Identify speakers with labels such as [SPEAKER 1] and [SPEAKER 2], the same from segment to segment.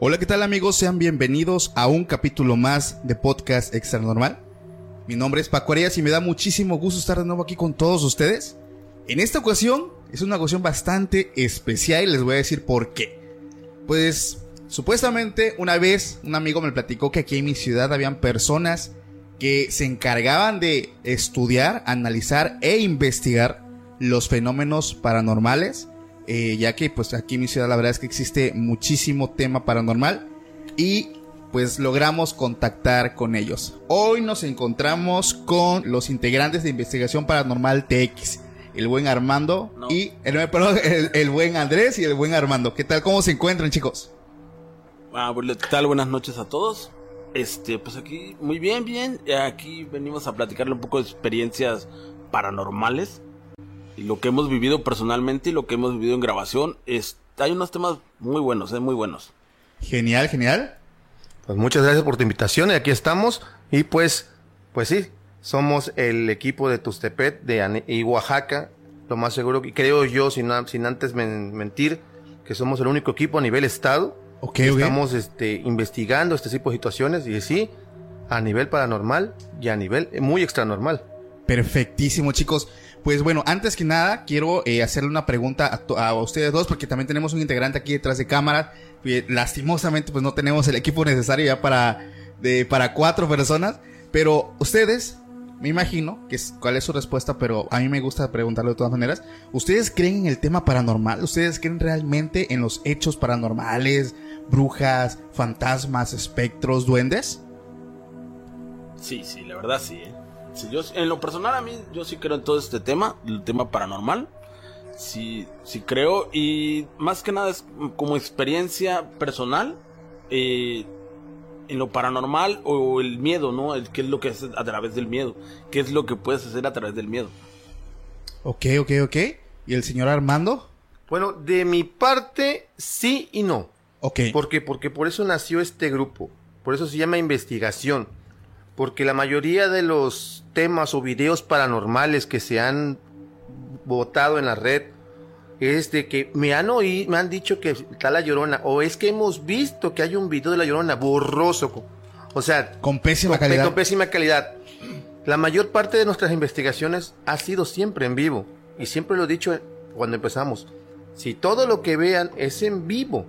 [SPEAKER 1] Hola, ¿qué tal amigos? Sean bienvenidos a un capítulo más de Podcast Extra Normal. Mi nombre es Paco Arias y me da muchísimo gusto estar de nuevo aquí con todos ustedes. En esta ocasión es una ocasión bastante especial y les voy a decir por qué. Pues supuestamente una vez un amigo me platicó que aquí en mi ciudad habían personas que se encargaban de estudiar, analizar e investigar los fenómenos paranormales, eh, ya que pues aquí en mi ciudad la verdad es que existe muchísimo tema paranormal y pues logramos contactar con ellos. Hoy nos encontramos con los integrantes de Investigación Paranormal TX, el buen Armando y el, perdón, el- el buen Andrés y el buen Armando. ¿Qué tal? ¿Cómo se encuentran chicos?
[SPEAKER 2] Ah, bueno, ¿qué tal? Buenas noches a todos. Este, pues aquí, muy bien, bien. Aquí venimos a platicarle un poco de experiencias paranormales. Y lo que hemos vivido personalmente y lo que hemos vivido en grabación. Es, hay unos temas muy buenos, eh, muy buenos.
[SPEAKER 1] Genial, genial.
[SPEAKER 3] Pues muchas gracias por tu invitación y aquí estamos. Y pues, pues sí, somos el equipo de Tustepet de Ane- y Oaxaca. Lo más seguro que creo yo, sin, sin antes men- mentir, que somos el único equipo a nivel estado.
[SPEAKER 1] Ok,
[SPEAKER 3] que
[SPEAKER 1] ok.
[SPEAKER 3] Estamos este, investigando este tipo de situaciones y sí, a nivel paranormal y a nivel muy extranormal.
[SPEAKER 1] Perfectísimo, chicos. Pues bueno, antes que nada, quiero eh, hacerle una pregunta a, ustedes dos, porque también tenemos un integrante aquí detrás de cámaras. Eh, lastimosamente, pues no tenemos el equipo necesario ya para, de, para cuatro personas. Pero ustedes, me imagino, que es, cuál es su respuesta, pero a mí me gusta preguntarlo de todas maneras. ¿Ustedes creen en el tema paranormal? ¿Ustedes creen realmente en los hechos paranormales? Brujas, fantasmas, espectros, duendes?
[SPEAKER 2] Sí, sí, la verdad sí, eh. Sí, yo, en lo personal a mí, yo sí creo en todo este tema, el tema paranormal. Sí, sí creo. Y más que nada es como experiencia personal. eh, en lo paranormal o el miedo, ¿no? El, ¿Qué es lo que haces a través del miedo? ¿Qué es lo que puedes hacer a través del miedo?
[SPEAKER 1] Ok, ok, ok. ¿Y el señor Armando?
[SPEAKER 3] Bueno, de mi parte, sí y no.
[SPEAKER 1] Ok.
[SPEAKER 3] ¿Por qué? Porque por eso nació este grupo. Por eso se llama investigación. Porque la mayoría de los temas o videos paranormales que se han votado en la red es de que me han oído, me han dicho que está la llorona. O es que hemos visto que hay un video de la llorona borroso. O sea,
[SPEAKER 1] Con pésima
[SPEAKER 3] con,
[SPEAKER 1] calidad.
[SPEAKER 3] con pésima calidad. La mayor parte de nuestras investigaciones ha sido siempre en vivo. Y siempre lo he dicho cuando empezamos. Si todo lo que vean es en vivo,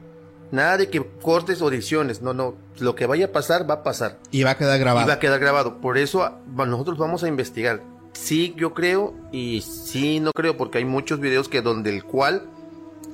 [SPEAKER 3] nada de que cortes o ediciones. No, no. Lo que vaya a pasar, va a pasar.
[SPEAKER 1] Y va a quedar grabado.
[SPEAKER 3] Y va a quedar grabado. Por eso nosotros vamos a investigar. Sí, yo creo y sí, no creo, porque hay muchos videos que donde el cual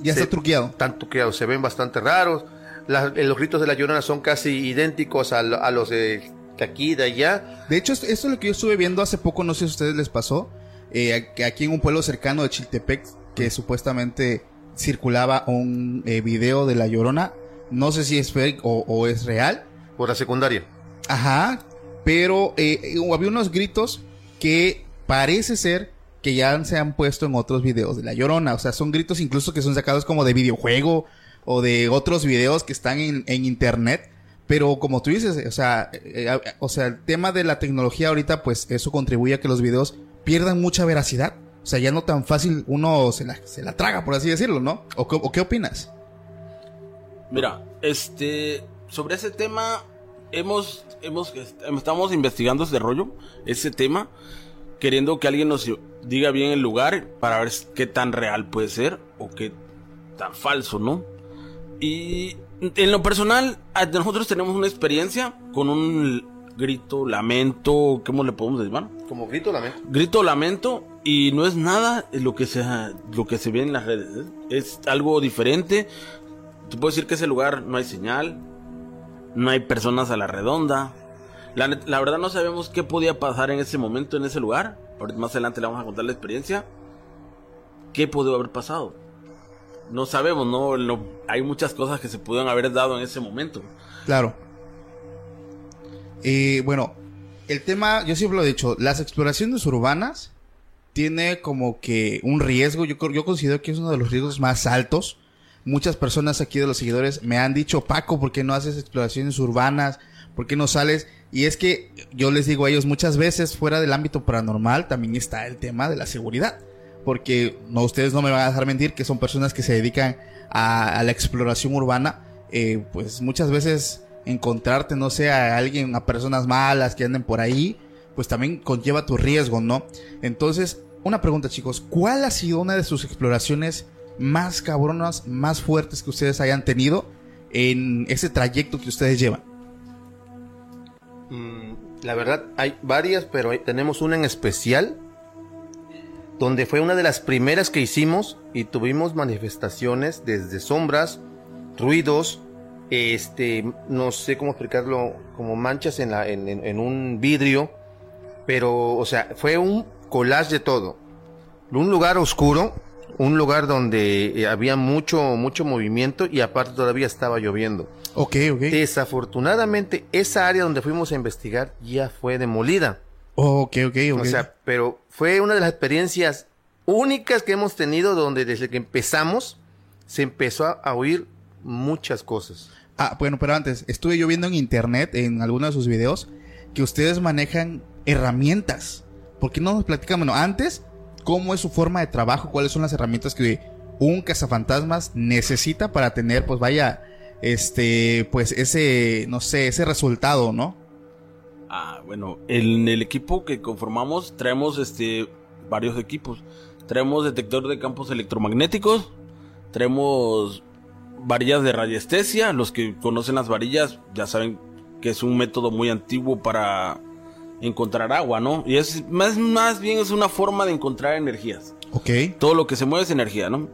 [SPEAKER 1] ya
[SPEAKER 3] se-
[SPEAKER 1] está truqueado.
[SPEAKER 3] están truqueados, se ven bastante raros. La- eh, los gritos de la llorona son casi idénticos a, lo- a los de aquí, de allá.
[SPEAKER 1] De hecho, esto, esto es lo que yo estuve viendo hace poco, no sé si a ustedes les pasó, eh, aquí en un pueblo cercano de Chiltepec, que supuestamente circulaba un eh, video de La Llorona, no sé si es fake o, o es real,
[SPEAKER 3] Por la secundaria.
[SPEAKER 1] ajá, pero eh, había unos gritos que parece ser que ya se han puesto en otros videos de La Llorona, o sea, son gritos incluso que son sacados como de videojuego o de otros videos que están en, internet. Pero como tú dices, o sea, eh, eh, o sea, el tema de la tecnología ahorita, pues eso contribuye a que los videos pierdan mucha veracidad. O sea, ya no tan fácil uno se la, se la traga, por así decirlo, ¿no? ¿O, qué- o qué opinas?
[SPEAKER 2] Mira, este, sobre ese tema, hemos, hemos, est- estamos investigando ese rollo, ese tema, queriendo que alguien nos diga bien el lugar para ver qué tan real puede ser o qué tan falso, ¿no? Y en lo personal, nosotros tenemos una experiencia con un grito, lamento, ¿cómo le podemos decir?
[SPEAKER 3] Como grito, lamento.
[SPEAKER 2] Grito, lamento, y no es nada lo que se, lo que se ve en las redes. ¿eh? Es algo diferente. Te puedo decir que ese lugar no hay señal, no hay personas a la redonda. La, verdad no sabemos qué podía pasar en ese momento, en ese lugar. Más adelante le vamos a contar la experiencia. ¿Qué pudo haber pasado? No sabemos, no, hay muchas cosas que se pudieron haber dado en ese momento.
[SPEAKER 1] Claro. Y bueno, el tema, yo siempre lo he dicho, las exploraciones urbanas tiene como que un riesgo, yo, yo considero que es uno de los riesgos más altos. Muchas personas aquí de los seguidores me han dicho, Paco, ¿por qué no haces exploraciones urbanas? ¿Por qué no sales? Y es que yo les digo a ellos, muchas veces fuera del ámbito paranormal también está el tema de la seguridad. Porque no, ustedes no me van a dejar mentir que son personas que se dedican a, la exploración urbana. Eh, pues muchas veces encontrarte, no sé, a alguien, a personas malas que anden por ahí, pues también conlleva tu riesgo, ¿no? Entonces, una pregunta, chicos, ¿cuál ha sido una de sus exploraciones más cabronas, más fuertes que ustedes hayan tenido en ese trayecto que ustedes llevan?
[SPEAKER 3] Mm, la verdad, hay varias, pero tenemos una en especial donde fue una de las primeras que hicimos y tuvimos manifestaciones desde sombras, ruidos, este, no sé cómo explicarlo, como manchas en, en, un vidrio, pero, o sea, fue un collage de todo. Un lugar oscuro, un lugar donde eh, había mucho, mucho movimiento y aparte todavía estaba lloviendo.
[SPEAKER 1] Ok, ok.
[SPEAKER 3] Desafortunadamente, esa área donde fuimos a investigar ya fue demolida.
[SPEAKER 1] ok, ok, ok.
[SPEAKER 3] O sea, pero fue una de las experiencias únicas que hemos tenido donde desde que empezamos se empezó a oír muchas cosas.
[SPEAKER 1] Ah, bueno, pero antes, estuve yo viendo en internet, en algunos de sus videos, que ustedes manejan herramientas. ¿Por qué no nos platican, bueno, antes, cómo es su forma de trabajo, cuáles son las herramientas que un cazafantasmas necesita para tener, pues vaya, este, pues ese, no sé, ese resultado, ¿no?
[SPEAKER 2] Ah, bueno, en el equipo que conformamos traemos, este, varios equipos. Traemos detector de campos electromagnéticos, traemos varillas de radiestesia. Los que conocen las varillas ya saben que es un método muy antiguo para encontrar agua, ¿no? Y es más, más bien es una forma de encontrar energías.
[SPEAKER 1] Ok.
[SPEAKER 2] Todo lo que se mueve es energía, ¿no?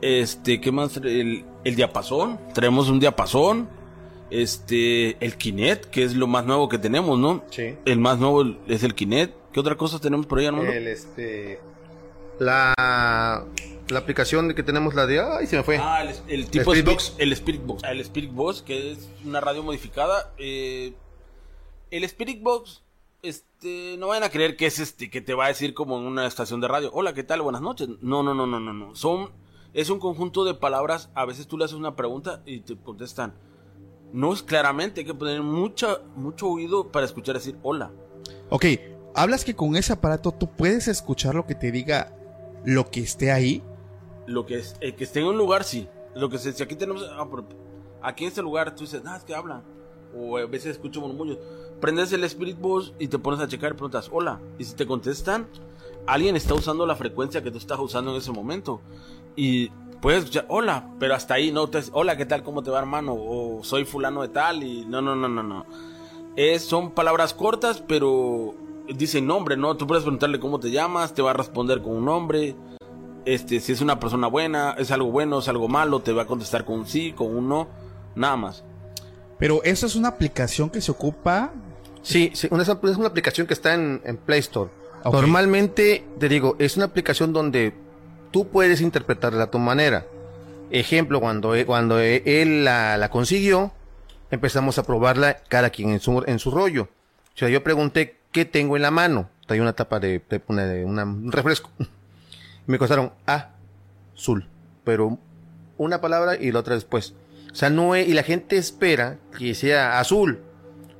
[SPEAKER 2] Este, ¿qué más? El, el diapasón. Traemos un diapasón. Este, el Kinet, que es lo más nuevo que tenemos, ¿no?
[SPEAKER 3] Sí.
[SPEAKER 2] El más nuevo es el Kinet. ¿Qué otra cosa tenemos por ahí, hermano?
[SPEAKER 3] El, este, la la aplicación que tenemos la de. Ay, se me fue.
[SPEAKER 2] Ah, el, tipo Spirit Box. El Spirit Box. El Spirit Box, que es una radio modificada. Eh, el Spirit Box, este, no vayan a creer que es este, que te va a decir como en una estación de radio. Hola, ¿qué tal? Buenas noches. No, no, no, no, no, no. Son, es un conjunto de palabras. A veces tú le haces una pregunta y te contestan. No es claramente, hay que poner mucha, mucho oído para escuchar decir hola.
[SPEAKER 1] Ok, hablas que con ese aparato tú puedes escuchar lo que te diga lo que esté ahí
[SPEAKER 2] lo que es, el que esté en un lugar, sí. Lo que se, si aquí tenemos, ah, aquí en este lugar, tú dices, ah, es que habla. O a veces escucho murmullos. Prendes el Spirit Box y te pones a checar y preguntas, hola. Y si te contestan, alguien está usando la frecuencia que tú estás usando en ese momento. Y puedes escuchar, hola, pero hasta ahí no te hola, ¿qué tal? ¿Cómo te va, hermano? O soy fulano de tal. Y no, no, no, no, no. Es, son palabras cortas, pero dicen nombre, ¿no? Tú puedes preguntarle cómo te llamas, te va a responder con un nombre este, si es una persona buena, es algo bueno, es algo malo, te va a contestar con un sí, con un no, nada más.
[SPEAKER 1] Pero eso es una aplicación que se ocupa.
[SPEAKER 3] Sí, es una aplicación que está en, Play Store. Normalmente, te digo, es una aplicación donde tú puedes interpretarla a tu manera. Ejemplo, cuando, e, cuando e, él la, consiguió, empezamos a probarla cada quien en su, en su rollo. O sea, yo pregunté, ¿qué tengo en la mano? Traía una tapa de, de un refresco. me costaron azul, pero una palabra y la otra después. O sea, no es, y la gente espera que sea azul.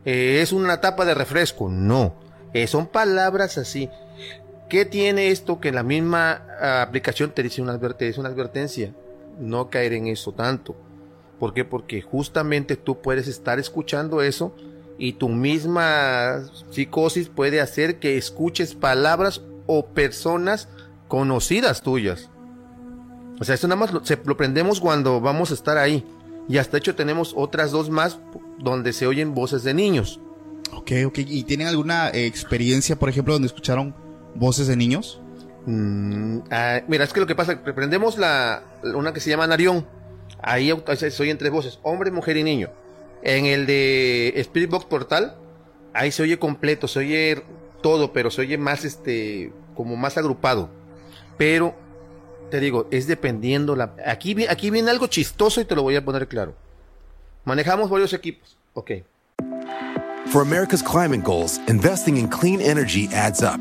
[SPEAKER 3] Eh, es una tapa de refresco. No. Eh, son palabras así. ¿Qué tiene esto que la misma ah, aplicación te dice, una advertencia? No caer en eso tanto. ¿Por qué? Porque justamente tú puedes estar escuchando eso y tu misma psicosis puede hacer que escuches palabras o personas conocidas tuyas. O sea, esto nada más lo, se, prendemos cuando vamos a estar ahí. Y hasta hecho tenemos otras dos más donde se oyen voces de niños.
[SPEAKER 1] Ok, ok. ¿Y tienen alguna eh, experiencia, por ejemplo, donde escucharon voces de niños?
[SPEAKER 3] Mm, ah, mira, es que lo que pasa, prendemos la, una que se llama Narión. Ahí se oyen tres voces, hombre, mujer y niño. En el de Spirit Box Portal, ahí se oye completo, se oye todo, pero se oye más, este, como más agrupado. Pero, te digo, es dependiendo la... Aquí, aquí viene algo chistoso y te lo voy a poner claro. Manejamos varios equipos. Ok.
[SPEAKER 4] For America's climate goals, investing in clean energy adds up.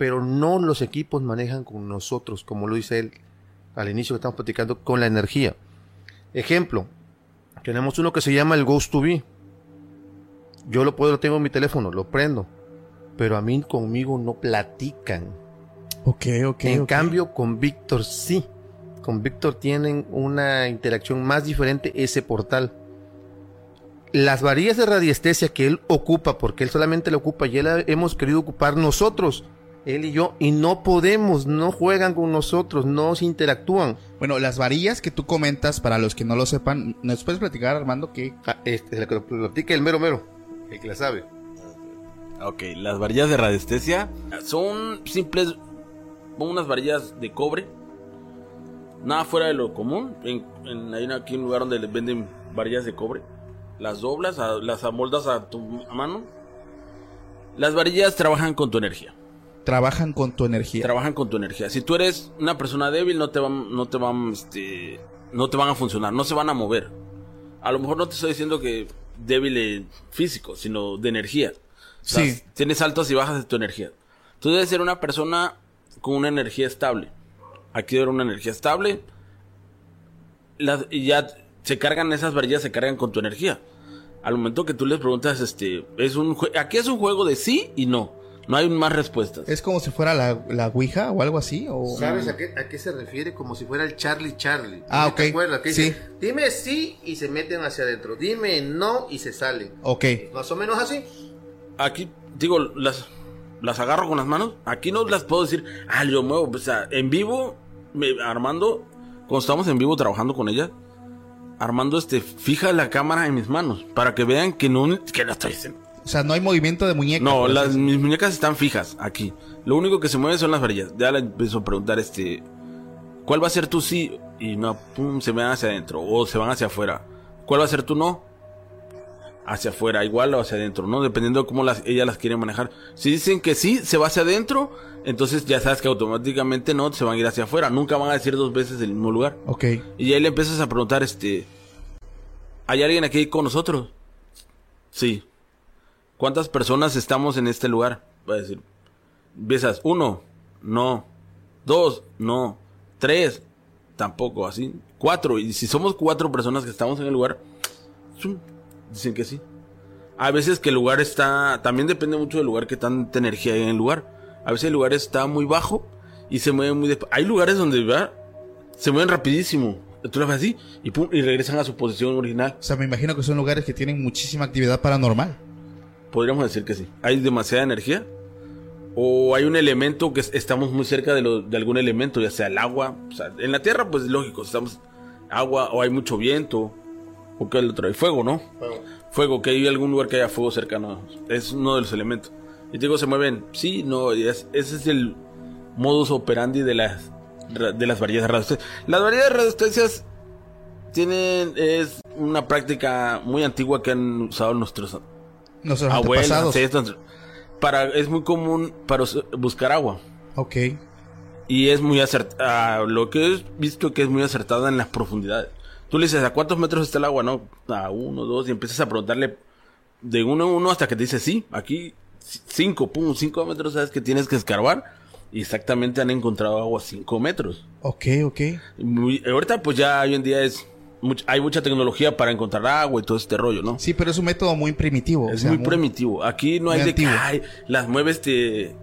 [SPEAKER 3] Pero no los equipos manejan con nosotros, como lo dice él al inicio que estamos platicando, con la energía. Ejemplo, tenemos uno que se llama el Ghost to Be. Yo lo puedo, lo tengo en mi teléfono, lo prendo, pero a mí conmigo no platican.
[SPEAKER 1] Ok, ok.
[SPEAKER 3] en cambio, con Víctor sí. Con Víctor tienen una interacción más diferente ese portal. Las varillas de radiestesia que él ocupa, porque él solamente lo ocupa y él ha- hemos querido ocupar nosotros, él y yo, y no podemos, no juegan con nosotros, no se interactúan.
[SPEAKER 1] Bueno, las varillas que tú comentas, para los que no lo sepan, ¿nos puedes platicar, Armando, que
[SPEAKER 3] Ah, este, lo que lo platica el mero mero, el que la sabe.
[SPEAKER 2] Ok, las varillas de radiestesia son simples, unas varillas de cobre. Nada fuera de lo común. En, en- hay aquí un lugar donde les venden varillas de cobre. Las doblas, a- las amoldas a tu mano. Las varillas trabajan con tu energía.
[SPEAKER 1] Trabajan con tu energía.
[SPEAKER 2] Trabajan con tu energía. Si tú eres una persona débil, no te van, no te van, este, no te van a funcionar, no se van a mover. A lo mejor no te estoy diciendo que débil físico, sino de energía. O sea,
[SPEAKER 1] Sí.
[SPEAKER 2] Tienes altas y bajas de tu energía. Tú debes ser una persona con una energía estable. Aquí haber una energía estable. Las- y ya se cargan esas varillas, se cargan con tu energía. Al momento que tú les preguntas, este, es un aquí es un juego de sí y no. No hay más respuestas.
[SPEAKER 1] ¿Es como si fuera la, la Ouija o algo así? O...
[SPEAKER 3] ¿Sabes a qué, a qué se refiere? Como si fuera el Charlie Charlie.
[SPEAKER 1] Ah,
[SPEAKER 3] ¿Sí ¿Te
[SPEAKER 1] ok.
[SPEAKER 3] acuerdas? Que
[SPEAKER 1] Sí.
[SPEAKER 3] dice, Dime sí y se meten hacia adentro. Dime no y se salen.
[SPEAKER 1] Ok.
[SPEAKER 3] Más o menos así.
[SPEAKER 2] aquí, digo, las, las agarro con las manos. Aquí no las puedo decir, ah, yo muevo. O sea, en vivo, me, Armando, cuando estamos en vivo trabajando con ella, Armando, este, fija la cámara en mis manos para que vean que no, que no estoy haciendo.
[SPEAKER 1] O sea, no hay movimiento de muñeca.
[SPEAKER 2] No, las, mis muñecas están fijas aquí. Lo único que se mueve son las varillas. Ya le empiezo a preguntar, este, ¿cuál va a ser tu sí? Y no, pum, se van hacia adentro o se van hacia afuera. ¿Cuál va a ser tu no? Hacia afuera, igual o hacia adentro, ¿no? Dependiendo de cómo las, ellas las quieren manejar. Si dicen que sí, se va hacia adentro, entonces ya sabes que automáticamente no, se van a ir hacia afuera. Nunca van a decir dos veces el mismo lugar.
[SPEAKER 1] Ok.
[SPEAKER 2] Y ahí le empiezas a preguntar, este, ¿hay alguien aquí con nosotros? Sí. ¿Cuántas personas estamos en este lugar? Va a decir, empiezas, uno, no, dos, no, tres, tampoco, así, cuatro. Y si somos cuatro personas que estamos en el lugar, dicen que sí. A veces que el lugar está, también depende mucho del lugar que tanta energía hay en el lugar. A veces el lugar está muy bajo y se mueve muy desp- Hay lugares donde se mueven rapidísimo. Tú lo ves así y pum, y regresan a su posición original.
[SPEAKER 1] O sea, me imagino que son lugares que tienen muchísima actividad paranormal.
[SPEAKER 2] Podríamos decir que sí. Hay demasiada energía. O hay un elemento que es- estamos muy cerca de, lo- de algún elemento, ya sea el agua. O sea, en la Tierra, pues lógico, estamos agua o hay mucho viento. O que el otro, hay fuego, ¿no? Fuego, que hay algún lugar que haya fuego cercano. Es uno de los elementos. Y te digo, se mueven. Sí, no, es- ese es el modus operandi de las de las varillas de radiestesia. Las varillas de radiestesia tienen, es una práctica muy antigua que han usado nuestros
[SPEAKER 1] Nuestros
[SPEAKER 2] abuelos.
[SPEAKER 1] antepasados.
[SPEAKER 2] ancestros. Para, es muy común para us- buscar agua.
[SPEAKER 1] Ok.
[SPEAKER 2] Y es muy acertada. Lo que he visto que es muy acertada en las profundidades. Tú le dices, ¿a cuántos metros está el agua? No, a uno, dos, y empiezas a preguntarle de uno en uno hasta que te dice, sí, aquí cinco, pum, cinco metros, sabes que tienes que escarbar. Y exactamente han encontrado agua a cinco metros.
[SPEAKER 1] Ok, ok.
[SPEAKER 2] Muy- ahorita, pues ya hoy en día es. Much- hay mucha tecnología para encontrar agua y todo este rollo, ¿no?
[SPEAKER 1] Sí, pero es un método muy primitivo. o
[SPEAKER 2] Es
[SPEAKER 1] sea,
[SPEAKER 2] muy primitivo. Aquí no hay de que ay, las mueve este.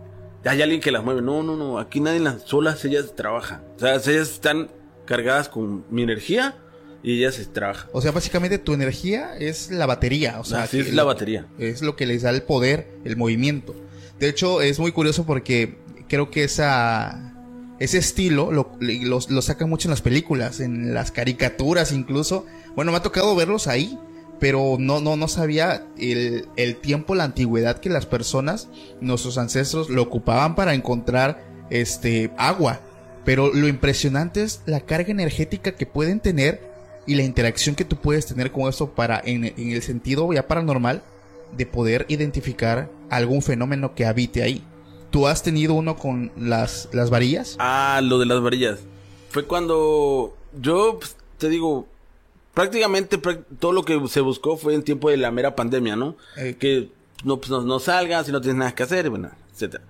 [SPEAKER 2] Hay alguien que las mueve. No, no, no. Aquí nadie las. Solas ellas trabajan. O sea, ellas están cargadas con mi energía y ellas se trabajan.
[SPEAKER 1] O sea, básicamente tu energía es la batería. O sea,
[SPEAKER 2] Así es la
[SPEAKER 1] lo-
[SPEAKER 2] batería.
[SPEAKER 1] Es lo que les da el poder, el movimiento. De hecho, es muy curioso porque creo que esa ese estilo lo, lo, sacan mucho en las películas, en las caricaturas incluso. Bueno, me ha tocado verlos ahí, pero no, no, no sabía el, el tiempo, la antigüedad que las personas, nuestros ancestros, lo ocupaban para encontrar este agua. Pero lo impresionante es la carga energética que pueden tener y la interacción que tú puedes tener con esto para, en, en el sentido ya paranormal, de poder identificar algún fenómeno que habite ahí. ¿Tú has tenido uno con las, las varillas?
[SPEAKER 2] Ah, lo de las varillas. Fue cuando yo, pues, te digo, prácticamente todo lo que se buscó fue en tiempo de la mera pandemia, ¿no?
[SPEAKER 1] Eh.
[SPEAKER 2] Que no, pues, no, no salgas si no tienes nada que hacer, bueno, etcétera.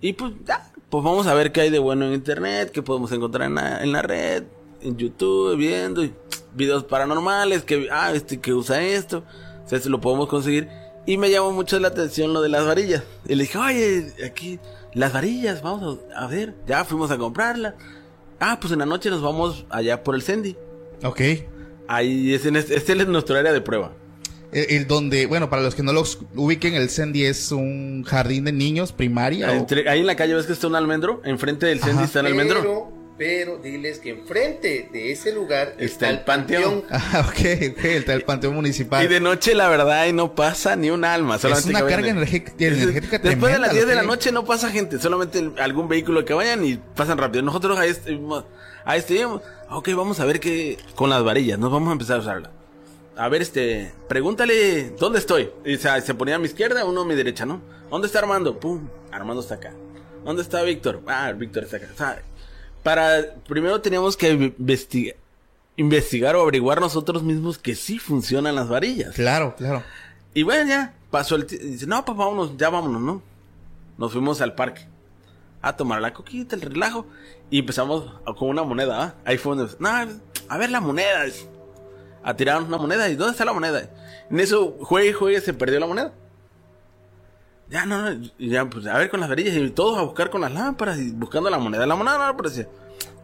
[SPEAKER 2] Y pues ya, pues vamos a ver qué hay de bueno en internet, qué podemos encontrar en la, en la red, en YouTube, viendo y, videos paranormales, que, ah, este que usa esto, o sea, si lo podemos conseguir. Y me llamó mucho la atención lo de las varillas. Y le dije, oye, aquí, las varillas, vamos a, a ver. Ya fuimos a comprarlas. Ah, pues en la noche nos vamos allá por el Sendy.
[SPEAKER 1] Ok.
[SPEAKER 2] Ahí es en este, este es nuestro área de prueba.
[SPEAKER 1] El, el donde, bueno, para los que no los ubiquen, el Sendy es un jardín de niños primaria. o-
[SPEAKER 2] ahí en la calle ves que está un almendro. Enfrente del Sendy
[SPEAKER 1] Ajá.
[SPEAKER 2] está el almendro.
[SPEAKER 3] Pero, diles que enfrente de ese lugar
[SPEAKER 2] Está el panteón.
[SPEAKER 1] Ah, ok, ok, el, el panteón municipal.
[SPEAKER 2] Y de noche, la verdad, ahí no pasa ni un alma. Solamente
[SPEAKER 1] una carga energé-
[SPEAKER 2] Es-
[SPEAKER 1] energética
[SPEAKER 2] Después de las
[SPEAKER 1] lo
[SPEAKER 2] 10 de la noche no pasa gente. Solamente algún vehículo que vayan y pasan rápido. Nosotros ahí estuvimos. Ahí estuvimos. Ok, vamos a ver qué. Con las varillas. Nos vamos a empezar a usarlas. A ver, este. Pregúntale. ¿Dónde estoy? Y, o sea, se ponía a mi izquierda, uno a mi derecha, ¿no? ¿Dónde está Armando? Pum. Armando está acá. ¿Dónde está Víctor? Ah, Víctor está acá. O sea, para. Primero teníamos que investigar. Investigar o averiguar nosotros mismos que sí funcionan las varillas.
[SPEAKER 1] Claro, claro.
[SPEAKER 2] Y bueno, ya pasó el tiempo. Dice, no, pues vámonos, ya vámonos, ¿no? Nos fuimos al parque a tomar la coquita, el relajo. Y empezamos con una moneda, ¿ah? Ahí fue donde, no, a ver la moneda. A tirar una moneda. ¿Y dónde está la moneda? En eso, juegue y juegue, se perdió la moneda. Ya, no, no, ya, pues, a ver con las varillas. Y todos a buscar con las lámparas y buscando la moneda. La moneda no aparecía.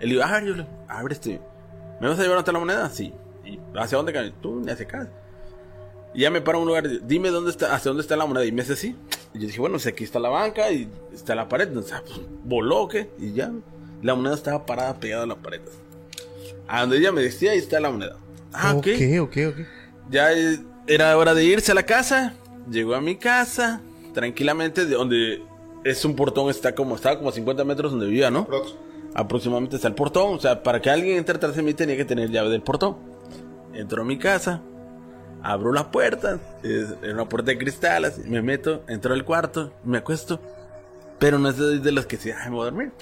[SPEAKER 2] Él dijo, a ver, yo le, a ver, este, ¿me vas a llevar hasta la moneda? Sí. ¿Y hacia dónde? camino? Tú, ni hacia acá. Y ya me paro a un lugar, dime dónde está, hacia dónde está la moneda. Y me hace así. Y yo dije, bueno, si aquí está la banca y está la pared. O sea, pues, voló, ¿o ¿qué? Y ya, la moneda estaba parada pegada a la pared. A donde ella me decía, ahí está la moneda. Ah, ok.
[SPEAKER 1] ok, ok, ok.
[SPEAKER 2] Ya eh, era hora de irse a la casa. Llegó a mi casa, tranquilamente, de donde es un portón, está como, estaba como a 50 metros donde vivía, ¿no? Aproximadamente está el portón. O sea, para que alguien entre atrás de mí tenía que tener llave del portón. Entro a mi casa, abro la puerta, es una puerta de cristal, así, me meto, entro al cuarto, me acuesto. Pero no es de, de los que se, ay, me voy a dormir.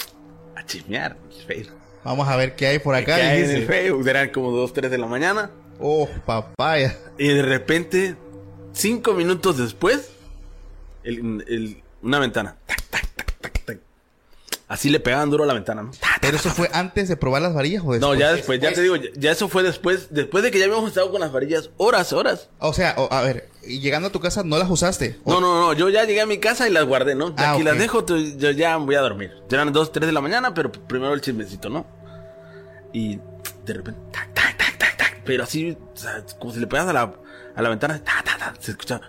[SPEAKER 2] A chismear, Facebook.
[SPEAKER 1] Vamos a ver qué hay por acá.
[SPEAKER 2] Que hay en el Facebook, eran como 2, 3 de la mañana.
[SPEAKER 1] Oh, papaya.
[SPEAKER 2] Y de repente, cinco minutos después, el- el- una ventana. Tac, tac, tac, tac, tac. Así le pegaban duro a la ventana, ¿no?
[SPEAKER 1] ¿Pero eso fue antes de probar las varillas o después?
[SPEAKER 2] No, ya después, ya te digo, ya, ya eso fue después, después de que ya habíamos estado con las varillas horas, horas.
[SPEAKER 1] O sea, o- a ver, y llegando a tu casa no las usaste. O-
[SPEAKER 2] No, no, no, yo ya llegué a mi casa y las guardé, ¿no?
[SPEAKER 1] Ah,
[SPEAKER 2] Aquí las dejo, tú- yo ya voy a dormir. Ya eran dos, tres de la mañana, pero primero el chismecito, ¿no? Y de repente, tac, tac, tac, tac, tac, pero así, o sea, como si le pegas a la, a la ventana, tac, tac, tac, se escuchaba.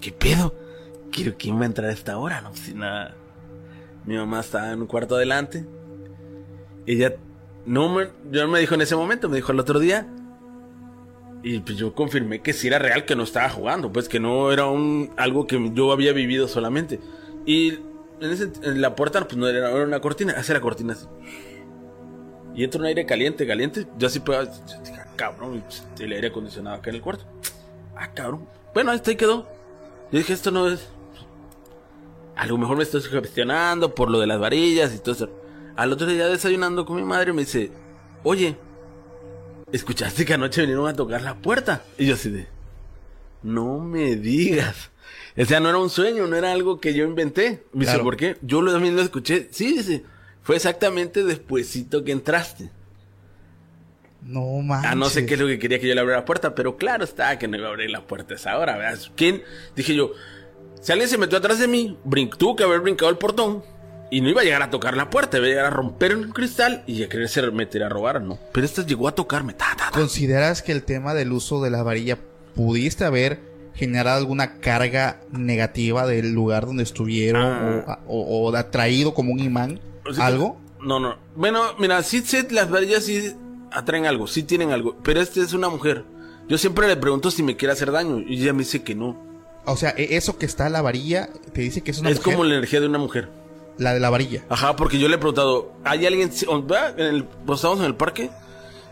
[SPEAKER 2] ¿Qué pedo? Quiero quién va a entrar a esta hora, ¿no? Si nada. Mi mamá estaba en un cuarto adelante. Ella, no me, yo me dijo en ese momento, me dijo el otro día. Y pues yo confirmé que sí era real, que no estaba jugando, pues que no era un algo que yo había vivido solamente. Y en, ese- en la puerta, pues no era, era una cortina, hace la cortina así. Y entra un aire caliente, caliente. Yo así "Ah, cabrón, y, pues, el aire acondicionado acá en el cuarto. Ah, cabrón. Bueno, ahí está, ahí quedó. Yo dije, esto no es. A lo mejor me estoy sugestionando por lo de las varillas y todo eso. Al otro día desayunando con mi madre me dice, oye, ¿escuchaste que anoche vinieron a tocar la puerta? Y yo así de, no me digas. O sea, no era un sueño, no era algo que yo inventé. Me dice,
[SPEAKER 1] Claro.
[SPEAKER 2] ¿por qué? Yo lo- también lo escuché. Sí, dice, fue exactamente despuesito que entraste.
[SPEAKER 1] No manches.
[SPEAKER 2] Ah, no sé qué es lo que quería que yo le abriera la puerta, pero claro está que no iba a abrir la puerta a esa hora, ¿verdad? ¿Quién? Dije yo, si alguien se metió atrás de mí, brin- tuvo que haber brincado el portón y no iba a llegar a tocar la puerta, iba a llegar a romper un cristal y a quererse meter a robar, ¿no? Pero esta llegó a tocarme, ta, ta, ta.
[SPEAKER 1] ¿Consideras que el tema del uso de la varilla pudiste haber generado alguna carga negativa del lugar donde estuvieron
[SPEAKER 2] Ah.
[SPEAKER 1] o, o- o atraído como un imán?
[SPEAKER 2] O sea,
[SPEAKER 1] ¿Algo?
[SPEAKER 2] No, no. Bueno, mira, sí, sí, las varillas sí atraen algo, sí tienen algo, pero esta es una mujer. Yo siempre le pregunto si me quiere hacer daño y ella me dice que no.
[SPEAKER 1] O sea, e- eso que está en la varilla te dice que es una
[SPEAKER 2] es
[SPEAKER 1] mujer,
[SPEAKER 2] como la energía de una mujer.
[SPEAKER 1] la de la varilla.
[SPEAKER 2] Ajá, porque yo le he preguntado, ¿hay alguien, en el, pues estamos en el parque,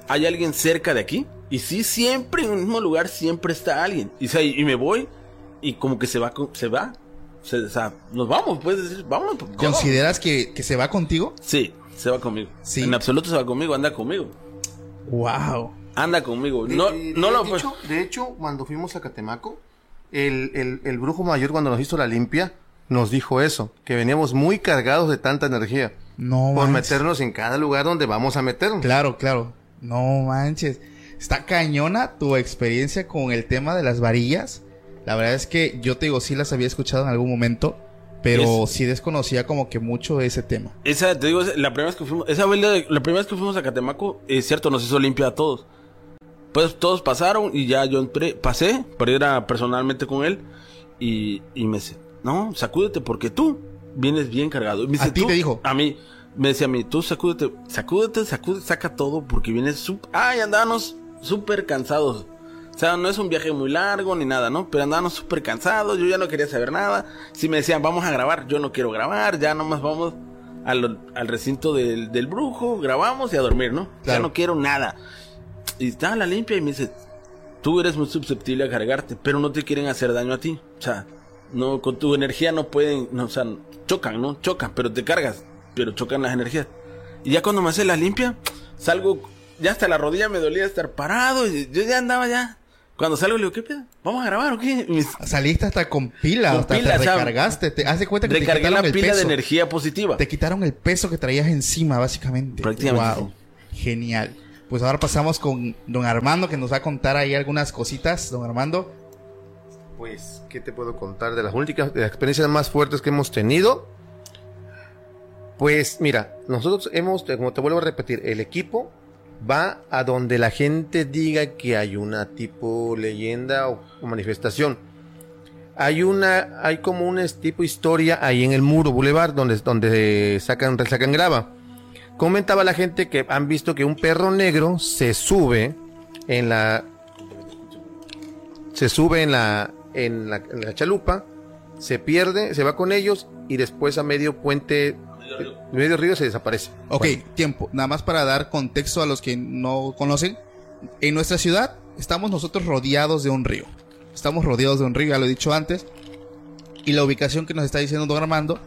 [SPEAKER 2] ¿hay alguien cerca de aquí? Y sí, siempre en el mismo lugar siempre está alguien. Y, y, me voy y como que se va, se va. Se- o sea, nos vamos, puedes decir, vámonos. pues.
[SPEAKER 1] ¿Consideras que, que se va contigo?
[SPEAKER 2] Sí, se va conmigo.
[SPEAKER 1] Sí.
[SPEAKER 2] En absoluto se va conmigo, anda conmigo.
[SPEAKER 1] Wow.
[SPEAKER 2] Anda conmigo.
[SPEAKER 3] De-
[SPEAKER 2] No,
[SPEAKER 3] de-
[SPEAKER 2] no
[SPEAKER 3] de
[SPEAKER 2] lo fue.
[SPEAKER 3] hecho, de hecho, cuando fuimos a Catemaco, el, el- el brujo mayor cuando nos hizo la limpia, nos dijo eso, que veníamos muy cargados de tanta energía.
[SPEAKER 1] No
[SPEAKER 3] por
[SPEAKER 1] manches.
[SPEAKER 3] meternos en cada lugar donde vamos a meternos.
[SPEAKER 1] Claro, claro. No manches. Está cañona tu experiencia con el tema de las varillas. La verdad es que yo te digo, sí las había escuchado en algún momento, pero
[SPEAKER 2] Es-
[SPEAKER 1] sí desconocía como que mucho ese tema.
[SPEAKER 2] Esa, te digo, la primera vez que fuimos, esa vez, la, primera vez que fuimos a Catemaco, es cierto, nos hizo limpia a todos. Pues todos pasaron y ya yo entré, pasé, pero era personalmente con él y, y me dice, no, sacúdete porque tú vienes bien cargado. Y me dice,
[SPEAKER 1] ¿A ti te dijo?
[SPEAKER 2] A mí, me decía a mí, tú sacúdete, sacúdete, sacúdete, saca todo porque vienes súper, ay, andábamos súper cansados. O sea, no es un viaje muy largo ni nada, ¿no? Pero andábamos súper cansados, yo ya no quería saber nada. Si me decían, vamos a grabar, yo no quiero grabar, ya nomás vamos al, al recinto del, del brujo, grabamos y a dormir, ¿no? Ya no quiero nada. Y estaba la limpia y me dice, tú eres muy susceptible a cargarte, pero no te quieren hacer daño a ti. O sea, no, con tu energía no pueden, no, o sea, chocan, ¿no? Chocan, pero te cargas, pero chocan las energías. Y ya cuando me hace la limpia, salgo, ya hasta la rodilla me dolía estar parado, y yo ya andaba ya. Cuando salgo le digo, ¿qué pedo? ¿Vamos a grabar o qué?
[SPEAKER 1] Saliste hasta con pila,
[SPEAKER 2] Con
[SPEAKER 1] hasta
[SPEAKER 2] pila,
[SPEAKER 1] te
[SPEAKER 2] o sea,
[SPEAKER 1] recargaste. Te hace cuenta que te
[SPEAKER 2] Recargué
[SPEAKER 1] quitaron
[SPEAKER 2] la
[SPEAKER 1] el
[SPEAKER 2] pila
[SPEAKER 1] peso.
[SPEAKER 2] de energía positiva.
[SPEAKER 1] Te quitaron el peso que traías encima, básicamente.
[SPEAKER 2] Prácticamente,
[SPEAKER 1] Wow. Genial. Pues ahora pasamos con don Armando, que nos va a contar ahí algunas cositas. Don Armando.
[SPEAKER 3] Pues, ¿qué te puedo contar de las únicas, de las experiencias más fuertes que hemos tenido? Pues, mira, nosotros hemos, como te vuelvo a repetir, el equipo va a donde la gente diga que hay una tipo leyenda o, manifestación. Hay una, hay como una tipo historia ahí en el muro Boulevard donde, donde sacan, sacan grava. Comentaba la gente que han visto que un perro negro se sube en la, se sube en la, en la chalupa, se pierde, se va con ellos y después a medio puente, medio río se desaparece.
[SPEAKER 1] Ok, tiempo. Nada más para dar contexto a los que no conocen. En nuestra ciudad estamos nosotros rodeados de un río. Estamos rodeados de un río, ya lo he dicho antes. Y la ubicación que nos está diciendo Don Armando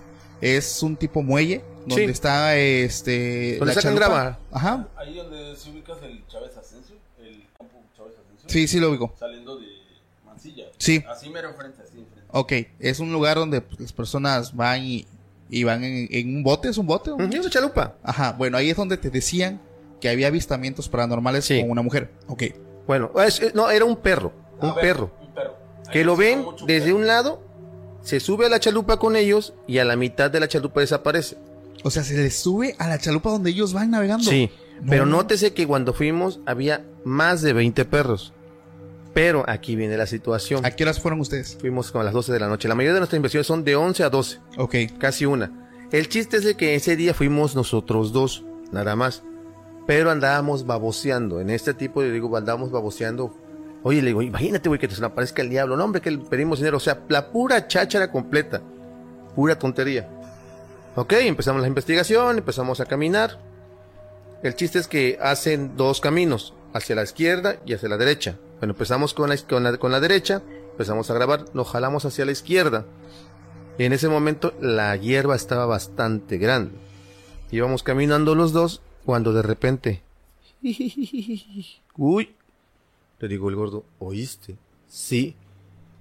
[SPEAKER 1] es un tipo muelle donde
[SPEAKER 3] Sí.
[SPEAKER 1] está este.
[SPEAKER 3] Donde
[SPEAKER 1] la
[SPEAKER 3] sacan grava.
[SPEAKER 1] Ajá.
[SPEAKER 2] Ahí donde se ubicas el Chávez Asensio, el campo Chávez Asensio,
[SPEAKER 1] Sí, sí lo ubico.
[SPEAKER 2] saliendo de Mansilla.
[SPEAKER 1] Sí.
[SPEAKER 2] Así mero enfrente, así enfrente.
[SPEAKER 1] Ok, es un lugar donde pues, las personas van y, y van en, en un bote, ¿es un bote?
[SPEAKER 3] Ujú, Es una chalupa.
[SPEAKER 1] Ajá, bueno, ahí es donde te decían que había avistamientos paranormales
[SPEAKER 3] Sí.
[SPEAKER 1] con una mujer. Ok,
[SPEAKER 3] Bueno, es- es- no, era un perro, un
[SPEAKER 2] ver,
[SPEAKER 3] perro.
[SPEAKER 2] Un perro.
[SPEAKER 3] Que lo ven desde
[SPEAKER 2] perro.
[SPEAKER 3] un lado, se sube a la chalupa con ellos y a la mitad de la chalupa desaparece.
[SPEAKER 1] o sea, se les sube a la chalupa donde ellos van navegando.
[SPEAKER 3] Sí,
[SPEAKER 1] No.
[SPEAKER 3] pero nótese que cuando fuimos había más de 20 perros. Pero aquí viene la situación.
[SPEAKER 1] ¿A qué horas fueron ustedes?
[SPEAKER 3] Fuimos como a las 12 de la noche. La mayoría de nuestras investigaciones son de 11 a 12,
[SPEAKER 1] Ok,
[SPEAKER 3] casi una. El chiste es de que ese día fuimos nosotros dos, nada más. Pero andábamos baboseando. En este tipo, de digo, andábamos baboseando. Oye, le digo, imagínate, güey, que te aparezca el diablo. No, hombre, que le pedimos dinero. O sea, la pura cháchara completa. Pura tontería. Ok, empezamos la investigación, empezamos a caminar. El chiste es que hacen dos caminos, hacia la izquierda y hacia la derecha. Bueno, empezamos con la, con la, con la derecha, empezamos a grabar, nos jalamos hacia la izquierda. Y en ese momento la hierba estaba bastante grande. Íbamos caminando los dos cuando de repente... Uy, le digo el gordo, ¿oíste? Sí.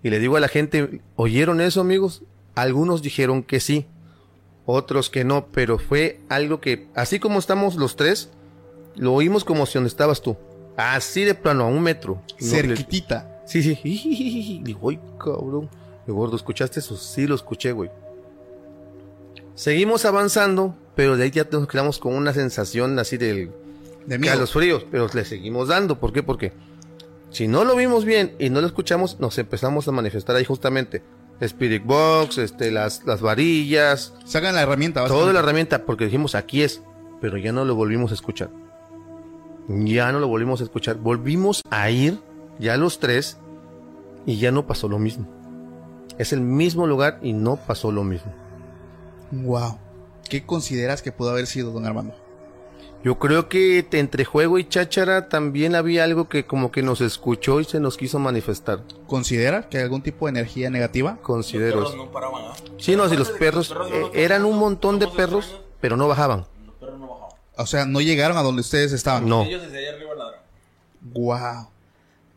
[SPEAKER 3] Y le digo a la gente, ¿oyeron eso amigos? Algunos dijeron que sí, otros que no, pero fue algo que, así como estamos los tres, lo oímos como si donde estabas tú. Así de plano, a un metro. No,
[SPEAKER 1] Cerquitita.
[SPEAKER 3] Sí, sí. Digo, ay, cabrón. El gordo, ¿escuchaste eso? Sí, lo escuché, güey. Seguimos avanzando, pero de ahí ya nos quedamos con una sensación así del...
[SPEAKER 1] De miedo.
[SPEAKER 3] los fríos, pero le seguimos dando. ¿Por qué? Porque si no lo vimos bien y no lo escuchamos, nos empezamos a manifestar ahí justamente. Spirit Box, este, las, las varillas,
[SPEAKER 1] Sacan la herramienta.
[SPEAKER 3] toda la herramienta, porque dijimos aquí es, pero ya no lo volvimos a escuchar. Ya no lo volvimos a escuchar. Volvimos a ir, ya los tres, y ya no pasó lo mismo. Es el mismo lugar y no pasó lo mismo.
[SPEAKER 1] Wow. ¿Qué consideras que pudo haber sido, don Armando?
[SPEAKER 3] Yo creo que entre juego y cháchara también había algo que como que nos escuchó y se nos quiso manifestar.
[SPEAKER 1] ¿Considera que hay algún tipo de energía negativa?
[SPEAKER 3] Considero.
[SPEAKER 2] Los perros no paraban, ¿ah?
[SPEAKER 3] Sí, no, si los perros,
[SPEAKER 2] Los
[SPEAKER 3] eh, eran un montón de perros,
[SPEAKER 2] extraños,
[SPEAKER 3] pero no bajaban.
[SPEAKER 2] Los perros no bajaban.
[SPEAKER 1] O sea, no llegaron a donde ustedes estaban.
[SPEAKER 3] No.
[SPEAKER 2] Ellos desde allá arriba.
[SPEAKER 1] Wow.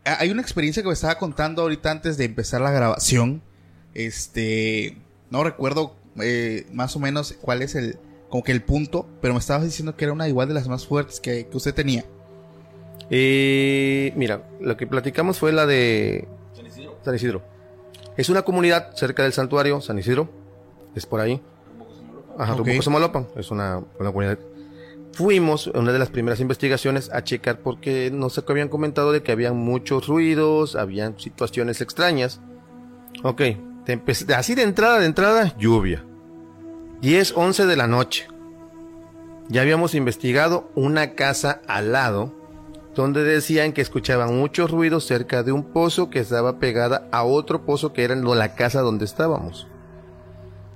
[SPEAKER 1] Hay una experiencia que me estaba contando ahorita antes de empezar la grabación. Este, no recuerdo eh, más o menos cuál es el, como que el punto, pero me estabas diciendo que era una igual de las más fuertes que, que usted tenía.
[SPEAKER 3] Eh, mira, lo que platicamos fue la de
[SPEAKER 2] San Isidro.
[SPEAKER 3] San Isidro. Es una comunidad cerca del santuario San Isidro. Es por ahí. Ajá,
[SPEAKER 1] Ok.
[SPEAKER 3] Rumbo Samalopan. Es una, una comunidad. Fuimos, en una de las primeras investigaciones, a checar porque nos habían comentado de que habían muchos ruidos, habían situaciones extrañas. Ok, así de entrada, de entrada, lluvia. 10, 11 de la noche. Ya habíamos investigado una casa al lado donde decían que escuchaban muchos ruidos cerca de un pozo que estaba pegada a otro pozo que era la casa donde estábamos.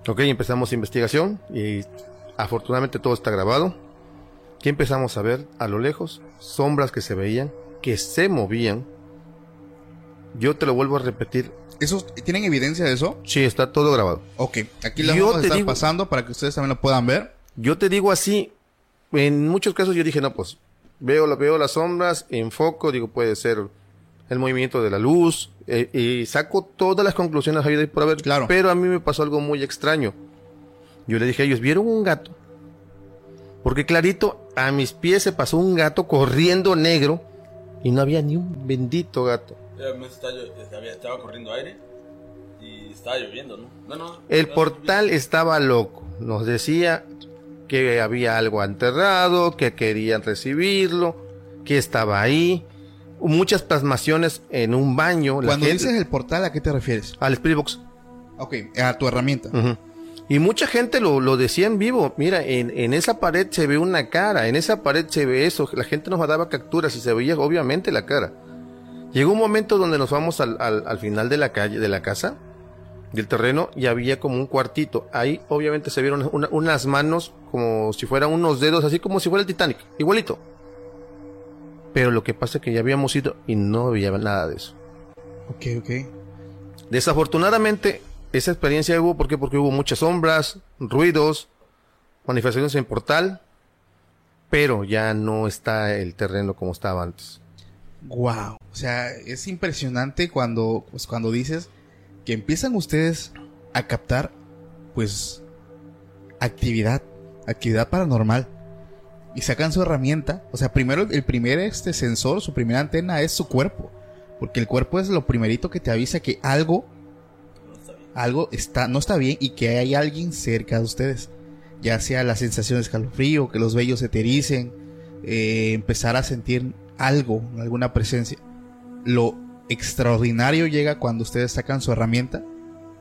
[SPEAKER 3] Ok, empezamos investigación y afortunadamente todo está grabado. ¿Qué empezamos a ver a lo lejos? Sombras que se veían, que se movían. Yo te lo vuelvo a repetir.
[SPEAKER 1] ¿Eso, ¿Tienen evidencia de eso?
[SPEAKER 3] Sí, está todo grabado.
[SPEAKER 1] Ok, aquí lo
[SPEAKER 3] Yo
[SPEAKER 1] vamos a estar
[SPEAKER 3] digo-
[SPEAKER 1] pasando para que ustedes también lo puedan ver.
[SPEAKER 3] Yo te digo así, en muchos casos yo dije, no, pues veo, la- veo las sombras, enfoco, digo, puede ser el movimiento de la luz, eh, y saco todas las conclusiones habidas por haber.
[SPEAKER 1] Claro.
[SPEAKER 3] Pero a mí me pasó algo muy extraño. Yo le dije a ellos, ¿vieron un gato? Porque clarito, a mis pies se pasó un gato corriendo negro y no había ni un bendito gato.
[SPEAKER 2] Obviamente estaba, corriendo aire y estaba lloviendo, ¿no? No, no.
[SPEAKER 3] El portal estaba loco. Nos decía que había algo enterrado, que querían recibirlo, que estaba ahí. Muchas plasmaciones en un baño. la
[SPEAKER 1] Cuando
[SPEAKER 3] gente-
[SPEAKER 1] dices el portal, ¿a qué te refieres?
[SPEAKER 3] Al Spirit Box.
[SPEAKER 1] Ok, a tu herramienta.
[SPEAKER 3] Y mucha gente lo, lo decía en vivo. Mira, en, en esa pared se ve una cara, en esa pared se ve eso. La gente nos daba capturas y se veía obviamente la cara. Llegó un momento donde nos vamos al, al- al final de la calle, de la casa, del terreno, y había como un cuartito. Ahí obviamente se vieron una- unas manos como si fueran unos dedos, así como si fuera el Titanic, igualito. Pero lo que pasa es que ya habíamos ido y no había nada de eso.
[SPEAKER 1] Ok, ok.
[SPEAKER 3] Desafortunadamente, esa experiencia hubo ¿por qué? porque hubo muchas sombras, ruidos, manifestaciones en portal, pero ya no está el terreno como estaba antes.
[SPEAKER 1] Wow. O sea, es impresionante cuando, pues, cuando dices que empiezan ustedes a captar, pues, actividad, actividad paranormal. Y sacan su herramienta. O sea, primero, el primer este sensor, su primera antena es su cuerpo. Porque el cuerpo es lo primerito que te avisa que algo, algo está, no está bien y que hay alguien cerca de ustedes. Ya sea la sensación de escalofrío, que los vellos se te eh, empezar a sentir algo, alguna presencia. Lo extraordinario llega cuando ustedes sacan su herramienta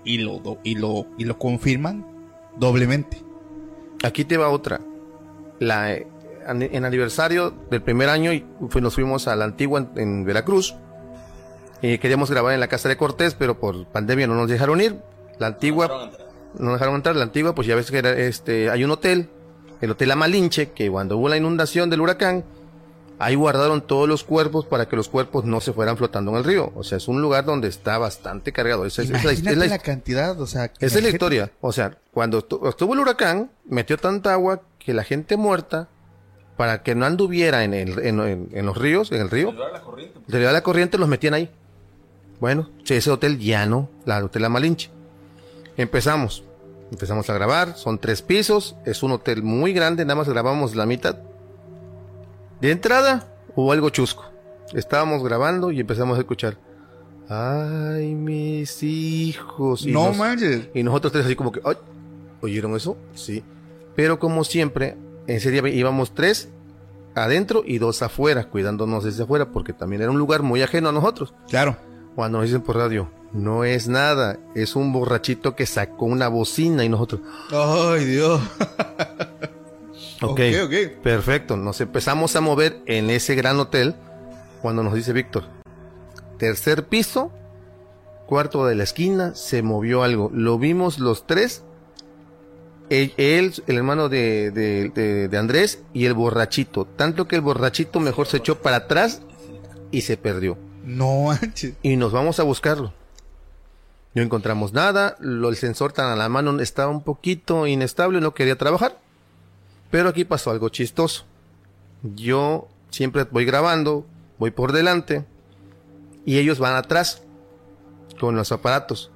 [SPEAKER 1] y lo, y lo, y lo confirman doblemente.
[SPEAKER 3] Aquí te va otra. La, eh, en aniversario del primer año fue- nos fuimos a la antigua en Veracruz. Eh, queríamos grabar en la casa de Cortés, pero por pandemia no nos dejaron ir. La antigua,
[SPEAKER 2] entrar.
[SPEAKER 3] no dejaron entrar. La antigua, pues ya ves que era, este, hay un hotel, el Hotel Amalinche, que cuando hubo la inundación del huracán, ahí guardaron todos los cuerpos para que los cuerpos no se fueran flotando en el río. O sea, es un lugar donde está bastante cargado. Esa es, es la, es
[SPEAKER 1] Imagínate
[SPEAKER 3] la-
[SPEAKER 1] la, cantidad, o sea...
[SPEAKER 3] esa es la
[SPEAKER 1] imagínate-
[SPEAKER 3] historia. O sea, cuando estu- estuvo el huracán, metió tanta agua que la gente muerta, para que no anduviera en, el, en, en- en los ríos, en el río, de la corriente los metían ahí. Bueno, ese hotel ya no, la Hotel La Malinche. Empezamos. Empezamos a grabar, son tres pisos, es un hotel muy grande, nada más grabamos la mitad. De entrada, hubo algo chusco. Estábamos grabando y empezamos a escuchar. Ay, mis hijos. Y
[SPEAKER 1] No
[SPEAKER 3] nos-
[SPEAKER 1] manches.
[SPEAKER 3] y nosotros tres así como que, "Ay, ¿oyeron eso? Sí. Pero como siempre, en ese día íbamos tres adentro y dos afuera, cuidándonos desde afuera, porque también era un lugar muy ajeno a nosotros.
[SPEAKER 1] Claro.
[SPEAKER 3] Cuando nos dicen por radio, no es nada, es un borrachito que sacó una bocina y nosotros,
[SPEAKER 1] Ay, Dios.
[SPEAKER 3] ok,
[SPEAKER 1] Ok, ok.
[SPEAKER 3] perfecto, nos empezamos a mover en ese gran hotel cuando nos dice Víctor, tercer piso, cuarto de la esquina, se movió algo, lo vimos los tres, él, él, el hermano de, de- de- de Andrés y el borrachito, tanto que el borrachito mejor se echó para atrás y se perdió.
[SPEAKER 1] No manches.
[SPEAKER 3] y nos vamos a buscarlo. No encontramos nada, lo, el sensor tan a la mano estaba un poquito inestable, no quería trabajar. Pero aquí pasó algo chistoso. Yo siempre voy grabando, voy por delante y ellos van atrás con los aparatos.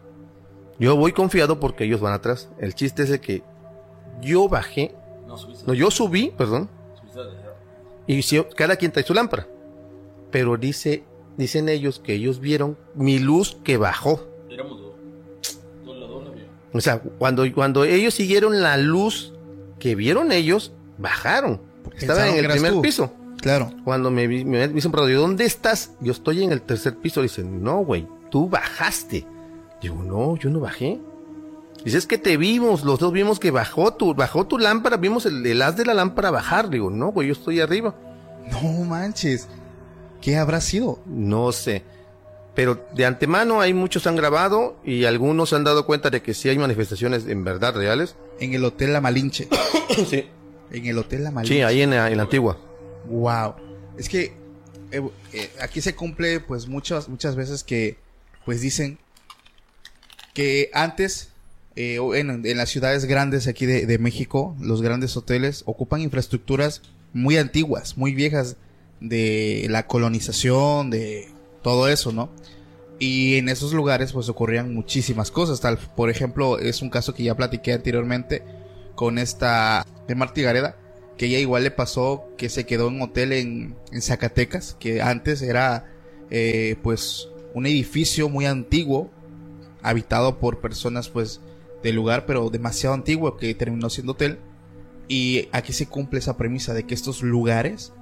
[SPEAKER 3] Yo voy confiado porque ellos van atrás. El chiste es de que yo bajé, no, yo subí, perdón, y si- cada quien trae su lámpara. Pero dice, dicen ellos que ellos vieron mi luz que bajó. O sea, cuando, cuando ellos siguieron la luz que vieron ellos, bajaron. Porque estaba
[SPEAKER 1] Pensaron
[SPEAKER 3] en
[SPEAKER 1] que
[SPEAKER 3] el primer
[SPEAKER 1] tú.
[SPEAKER 3] piso.
[SPEAKER 1] Claro.
[SPEAKER 3] Cuando me, vi- me dicen, pero ¿dónde estás? Yo estoy en el tercer piso. Dicen, no, güey, tú bajaste. Digo, no, yo no bajé. Dice, es que te vimos, los dos vimos que bajó tu, bajó tu lámpara, vimos el, el haz de la lámpara bajar. Digo, no, güey, yo estoy arriba.
[SPEAKER 1] No manches. ¿Qué habrá sido?
[SPEAKER 3] No sé. Pero de antemano hay muchos han grabado y algunos se han dado cuenta de que sí hay manifestaciones en verdad reales.
[SPEAKER 1] En el Hotel La Malinche.
[SPEAKER 3] Sí.
[SPEAKER 1] En el Hotel La Malinche.
[SPEAKER 3] Sí, ahí en la, en la antigua.
[SPEAKER 1] Wow. Es que eh, eh, aquí se cumple pues muchas muchas veces que pues dicen que antes eh, en, en las ciudades grandes aquí de, de México, los grandes hoteles ocupan infraestructuras muy antiguas, muy viejas de la colonización, de todo eso, ¿no? Y en esos lugares pues ocurrían muchísimas cosas, tal por ejemplo, es un caso que ya platiqué anteriormente con esta de Martí Gareda, que ella igual le pasó que se quedó en un hotel en, Zacatecas, que antes era eh, pues un edificio muy antiguo, habitado por personas pues del lugar, pero demasiado antiguo, que terminó siendo hotel. Y aquí se cumple esa premisa de que estos lugares,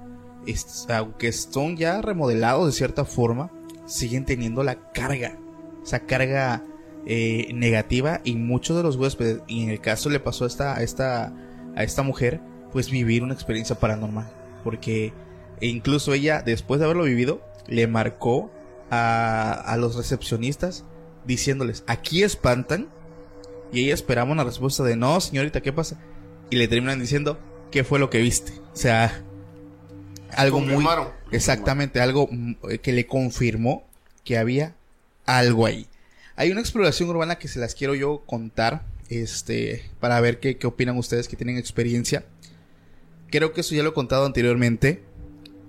[SPEAKER 1] aunque son ya remodelados de cierta forma, siguen teniendo la carga, esa carga eh, negativa y muchos de los huéspedes, y en el caso le pasó a esta, a esta, a esta mujer, pues vivir una experiencia paranormal, porque incluso ella, después de haberlo vivido, le marcó a, a los recepcionistas diciéndoles, aquí espantan, y ella esperaba una respuesta de, no, señorita, ¿qué pasa? Y le terminan diciendo, ¿qué fue lo que viste? O sea, algo muy... Exactamente, algo mm, eh, que le confirmó que había algo ahí. Hay una exploración urbana que se las quiero yo contar, este, para ver qué, qué opinan ustedes que tienen experiencia. Creo que eso ya lo he contado anteriormente.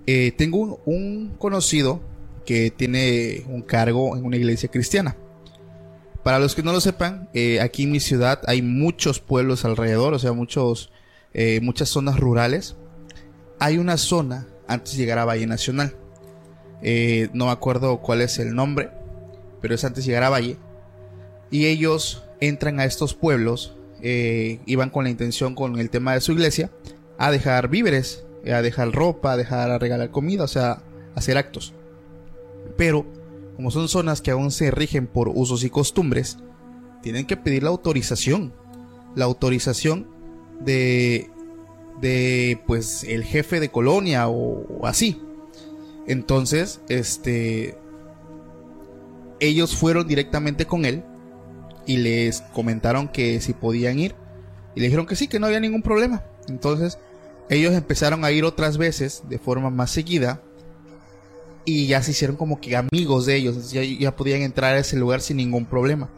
[SPEAKER 1] Eh, tengo un, un conocido que tiene un cargo en una iglesia cristiana. Para los que no lo sepan, eh, aquí en mi ciudad hay muchos pueblos alrededor, o sea, muchos, eh, muchas zonas rurales. Hay una zona antes de llegar a Valle Nacional. Eh, no me acuerdo cuál es el nombre, pero es antes de llegar a Valle. Y ellos entran a estos pueblos, eh, iban con la intención, con el tema de su iglesia, a dejar víveres, eh, a dejar ropa, a dejar a regalar comida, o sea, hacer actos. Pero, como son zonas que aún se rigen por usos y costumbres, tienen que pedir la autorización. La autorización de, de pues, el jefe de colonia o, así. Entonces, este, ellos fueron directamente con él y les comentaron que si podían ir. Y le dijeron que sí, que no había ningún problema. Entonces ellos empezaron a ir otras veces de forma más seguida. Y ya se hicieron como que amigos de ellos. Ya, ya podían entrar a ese lugar sin ningún problema.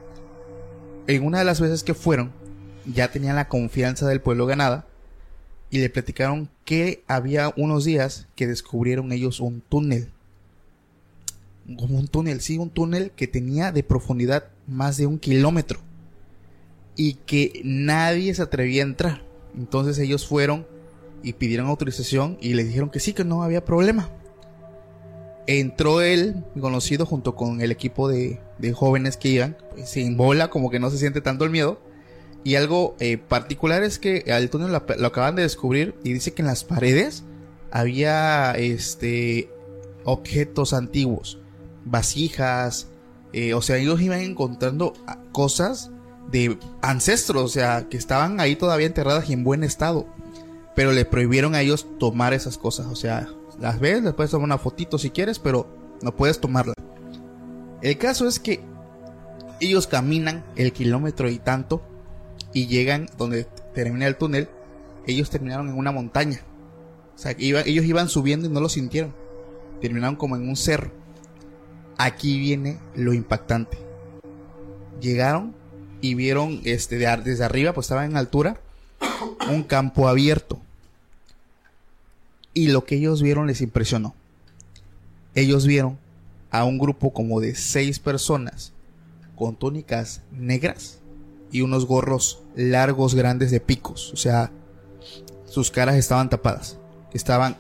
[SPEAKER 1] En una de las veces que fueron, ya tenían la confianza del pueblo ganada. Y le platicaron que había unos días que descubrieron ellos un túnel como un túnel, sí, un túnel que tenía de profundidad más de un kilómetro y que nadie se atrevía a entrar. Entonces ellos fueron y pidieron autorización y le dijeron que sí, que no había problema. Entró él, conocido, junto con el equipo de, jóvenes que iban, pues, sin bola, como que no se siente tanto el miedo. Y algo eh, particular es que al túnel lo, acaban de descubrir y dice que en las paredes había este objetos antiguos vasijas, eh, o sea, ellos iban encontrando cosas de ancestros, o sea, que estaban ahí todavía enterradas y en buen estado, pero le prohibieron a ellos tomar esas cosas, o sea, las ves, les puedes tomar una fotito si quieres, pero no puedes tomarla. El caso es que ellos caminan el kilómetro y tanto y llegan donde termina el túnel, ellos terminaron en una montaña. O sea, ellos iban subiendo y no lo sintieron. Terminaron como en un cerro. Aquí viene lo impactante. Llegaron y vieron este desde arriba, pues estaba en altura, un campo abierto. Y lo que ellos vieron les impresionó. Ellos vieron a un grupo como de seis personas con túnicas negras y unos gorros largos, grandes de picos. O sea, sus caras estaban tapadas. Estaban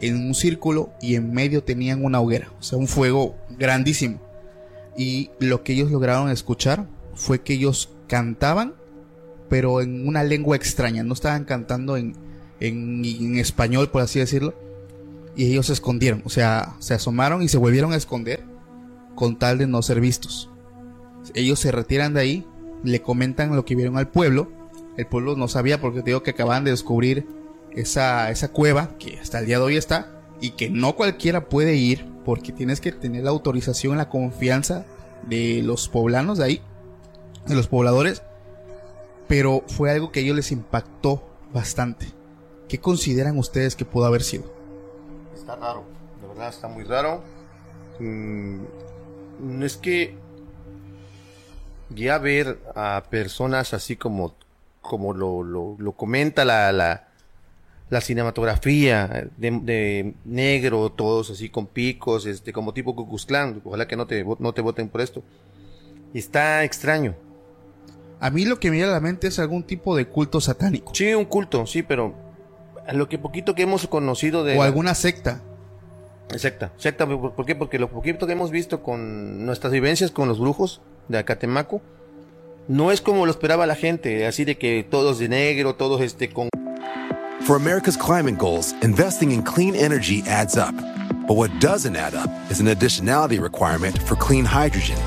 [SPEAKER 1] en un círculo y en medio tenían una hoguera, o sea, un fuego grandísimo. Y lo que ellos lograron escuchar fue que ellos cantaban, pero en una lengua extraña, no estaban cantando en, en, español, por así decirlo. Y ellos se escondieron, o sea, se asomaron y se volvieron a esconder con tal de no ser vistos. Ellos se retiran de ahí, le comentan lo que vieron al pueblo. El pueblo no sabía porque te digo que acaban de descubrir esa, esa cueva que hasta el día de hoy está y que no cualquiera puede ir porque tienes que tener la autorización, la confianza de los poblanos de ahí, de los pobladores, pero fue algo que a ellos les impactó bastante. ¿Qué consideran ustedes que pudo haber sido?
[SPEAKER 3] Está raro, de verdad está muy raro. Mm, es que ya ver a personas así como, como lo, lo, lo comenta la, la, la cinematografía de, negro, todos así con picos, este, como tipo Cucuzclán. Ojalá que no te, no te voten por esto. Está extraño.
[SPEAKER 1] A mí lo que me viene a la mente es algún tipo de culto satánico.
[SPEAKER 3] Sí, un culto, sí, pero lo que poquito que hemos conocido de...
[SPEAKER 1] O alguna secta.
[SPEAKER 3] Secta, secta, ¿por qué? Porque lo poquito que hemos visto con nuestras vivencias con los brujos de Acatemaco, no es como lo esperaba la gente, así de que todos de negro, todos este con
[SPEAKER 4] For America's climate goals, investing in clean energy adds up. But what doesn't add up is an additionality requirement for clean hydrogen.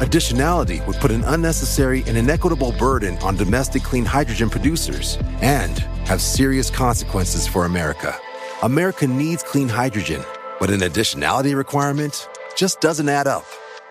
[SPEAKER 4] Additionality would put an unnecessary and inequitable burden on domestic clean hydrogen producers and have serious consequences for America. America needs clean hydrogen, but an additionality requirement just doesn't add up.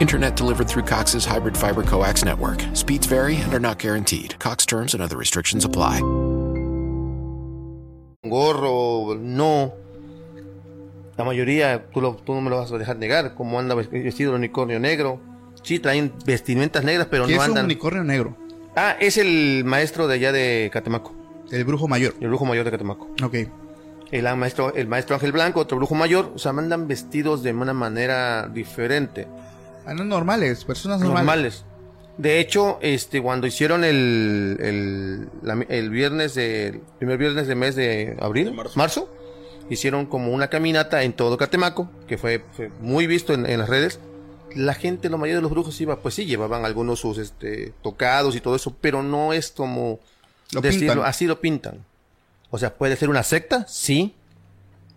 [SPEAKER 5] Internet delivered through Cox's hybrid fiber coax network. Speeds vary and are not guaranteed. Cox terms and other restrictions apply.
[SPEAKER 3] gorro, no. La mayoría, tú, lo, tú no me lo vas a dejar negar, como anda vestido el unicornio negro. Sí, traen vestimentas negras, pero
[SPEAKER 1] ¿Qué
[SPEAKER 3] no
[SPEAKER 1] es
[SPEAKER 3] andan.
[SPEAKER 1] un unicornio negro?
[SPEAKER 3] Ah, es el maestro de allá de Catemaco,
[SPEAKER 1] El brujo mayor.
[SPEAKER 3] el brujo mayor de Catemaco.
[SPEAKER 1] Ok.
[SPEAKER 3] El maestro, el maestro Ángel Blanco, otro brujo mayor, o sea, andan vestidos de una manera diferente.
[SPEAKER 1] Ah, no, normales, personas normales.
[SPEAKER 3] normales. De hecho, este, cuando hicieron el, el, la- el viernes de, el primer viernes de mes de abril,
[SPEAKER 2] De marzo.
[SPEAKER 3] marzo. hicieron como una caminata en todo Catemaco, que fue, fue muy visto en, en las redes, la gente, la mayoría de los brujos iba, pues sí, llevaban algunos sus este, tocados y todo eso, pero no es como
[SPEAKER 1] Lo
[SPEAKER 3] decirlo,
[SPEAKER 1] pintan.
[SPEAKER 3] así lo pintan. O sea, puede ser una secta, sí,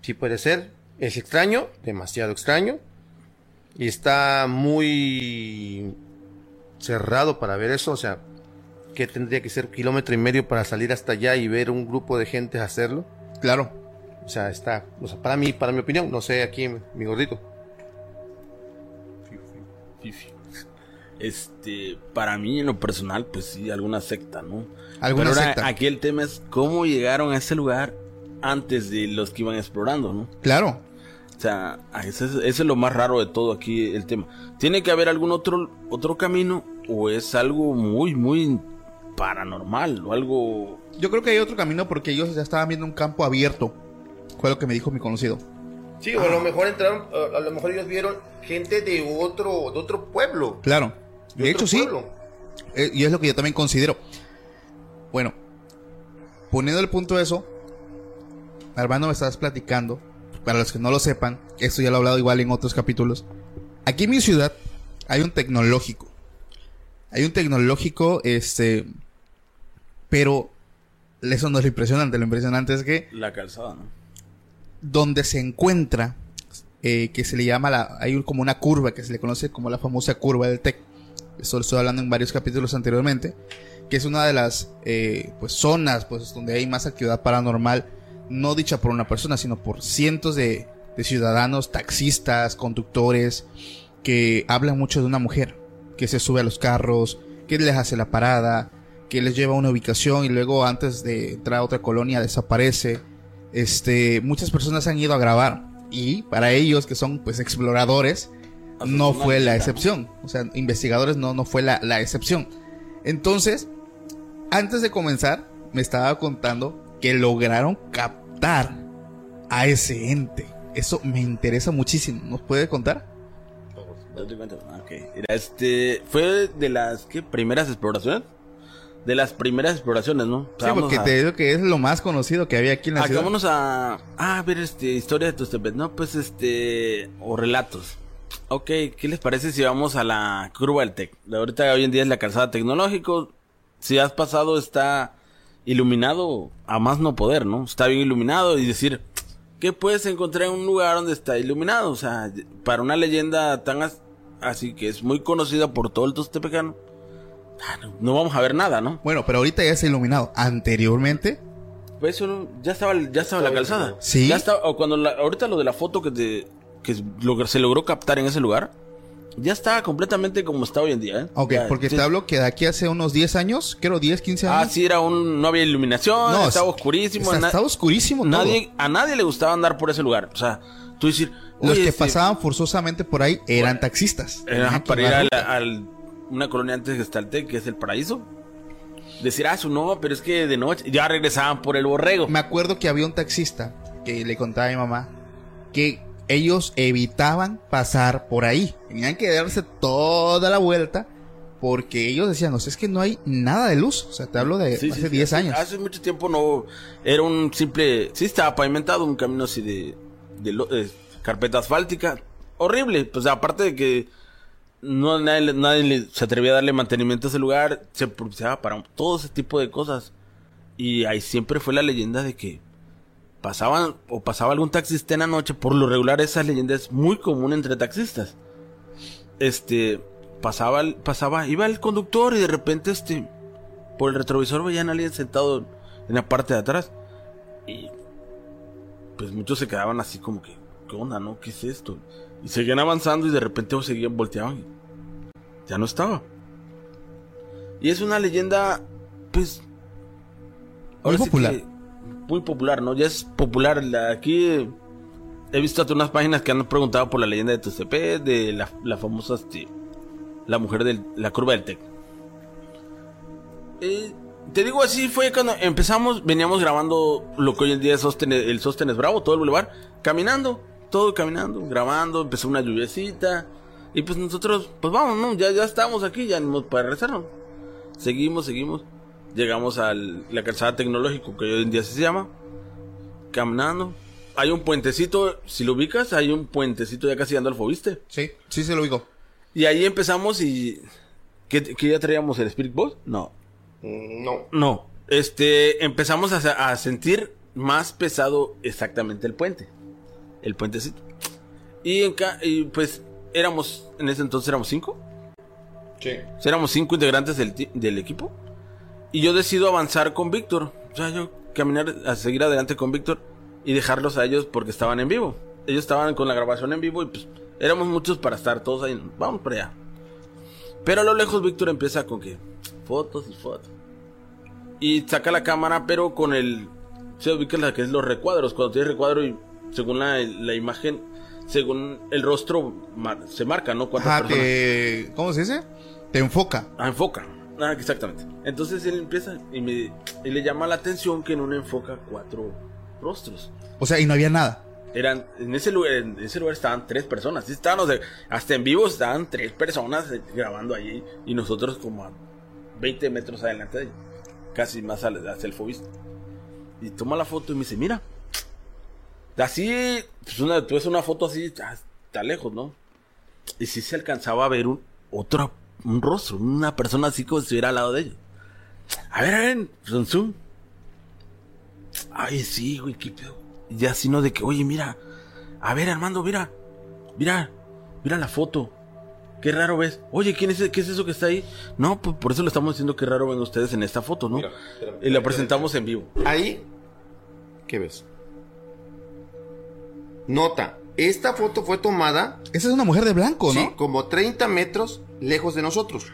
[SPEAKER 3] sí puede ser. Es extraño, demasiado extraño. Y está muy cerrado para ver eso, o sea, que tendría que ser kilómetro y medio para salir hasta allá y ver un grupo de gente hacerlo.
[SPEAKER 1] Claro.
[SPEAKER 3] O sea, está, o sea, para mí, para mi opinión, no sé aquí mi gordito.
[SPEAKER 2] Fifi. Este, para mí en lo personal, pues sí, alguna secta, ¿no?
[SPEAKER 1] Alguna
[SPEAKER 2] Pero ahora,
[SPEAKER 1] secta.
[SPEAKER 2] aquí el tema es cómo llegaron a ese lugar antes de los que iban explorando, ¿no?
[SPEAKER 1] Claro.
[SPEAKER 2] O sea, ese es, ese es lo más raro de todo aquí el tema. ¿Tiene que haber algún otro, otro camino o es algo muy, muy paranormal o algo...
[SPEAKER 1] Yo creo que hay otro camino porque ellos ya estaban viendo un campo abierto. Fue lo que me dijo mi conocido.
[SPEAKER 3] Sí, o a lo mejor entraron, a, a lo mejor ellos vieron gente de otro, de otro pueblo.
[SPEAKER 1] Claro. De,
[SPEAKER 3] de
[SPEAKER 1] hecho, sí. Eh, y es lo que yo también considero. Bueno, poniendo el punto de eso, Armando me estabas platicando, para los que no lo sepan, esto ya lo he hablado igual en otros capítulos. Aquí en mi ciudad hay un tecnológico. Hay un tecnológico, este, pero eso no es lo impresionante. Lo impresionante es que
[SPEAKER 2] La calzada, ¿no?
[SPEAKER 1] donde se encuentra, eh, que se le llama la, hay como una curva que se le conoce como la famosa curva del TEC. Eso lo estoy hablando en varios capítulos anteriormente, que es una de las eh, pues zonas pues donde hay más actividad paranormal, no dicha por una persona, sino por cientos de, de ciudadanos, taxistas, conductores, que hablan mucho de una mujer, que se sube a los carros, que les hace la parada, que les lleva a una ubicación y luego antes de entrar a otra colonia desaparece. Este, muchas personas han ido a grabar y para ellos que son pues exploradores no fue la excepción, o sea, investigadores no no fue la, la excepción. Entonces, antes de comenzar me estaba contando que lograron a ese ente. Eso me interesa muchísimo. ¿Nos puede contar?
[SPEAKER 2] Ah, ok. Mira, este, fue de las ¿qué? primeras exploraciones. De las primeras exploraciones, ¿no? O sea,
[SPEAKER 1] Sí, porque
[SPEAKER 2] a-
[SPEAKER 1] te digo que es lo más conocido que había aquí en la ciudad.
[SPEAKER 2] Hagámonos a, a ver este historia de Tustepet, no, pues este o relatos. Ok, ¿qué les parece si vamos a la curva del Tec? Ahorita hoy en día es la calzada tecnológico. Si has pasado está iluminado a más no poder, ¿no? Está bien iluminado y decir, ¿qué puedes encontrar en un lugar donde está iluminado? O sea, para una leyenda tan as- así que es muy conocida por todo el Tustepecano, ah, no, vamos a ver nada, ¿no?
[SPEAKER 1] Bueno, pero ahorita ya está iluminado. Anteriormente,
[SPEAKER 2] Pues eso no- ya estaba, ya estaba la calzada.
[SPEAKER 1] Sí.
[SPEAKER 2] Ya estaba, o cuando la- ahorita lo de la foto que te, que se logró captar en ese lugar, ya estaba completamente como está hoy en día, ¿eh?
[SPEAKER 1] ok,
[SPEAKER 2] Ya,
[SPEAKER 1] porque te hablo que de aquí hace unos 10 años, creo 10, 15 años.
[SPEAKER 2] Ah, sí, era un, no había iluminación,
[SPEAKER 1] No,
[SPEAKER 2] estaba
[SPEAKER 1] es-
[SPEAKER 2] oscurísimo.
[SPEAKER 1] está- estaba oscurísimo todo.
[SPEAKER 2] nadie, a nadie le gustaba andar por ese lugar. O sea, tú decir,
[SPEAKER 1] Los
[SPEAKER 2] "Oye,
[SPEAKER 1] que
[SPEAKER 2] este,
[SPEAKER 1] pasaban forzosamente por ahí eran taxistas.
[SPEAKER 2] era para ir a, la- al- una colonia antes de Gestaltec, que es el paraíso. Decir, ah, su no, pero es que de noche ya regresaban por el borrego.
[SPEAKER 1] Me acuerdo que había un taxista que le contaba a mi mamá que ellos evitaban pasar por ahí. Tenían que darse toda la vuelta porque ellos decían, no sé, es que no hay nada de luz. O sea, te hablo de
[SPEAKER 2] Sí,
[SPEAKER 1] hace
[SPEAKER 2] sí, sí,
[SPEAKER 1] 10 años.
[SPEAKER 2] Hace mucho tiempo no. Era un simple. Sí, estaba pavimentado, un camino así de. de, de carpeta asfáltica. Horrible. Pues aparte de que. No, nadie, nadie se atrevía a darle mantenimiento a ese lugar. Se propiciaba para todo ese tipo de cosas. Y ahí siempre fue la leyenda de que. Pasaban o pasaba algún taxista en la noche. Por lo regular, esa leyenda es muy común entre taxistas. Este. Pasaba, pasaba, iba el conductor y de repente este por el retrovisor veían a alguien sentado en la parte de atrás. Y pues muchos se quedaban así como que, ¿qué onda, no? ¿Qué es esto? Y seguían avanzando y de repente seguían, volteaban y ya no estaba. Y es una leyenda, pues...
[SPEAKER 1] Muy popular.
[SPEAKER 2] que muy popular, ¿no? Ya es popular. La- aquí he visto hasta unas páginas que han preguntado por la leyenda de TCP, de la, la famosa, este, la mujer de la curva del TEC. Eh, te digo así fue cuando empezamos, veníamos grabando lo que hoy en día es Sóstenes- el Sóstenes Bravo, todo el bulevar, caminando, todo caminando, grabando, empezó una lluviecita y pues nosotros, pues vamos, ¿no? Ya, ya estamos aquí, ya para regresarnos. Seguimos, seguimos, llegamos a la calzada tecnológico que hoy en día se llama, caminando. Hay un puentecito, si lo ubicas, hay un puentecito ya casi llegando al Fobiste.
[SPEAKER 1] Sí, sí se lo digo.
[SPEAKER 2] Y ahí empezamos y... ¿Qué, qué ya traíamos el Spirit Boss? No.
[SPEAKER 3] Mm, No.
[SPEAKER 2] No. Este, empezamos a, a sentir más pesado exactamente el puente. El puentecito. Y, en ca- y pues éramos, en ese entonces éramos cinco.
[SPEAKER 3] Sí.
[SPEAKER 2] Éramos cinco integrantes del, del equipo. Y yo decido avanzar con Víctor. O sea, yo caminar, a seguir adelante con Víctor y dejarlos a ellos porque estaban en vivo. Ellos estaban con la grabación en vivo y pues éramos muchos para estar todos ahí. Vamos para allá. Pero a lo lejos Víctor empieza con que fotos y fotos. Y saca la cámara, pero con el. Se ubica la que es los recuadros. Cuando tienes recuadro y según la, la imagen, según el rostro mar- se marca, ¿no? ¿Cuántas
[SPEAKER 1] Ajá, te... ¿Cómo se dice? Te enfoca.
[SPEAKER 2] Ah, enfoca. Ah, exactamente. Entonces él empieza y, me, y le llama la atención que en una enfoca cuatro rostros.
[SPEAKER 1] O sea, y no había nada.
[SPEAKER 2] Eran, en ese lugar, en ese lugar estaban tres personas. Sí estaban, o sea, hasta en vivo estaban tres personas eh, grabando allí y nosotros como a 20 metros adelante de ellos. Casi más al- hacia el fobista. Y toma la foto y me dice, mira. Así, pues una, tú ves una foto así, está lejos, ¿no? Y sí se alcanzaba a ver un otro, un rostro, una persona así como si estuviera al lado de ellos. A ver, a ver, zoom, zoom. Ay, sí, güey, qué pedo. Y ya así, ¿no? De que, oye, mira. A ver, Armando, mira. Mira. Mira la foto. Qué raro ves. Oye, ¿quién es, ¿qué es eso que está ahí? No, pues por eso le estamos diciendo que raro ven ustedes en esta foto, ¿no?
[SPEAKER 3] Mira, espérame,
[SPEAKER 2] y la presentamos en vivo.
[SPEAKER 3] Ahí, ¿qué ves? Nota, esta foto fue tomada
[SPEAKER 1] Esa es una mujer de blanco, ¿no?
[SPEAKER 3] sí, como 30 metros lejos de nosotros.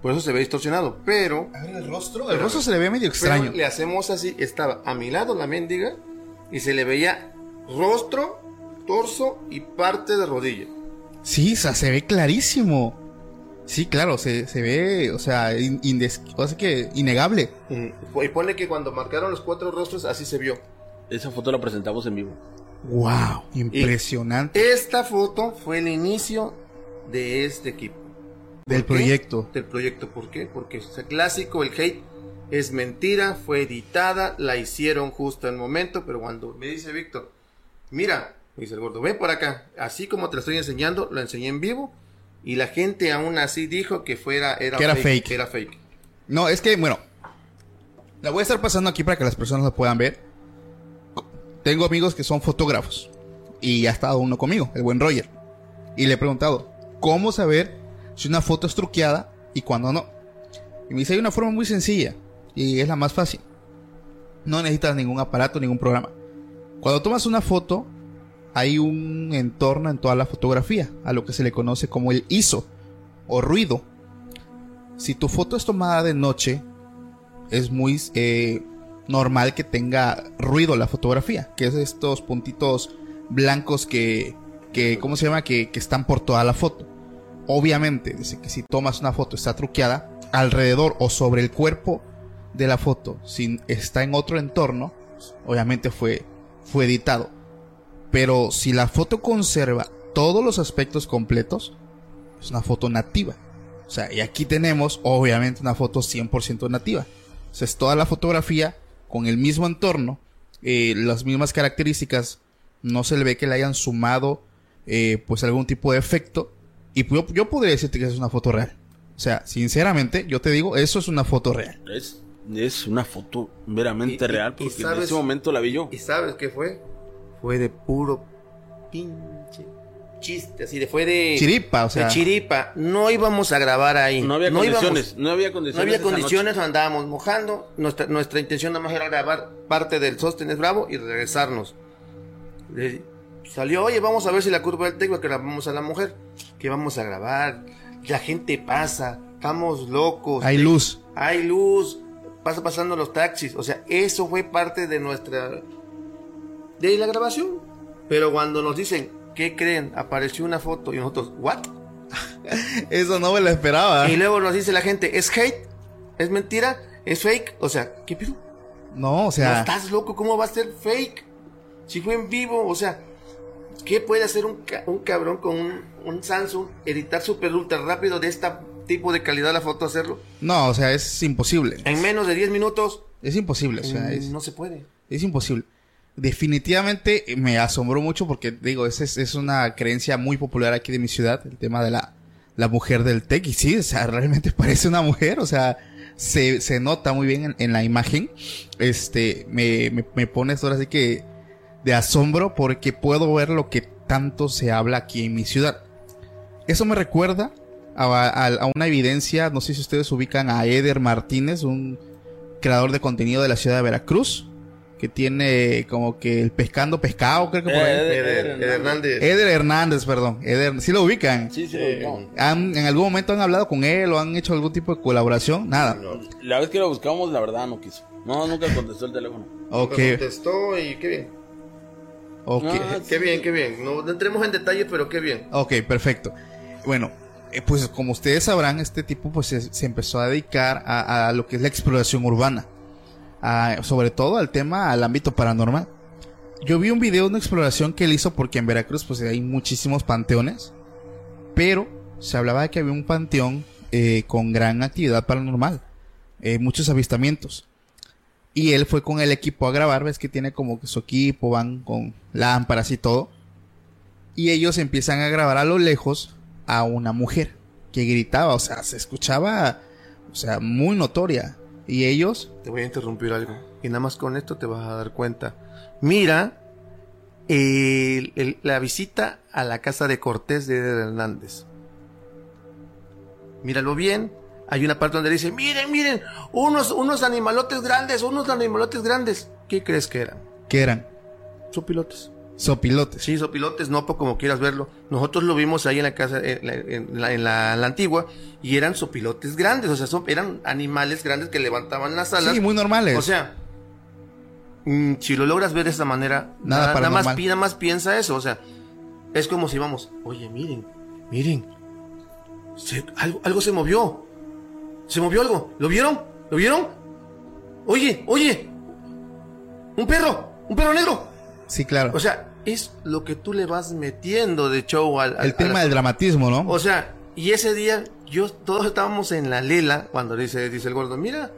[SPEAKER 3] Por eso se ve distorsionado. Pero,
[SPEAKER 1] A ver, el rostro. El rostro se le ve medio extraño.
[SPEAKER 3] pero le hacemos así. Estaba a mi lado la mendiga y se le veía rostro, torso y parte de rodilla.
[SPEAKER 1] Sí, o sea, se ve clarísimo. Sí, claro, se, se ve, o sea, in- indes- o sea que innegable.
[SPEAKER 3] Y pone que cuando marcaron los cuatro rostros, así se vio.
[SPEAKER 2] Esa foto la presentamos en vivo.
[SPEAKER 1] Wow, impresionante.
[SPEAKER 3] Esta foto fue el inicio de este equipo.
[SPEAKER 1] Del
[SPEAKER 3] ¿Por qué?
[SPEAKER 1] proyecto.
[SPEAKER 3] Del proyecto, ¿por qué? Porque es clásico, el hate es mentira, fue editada, la hicieron justo en el momento, pero cuando me dice Víctor, mira, me dice el gordo, ven por acá, así como te lo estoy enseñando, lo enseñé en vivo, y la gente aún así dijo que fuera, era,
[SPEAKER 1] Que era fake.
[SPEAKER 3] Era fake.
[SPEAKER 1] No, es que, bueno, la voy a estar pasando aquí para que las personas la puedan ver. Tengo amigos que son fotógrafos y ha estado uno conmigo, el buen Roger. Y le he preguntado, ¿cómo saber si una foto es truqueada y cuándo no? Y me dice, hay una forma muy sencilla y es la más fácil. No necesitas ningún aparato, ningún programa. Cuando tomas una foto, hay un entorno en toda la fotografía, a lo que se le conoce como el ISO o ruido. Si tu foto es tomada de noche, es muy eh, normal que tenga ruido la fotografía, que es estos puntitos blancos que, que ¿cómo se llama? Que, que están por toda la foto. Obviamente, dice que si tomas una foto está truqueada, alrededor o sobre el cuerpo de la foto, si está en otro entorno, obviamente fue, fue editado. Pero si la foto conserva todos los aspectos completos, es una foto nativa. O sea, y aquí tenemos obviamente una foto 100% nativa. Es toda la fotografía con el mismo entorno, eh, las mismas características. No se le ve que le hayan sumado eh, pues algún tipo de efecto. Y yo, yo podría decirte que es una foto real. O sea, sinceramente, yo te digo, eso es una foto real.
[SPEAKER 2] Es, es una foto meramente
[SPEAKER 3] Y-
[SPEAKER 2] real porque en ese momento la vi yo.
[SPEAKER 3] ¿Y sabes qué fue? Fue de puro pinche chiste, así de fue de
[SPEAKER 1] Chiripa, o sea.
[SPEAKER 3] de chiripa. No íbamos a grabar ahí.
[SPEAKER 2] No había condiciones, no había
[SPEAKER 3] No
[SPEAKER 2] condiciones.
[SPEAKER 3] había
[SPEAKER 2] esa
[SPEAKER 3] condiciones, andábamos mojando. Nuestra, nuestra intención nada más era grabar parte del Sóstenes Bravo y regresarnos. Le- salió, oye, vamos a ver si la curva del Tecla que grabamos a la mujer. Que vamos a grabar. La gente pasa, estamos locos.
[SPEAKER 1] Hay luz.
[SPEAKER 3] Hay luz, pasa pasando los taxis. O sea, eso fue parte de nuestra. de la grabación. Pero cuando nos dicen, ¿qué creen? Apareció una foto y nosotros, ¿what?
[SPEAKER 1] Eso no me lo esperaba.
[SPEAKER 3] Y luego nos dice la gente, ¿es hate? ¿Es mentira? ¿Es fake? O sea, ¿qué pedo?
[SPEAKER 1] No, o
[SPEAKER 3] ¿No
[SPEAKER 1] sea.
[SPEAKER 3] estás loco? ¿Cómo va a ser fake? Si fue en vivo, o sea, ¿qué puede hacer un, un cabrón con un, un Samsung? Editar super ultra rápido de este tipo de calidad la foto, hacerlo.
[SPEAKER 1] No, o sea, es imposible.
[SPEAKER 3] En menos de 10 minutos,
[SPEAKER 1] Es imposible, o sea, es,
[SPEAKER 3] no se puede.
[SPEAKER 1] es imposible. Definitivamente me asombró mucho porque, digo, es, es, una creencia muy popular aquí de mi ciudad, el tema de la, la mujer del tech. Y sí, o sea, realmente parece una mujer, o sea, se, se nota muy bien en, en la imagen. Este, me, me, me pone esto ahora sí que de asombro porque puedo ver lo que tanto se habla aquí en mi ciudad. Eso me recuerda a, a- a una evidencia, no sé si ustedes ubican a Eder Martínez, un creador de contenido de la ciudad de Veracruz, que tiene como que el pescando pescado, creo que por ahí.
[SPEAKER 2] Eh,
[SPEAKER 3] Eder, Eder Hernández.
[SPEAKER 1] Eder Hernández, perdón. Eder, ¿sí lo ubican?
[SPEAKER 2] Sí, sí, lo ubicamos.
[SPEAKER 1] ¿Han- ¿En algún momento han hablado con él o han hecho algún tipo de colaboración? Nada.
[SPEAKER 2] La vez que lo buscamos, la verdad, no quiso. No, nunca contestó el teléfono.
[SPEAKER 1] Ok,
[SPEAKER 3] Me contestó y qué bien.
[SPEAKER 1] Ok.
[SPEAKER 2] Ah,
[SPEAKER 3] Qué bien, qué bien. No entremos en detalle, pero qué bien.
[SPEAKER 1] Ok, perfecto. Bueno, eh, pues como ustedes sabrán, este tipo pues se, se empezó a dedicar a, a lo que es la exploración urbana. A- sobre todo al tema, al ámbito paranormal. Yo vi un video de una exploración que él hizo porque en Veracruz pues hay muchísimos panteones. Pero se hablaba de que había un panteón eh, con gran actividad paranormal. eh, muchos avistamientos. Y él fue con el equipo a grabar, ves que tiene como que su equipo, van con lámparas y todo. Y ellos empiezan a grabar a lo lejos a una mujer que gritaba, o sea, se escuchaba, o sea, muy notoria. Y ellos,
[SPEAKER 3] Te voy a interrumpir algo. Y nada más con esto te vas a dar cuenta. Mira la visita a la casa de Cortés de Hernández. Míralo bien. Hay una parte donde dice, miren, miren, unos, unos animalotes grandes, unos animalotes grandes. ¿Qué crees que eran?
[SPEAKER 1] que eran
[SPEAKER 3] Sopilotes.
[SPEAKER 1] sopilotes.
[SPEAKER 3] Sí, sopilotes, no como quieras verlo. Nosotros lo vimos ahí en la casa, en la, en la- en la- en la antigua, y eran sopilotes grandes, o sea, son- eran animales grandes que levantaban las alas.
[SPEAKER 1] Sí, muy normales.
[SPEAKER 3] O sea, mm, si lo logras ver de esta manera,
[SPEAKER 1] Nada
[SPEAKER 3] nada, nada más, nada más piensa eso. O sea, es como si vamos, oye, miren, miren, se- algo, algo se movió. Se movió algo. ¿Lo vieron? ¿Lo vieron? Oye, oye, un perro, un perro negro.
[SPEAKER 1] sí, claro.
[SPEAKER 3] O sea, es lo que tú le vas metiendo de show al, al-
[SPEAKER 1] el tema del dramatismo, ¿no?
[SPEAKER 3] O sea, y ese día yo todos estábamos en la lela cuando dice dice el gordo, mira,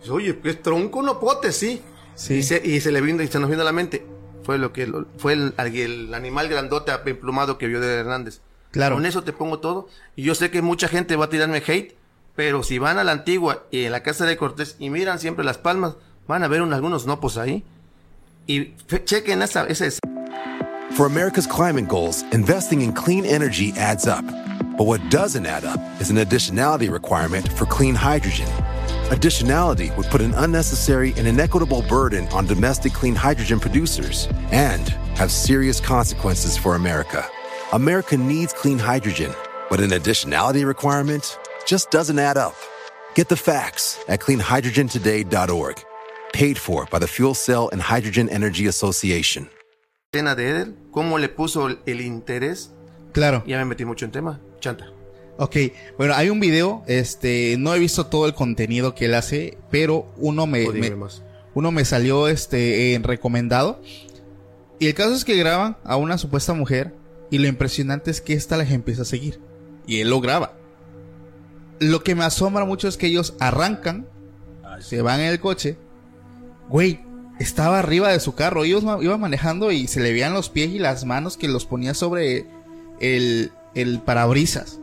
[SPEAKER 3] dice, oye, es tronco no pote, sí.
[SPEAKER 1] Sí.
[SPEAKER 3] Y se, y se le vino y se nos vino a la mente. Fue lo que lo- fue el, el animal grandote emplumado que vio de Hernández.
[SPEAKER 1] Claro.
[SPEAKER 3] Con eso te pongo todo. Y yo sé que mucha gente va a tirarme hate, pero si van a la antigua y en la casa de Cortés y miran siempre las palmas, van a ver un- algunos nopos ahí. Y chequen esa, esa
[SPEAKER 4] For America's climate goals, investing in clean energy adds up. But what doesn't add up is an additionality requirement for clean hydrogen. Additionality would put an unnecessary and inequitable burden on domestic clean hydrogen producers and have serious consequences for America. America needs clean hydrogen, but an additionality requirement just doesn't add up. Get the facts at cleanhydrogentoday.org. Paid for by the Fuel Cell and Hydrogen Energy Association.
[SPEAKER 3] escena de Eder, cómo le puso el, interés.
[SPEAKER 1] claro.
[SPEAKER 3] Ya me metí mucho en tema. Chanta.
[SPEAKER 1] Ok, bueno, hay un video, este, no he visto todo el contenido que él hace, pero uno me, uno me salió, este, en recomendado. Y el caso es que graban a una supuesta mujer y lo impresionante es que esta les empieza a seguir. Y él lo graba. Lo que me asombra mucho es que ellos arrancan, se van en el coche. Güey, estaba arriba de su carro. Ellos iban manejando y se le veían los pies y las manos que los ponía sobre el, el parabrisas.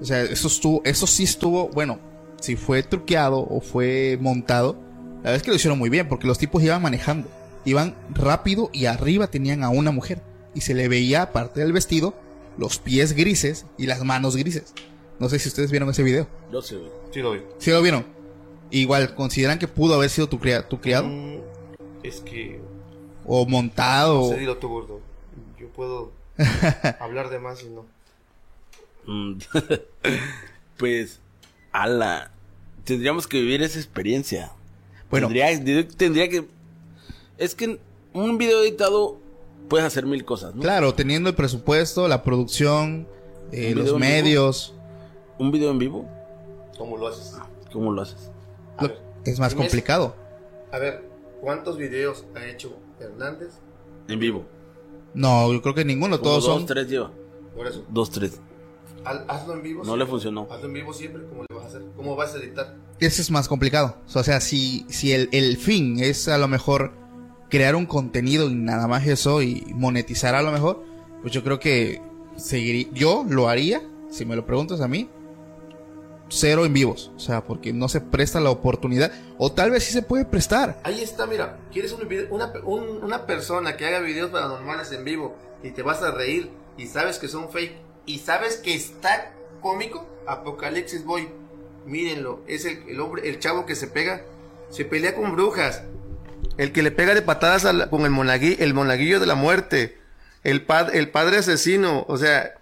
[SPEAKER 1] O sea, eso estuvo, eso sí estuvo, bueno, si fue truqueado o fue montado, la verdad es que lo hicieron muy bien, porque los tipos iban manejando, iban rápido y arriba tenían a una mujer. Y se le veía, aparte del vestido, los pies grises y las manos grises. No sé si ustedes vieron ese video.
[SPEAKER 2] Yo sé, güey.
[SPEAKER 3] Sí lo vi.
[SPEAKER 1] ¿Sí lo vieron? Igual, ¿consideran que pudo haber sido tu, cria- tu criado?
[SPEAKER 3] Mm, es que.
[SPEAKER 1] ¿O montado?
[SPEAKER 3] No sé, dilo tú, gordo. Yo puedo hablar de más y no.
[SPEAKER 2] Mm. pues, ala. Tendríamos que vivir esa experiencia.
[SPEAKER 1] Bueno.
[SPEAKER 2] Tendría, tendría que. Es que un video editado puedes hacer mil cosas, ¿no?
[SPEAKER 1] Claro, teniendo el presupuesto, la producción, eh,
[SPEAKER 2] ¿Un
[SPEAKER 1] los medios,
[SPEAKER 2] Un video en vivo,
[SPEAKER 3] ¿Cómo lo haces?
[SPEAKER 2] ¿cómo lo haces?
[SPEAKER 3] A
[SPEAKER 1] lo-
[SPEAKER 3] ver,
[SPEAKER 1] es más complicado.
[SPEAKER 3] A ver, ¿cuántos videos ha hecho Hernández?
[SPEAKER 2] En vivo.
[SPEAKER 1] No, yo creo que ninguno,
[SPEAKER 2] Como
[SPEAKER 1] todos
[SPEAKER 2] dos,
[SPEAKER 1] son...
[SPEAKER 2] tres lleva.
[SPEAKER 3] Por eso.
[SPEAKER 2] Dos, tres.
[SPEAKER 3] Haz- Hazlo en vivo.
[SPEAKER 2] No le funcionó.
[SPEAKER 3] Hazlo en vivo siempre. ¿Cómo le vas a hacer? ¿Cómo vas a editar?
[SPEAKER 1] Ese es más complicado. O sea, si, si el, el fin es a lo mejor crear un contenido y nada más eso y monetizar a lo mejor, pues yo creo que seguiría, yo lo haría si me lo preguntas a mí, cero en vivos. O sea, porque no se presta la oportunidad. O tal vez sí se puede prestar.
[SPEAKER 3] Ahí está, mira, quieres una, un- una persona que haga videos paranormales en vivo y te vas a reír y sabes que son fake y sabes que está cómico, Apocalipsis Boy. Mírenlo, es el, el hombre, el chavo que se pega, se pelea con brujas. El que le pega de patadas con el, el monaguillo de la muerte. El, pad- el padre asesino. O sea,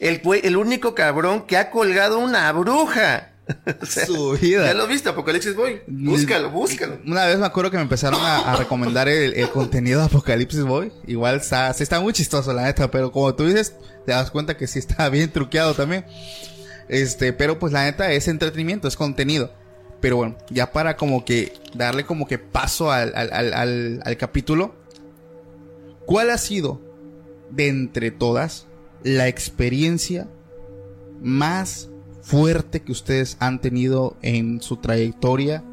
[SPEAKER 3] el, el único cabrón que ha colgado una bruja. O sea,
[SPEAKER 1] Su vida.
[SPEAKER 3] Ya lo viste, Apocalipsis Boy. Búscalo, búscalo.
[SPEAKER 1] Una vez me acuerdo que me empezaron a, a recomendar el, el contenido de Apocalipsis Boy. Igual está, sí está muy chistoso, la neta. Pero como tú dices, te das cuenta que sí está bien truqueado también. Este, pero pues la neta es entretenimiento, es contenido. Pero bueno, ya para como que darle como que paso al, al, al- al capítulo. ¿Cuál ha sido, de entre todas, la experiencia más fuerte que ustedes han tenido en su trayectoria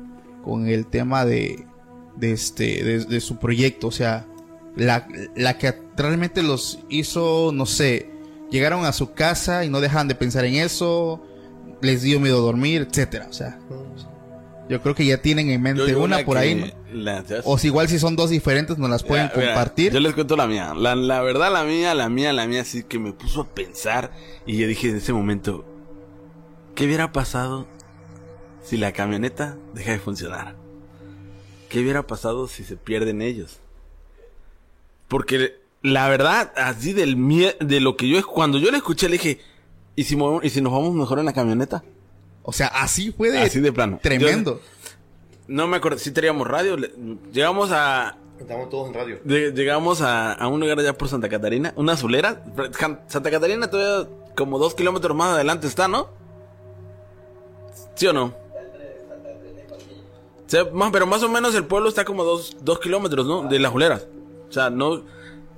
[SPEAKER 1] con el tema de, este, de, de su proyecto? O sea, la, la que realmente los hizo, no sé, llegaron a su casa y no dejaban de pensar en eso, les dio miedo dormir, etcétera. O sea, yo creo que ya tienen en mente una, por ahí. O si igual si son dos diferentes, nos las pueden
[SPEAKER 2] Mira, mira,
[SPEAKER 1] compartir.
[SPEAKER 2] yo les cuento la mía. La, la verdad, la mía, la mía, la mía, sí que me puso a pensar. Y yo dije en ese momento, ¿qué hubiera pasado si la camioneta deja de funcionar? ¿Qué hubiera pasado si se pierden ellos? Porque la verdad, así del mie- de lo que yo, cuando yo le escuché, le dije, ¿y si, ¿y si nos vamos mejor en la camioneta?
[SPEAKER 1] O sea, así fue de,
[SPEAKER 2] Así de plano.
[SPEAKER 1] tremendo.
[SPEAKER 2] No me acuerdo si teníamos radio. le- Llegamos a,
[SPEAKER 3] Estamos todos en radio.
[SPEAKER 2] De- llegamos a, a un lugar allá por Santa Catarina, una azulera. Santa Catarina todavía como dos kilómetros más adelante está, ¿no? ¿Sí o no? O sea, más, pero más o menos el pueblo está como dos, dos kilómetros, ¿no? De las azuleras. O sea, no...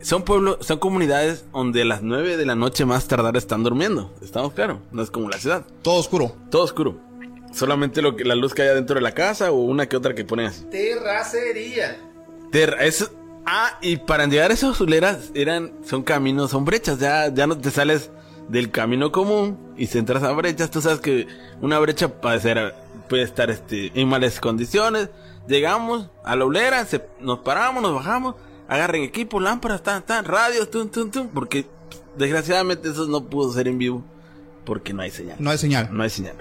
[SPEAKER 2] Son pueblos, son comunidades donde a las nueve de la noche más tardar están durmiendo. Estamos claros. No es como la ciudad.
[SPEAKER 1] Todo oscuro.
[SPEAKER 2] Todo oscuro. Solamente lo que, la luz que hay adentro de la casa o una que otra que ponen así.
[SPEAKER 3] Terracería.
[SPEAKER 2] Ter- es- ah, y para llegar a esas azuleras eran, son caminos, son brechas, ya, ya no te sales del camino común y se entras a brechas, tú sabes que una brecha puede ser, puede estar este, en malas condiciones, llegamos a la olera, se- nos paramos, nos bajamos, agarren equipo, lámparas, tan, tan, radios, tum, tum, tum, porque desgraciadamente eso no pudo ser en vivo, porque no hay señal.
[SPEAKER 1] No hay señal.
[SPEAKER 2] No hay señal.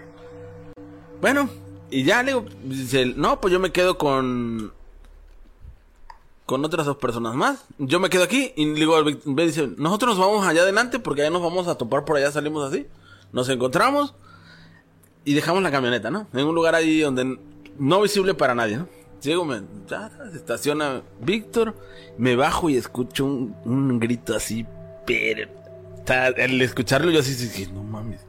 [SPEAKER 2] Bueno, y ya le digo, dice, él, no, pues yo me quedo con con otras dos personas más. Yo me quedo aquí y le digo dice, nosotros nos vamos allá adelante porque allá nos vamos a topar por allá, salimos así. Nos encontramos y dejamos la camioneta, ¿no? En un lugar ahí donde no visible para nadie, ¿no? Llego, me ya, estaciona Víctor, me bajo y escucho un, un grito así, pero está- al escucharlo yo así dije, no mames.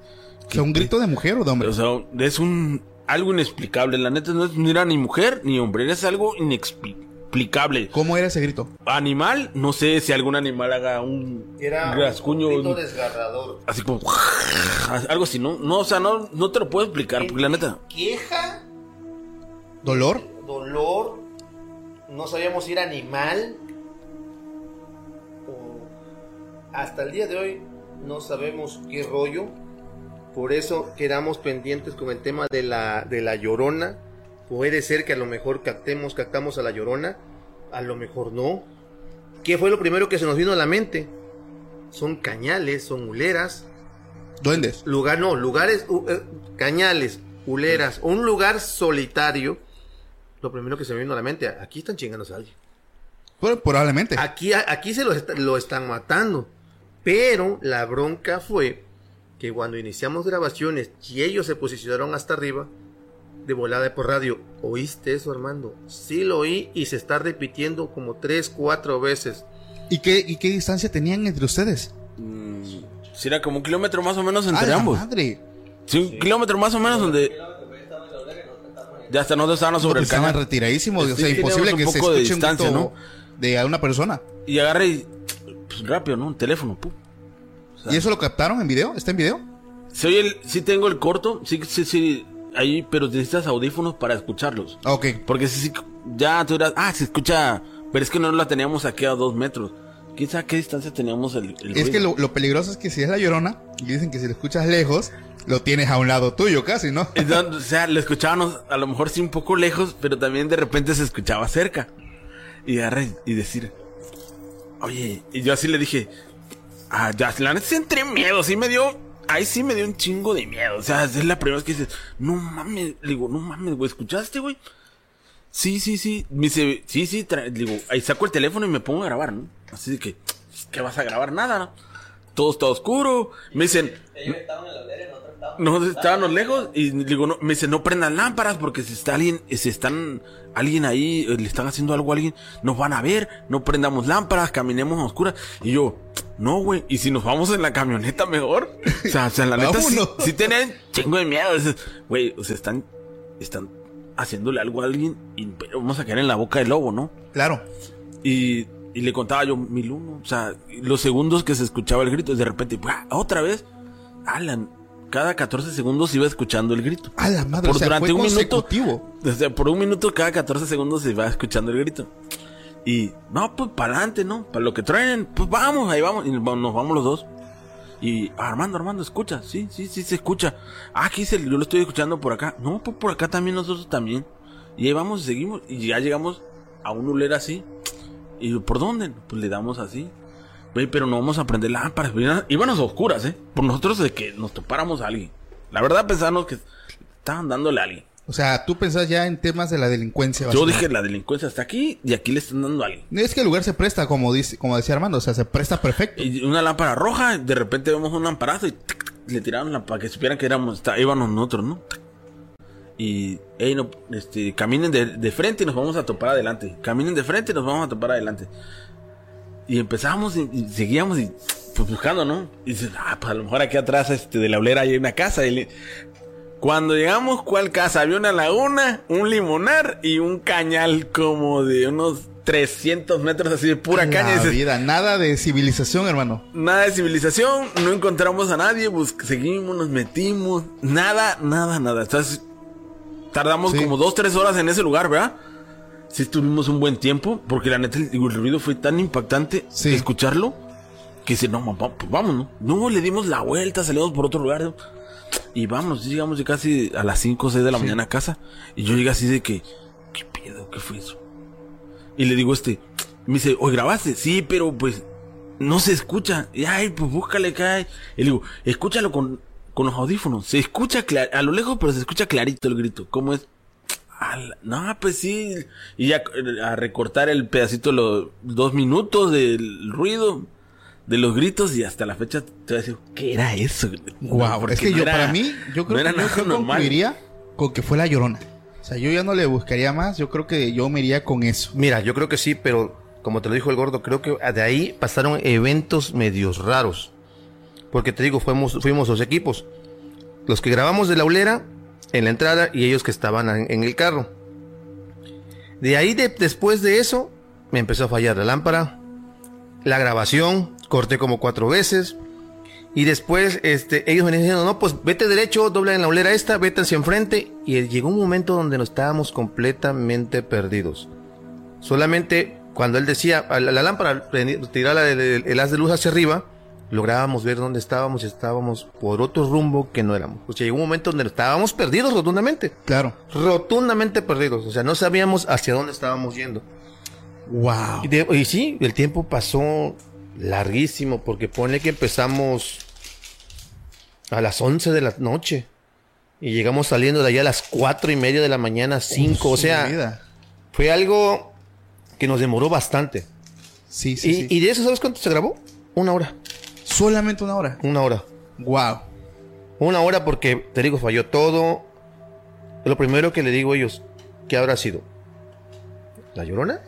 [SPEAKER 1] O sea, un grito de mujer o de hombre.
[SPEAKER 2] O sea, es un algo inexplicable. La neta no es ni era ni mujer ni hombre, es algo inexplicable.
[SPEAKER 1] ¿Cómo era ese grito?
[SPEAKER 2] Animal, no sé si algún animal haga un
[SPEAKER 3] Era
[SPEAKER 2] rascuño,
[SPEAKER 3] un grito desgarrador.
[SPEAKER 2] así como algo así, ¿no? No, o sea, no, no te lo puedo explicar, porque la neta.
[SPEAKER 3] Queja,
[SPEAKER 1] ¿Dolor?
[SPEAKER 3] Dolor, no sabíamos si era animal. o- Hasta el día de hoy no sabemos qué rollo. Por eso quedamos pendientes con el tema de la, de la llorona. Puede ser que a lo mejor captemos, captamos a la llorona. A lo mejor no. ¿Qué fue lo primero que se nos vino a la mente? Son cañales, son huleras.
[SPEAKER 1] Duendes.
[SPEAKER 3] Lugar, no, lugares, u- eh, cañales, huleras, un lugar solitario. Lo primero que se me vino a la mente, aquí están chingándose a alguien.
[SPEAKER 1] Probablemente.
[SPEAKER 3] Aquí, aquí se lo, est- lo están matando. Pero la bronca fue que cuando iniciamos grabaciones y ellos se posicionaron hasta arriba, de volada por radio, ¿oíste eso, Armando? Sí lo oí y se está repitiendo como tres, cuatro veces.
[SPEAKER 1] ¿Y qué, ¿Y qué distancia tenían entre ustedes?
[SPEAKER 2] mm, si era como un kilómetro más o menos
[SPEAKER 1] ¡A
[SPEAKER 2] entre ambos.
[SPEAKER 1] madre!
[SPEAKER 2] Sí, un kilómetro más o menos donde. Ya hasta nosotros estábamos sobre
[SPEAKER 1] Porque
[SPEAKER 2] el
[SPEAKER 1] estaban
[SPEAKER 2] canal.
[SPEAKER 1] retiradísimos.
[SPEAKER 2] Sí,
[SPEAKER 1] o sea, imposible que se
[SPEAKER 2] poco de
[SPEAKER 1] escuche un grito
[SPEAKER 2] ¿no?
[SPEAKER 1] de una persona.
[SPEAKER 2] Y agarré y. Pues rápido, ¿no? Un teléfono. O sea,
[SPEAKER 1] ¿Y eso lo captaron en video? ¿Está en video?
[SPEAKER 2] Sí, oye el- sí tengo el corto, sí, sí, sí, ahí, pero necesitas audífonos para escucharlos.
[SPEAKER 1] Ah, Ok.
[SPEAKER 2] Porque si, si- ya tú dirás, ah, se escucha, pero es que no la teníamos aquí a dos metros. quién sabe a qué distancia teníamos el, el
[SPEAKER 1] Es que lo peligroso es que si es la llorona, y dicen que si lo escuchas lejos, lo tienes a un lado tuyo casi, ¿no?
[SPEAKER 2] Entonces, o sea, lo escuchábamos a lo mejor sí un poco lejos, pero también de repente se escuchaba cerca. Y agarré y decir, oye, y yo así le dije, ah, ya, la neta entré en miedo, sí me dio, ahí sí me dio un chingo de miedo. O sea, es la primera vez que dices, no mames, le digo, no mames, güey, ¿escuchaste, güey? Sí, sí, sí. Me dice, sí, sí, digo, ahí saco el teléfono y me pongo a grabar, ¿no? Así de que, ¿qué vas a grabar? Nada, ¿no? Todo está oscuro. Me dicen, no, estábamos lejos y digo, no, me dice, no prendan lámparas porque si está alguien, si están alguien ahí, eh, le están haciendo algo a alguien, nos van a ver, no prendamos lámparas, caminemos a oscuras. Y yo, no, güey, y si nos vamos en la camioneta mejor. O sea, o sea la neta sí,
[SPEAKER 1] Vámonos.
[SPEAKER 2] sí tenían chingo de miedo. Güey, o sea, están, están haciéndole algo a alguien y vamos a caer en la boca del lobo, ¿no?
[SPEAKER 1] Claro.
[SPEAKER 2] Y, y le contaba yo mil uno. O sea, los segundos que se escuchaba el grito, de repente, ¡buah! otra vez. Alan, cada 14 segundos iba escuchando el grito.
[SPEAKER 1] A la madre,
[SPEAKER 2] Por
[SPEAKER 1] o sea,
[SPEAKER 2] durante
[SPEAKER 1] fue
[SPEAKER 2] un minuto. sea, por un minuto cada 14 segundos se va escuchando el grito. Y, no, pues para adelante, ¿no? Para lo que traen, pues vamos, ahí vamos. Y nos vamos los dos. Y Armando, Armando, escucha, sí, sí, sí, se escucha. Ah, aquí se, yo lo estoy escuchando por acá. No, pues por acá también nosotros también. Y ahí vamos, seguimos. Y ya llegamos a un ulera así. Y ¿por dónde? Pues le damos así. Güey, pero no vamos a prender lámparas. Íbamos a oscuras, ¿eh? Por nosotros de que nos topáramos a alguien. La verdad pensamos que estaban dándole a alguien.
[SPEAKER 1] O sea, tú pensás ya en temas de la delincuencia.
[SPEAKER 2] Yo dije, la delincuencia está aquí y aquí le están dando a alguien.
[SPEAKER 1] Es que el lugar se presta, como dice, como decía Armando, o sea, se presta perfecto.
[SPEAKER 2] Y una lámpara roja, de repente vemos un lamparazo y tic, tic, le tiraron la, para que supieran que éramos, está- íbamos nosotros, ¿no? Y, hey, no, este, caminen de, de frente y nos vamos a topar adelante. Caminen de frente y nos vamos a topar adelante. Y empezamos y, y seguíamos y, pues buscando, ¿no? Y dices, ah, pues a lo mejor aquí atrás, este, de la olera hay una casa. Y le- cuando llegamos, ¿cuál casa? Había una laguna, un limonar y un cañal como de unos 300 metros así de pura
[SPEAKER 1] La
[SPEAKER 2] caña. Dices,
[SPEAKER 1] vida, nada de civilización, hermano.
[SPEAKER 2] Nada de civilización, no encontramos a nadie, seguimos, nos metimos, nada, nada, nada. Entonces, tardamos
[SPEAKER 1] Sí.
[SPEAKER 2] como dos, tres horas en ese lugar, ¿verdad? Sí estuvimos un buen tiempo, porque la neta, el, el ruido fue tan impactante
[SPEAKER 1] Sí.
[SPEAKER 2] escucharlo, que dice, no, mamá, pues vámonos. No, le dimos la vuelta, salimos por otro lugar, y vamos, llegamos ya casi a las 5 o 6 de la mañana a casa, y yo llegué así de que, ¿qué pedo? ¿Qué fue eso? Y le digo este, me dice, oye, ¿grabaste? Sí, pero pues no se escucha. Y ay, pues búscale hay. Y le digo, escúchalo con, con los audífonos. Se escucha a lo lejos, pero se escucha clarito el grito. ¿Cómo es? No, pues sí. Y ya eh, a recortar el pedacito, los dos minutos del ruido, de los gritos, y hasta la fecha te voy a decir, ¿qué era eso?
[SPEAKER 1] Wow,
[SPEAKER 2] Porque
[SPEAKER 1] es que
[SPEAKER 2] no
[SPEAKER 1] yo,
[SPEAKER 2] era-
[SPEAKER 1] para mí, yo creo
[SPEAKER 2] no era
[SPEAKER 1] que yo
[SPEAKER 2] nada normal.
[SPEAKER 1] concluiría con que fue la llorona. O sea, yo ya no le buscaría más, yo creo que yo me iría con eso.
[SPEAKER 3] Mira, yo creo que sí, pero como te lo dijo el gordo, creo que de ahí pasaron eventos medios raros. Porque te digo, fuimos, fuimos dos equipos. Los que grabamos de la ulera en la entrada y ellos que estaban en, el carro. De ahí, de- después de eso, me empezó a fallar la lámpara, la grabación, corté como cuatro veces. Y después, este, ellos me dijeron, no, pues vete derecho, dobla en la olera esta, vete hacia enfrente. Y llegó un momento donde nos estábamos completamente perdidos. Solamente cuando él decía, la, lámpara, prendi- tirar la- el, el- el haz de luz hacia arriba, lográbamos ver dónde estábamos y estábamos por otro rumbo que no éramos. O sea, llegó un momento donde estábamos perdidos rotundamente.
[SPEAKER 1] Claro.
[SPEAKER 3] Rotundamente perdidos. O sea, no sabíamos hacia dónde estábamos yendo.
[SPEAKER 1] Wow.
[SPEAKER 3] Y, de- y sí, el tiempo pasó larguísimo porque pone que empezamos a las 11 de la noche y llegamos saliendo de allá a las cuatro y media de la mañana, 5. O sea, fue algo que nos demoró bastante.
[SPEAKER 1] Sí, sí,
[SPEAKER 3] y,
[SPEAKER 1] sí.
[SPEAKER 3] y de eso, ¿sabes cuánto se grabó? Una hora.
[SPEAKER 1] Solamente una hora.
[SPEAKER 3] Una hora.
[SPEAKER 1] Wow.
[SPEAKER 3] Una hora porque, te digo, falló todo. Lo primero que le digo a ellos, ¿qué habrá sido? ¿La llorona?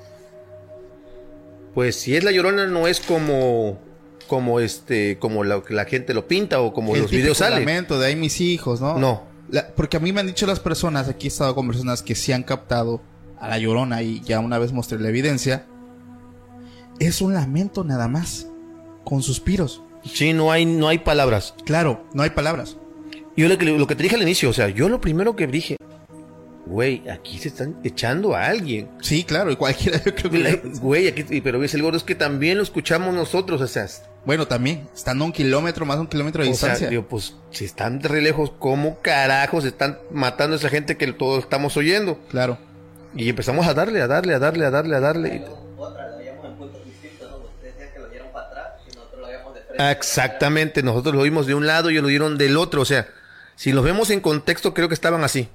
[SPEAKER 3] Pues si es la llorona, no es como. Como este. Como la, la gente lo pinta o como
[SPEAKER 1] El
[SPEAKER 3] los videos salen.
[SPEAKER 1] lamento de ahí mis hijos, ¿no?
[SPEAKER 3] No.
[SPEAKER 1] La- porque a mí me han dicho las personas, aquí he estado con personas que sí han captado a la llorona y ya una vez mostré la evidencia. Es un lamento nada más. Con suspiros.
[SPEAKER 3] Sí, no hay, no hay palabras.
[SPEAKER 1] Claro, no hay palabras.
[SPEAKER 3] Yo lo que, lo que te dije al inicio, o sea, yo lo primero que dije, güey, aquí se están echando a alguien.
[SPEAKER 1] Sí, claro, y cualquiera yo creo que...
[SPEAKER 3] Güey, aquí, pero ves el gordo, es que también lo escuchamos nosotros, o sea,
[SPEAKER 1] Bueno, también, estando a un kilómetro, más de un kilómetro de
[SPEAKER 3] o sea,
[SPEAKER 1] distancia.
[SPEAKER 3] digo, pues si están de re lejos, ¿cómo carajos están matando a esa gente que todos estamos oyendo?
[SPEAKER 1] Claro.
[SPEAKER 3] Y empezamos a darle, a darle, a darle, a darle, a darle. Exactamente, nosotros lo vimos de un lado y ellos lo dieron del otro, o sea, si los vemos en contexto creo que estaban así,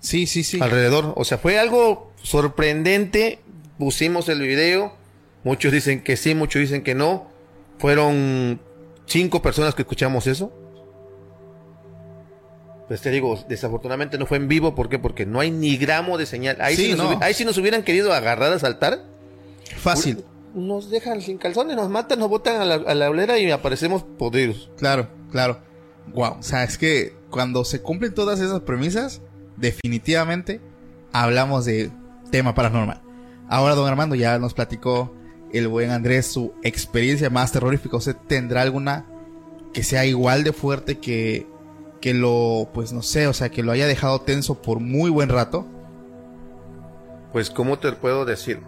[SPEAKER 1] Sí, sí, sí.
[SPEAKER 3] alrededor, o sea, fue algo sorprendente, pusimos el video, muchos dicen que sí, muchos dicen que no, fueron cinco personas que escuchamos eso. Pues te digo, desafortunadamente no fue en vivo, ¿por qué? Porque no hay ni gramo de señal. Ahí,
[SPEAKER 1] Sí,
[SPEAKER 3] si, nos
[SPEAKER 1] no.
[SPEAKER 3] ahí si nos hubieran querido agarrar a saltar,
[SPEAKER 1] Fácil.
[SPEAKER 3] Nos dejan sin calzones, nos matan, nos botan a la, a la olera y aparecemos podridos.
[SPEAKER 1] Claro, claro. Wow. O sea, es que cuando se cumplen todas esas premisas, definitivamente hablamos de tema paranormal. Ahora, don Armando, ya nos platicó el buen Andrés su experiencia más terrorífica. ¿Usted tendrá alguna que sea igual de fuerte que, que lo, pues no sé, o sea, que lo haya dejado tenso por muy buen rato?
[SPEAKER 3] Pues, ¿cómo te puedo decir?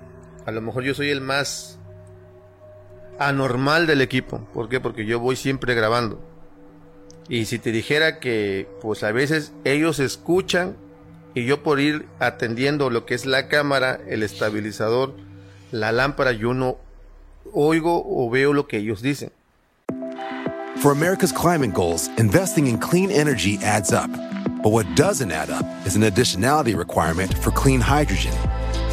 [SPEAKER 3] A lo mejor yo soy el más anormal del equipo. ¿Por qué? Porque yo voy siempre grabando. Y si te dijera que, pues a veces ellos escuchan y yo por ir atendiendo lo que es la cámara, el estabilizador, la lámpara, yo no oigo o veo lo que ellos dicen.
[SPEAKER 4] For America's climate goals, investing in clean energy adds up. But what doesn't add up is an additionality requirement for clean hydrogen.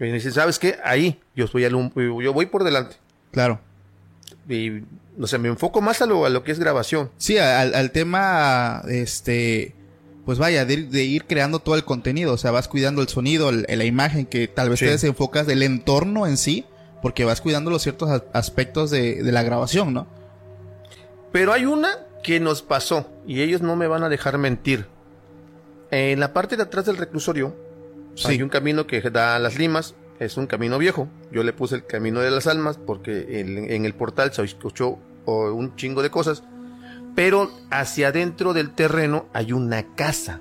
[SPEAKER 3] Y dice, ¿sabes qué? Ahí, yo al, yo voy por delante.
[SPEAKER 1] Claro.
[SPEAKER 3] Y, o sea, me enfoco más a lo, a lo que es grabación.
[SPEAKER 1] Sí, al, al tema, este, pues vaya, de, ir- de ir creando todo el contenido, o sea, vas cuidando el sonido, el- la imagen, que tal vez
[SPEAKER 3] Sí.
[SPEAKER 1] te desenfocas del entorno en sí, porque vas cuidando los ciertos as- aspectos de, de la grabación, ¿no?
[SPEAKER 3] Pero hay una que nos pasó y ellos no me van a dejar mentir. En la parte de atrás del reclusorio
[SPEAKER 1] Sí.
[SPEAKER 3] hay un camino que da a las limas. Es un camino viejo. Yo le puse el camino de las almas porque en, en el portal se escuchó oh, un chingo de cosas. Pero hacia adentro del terreno hay una casa.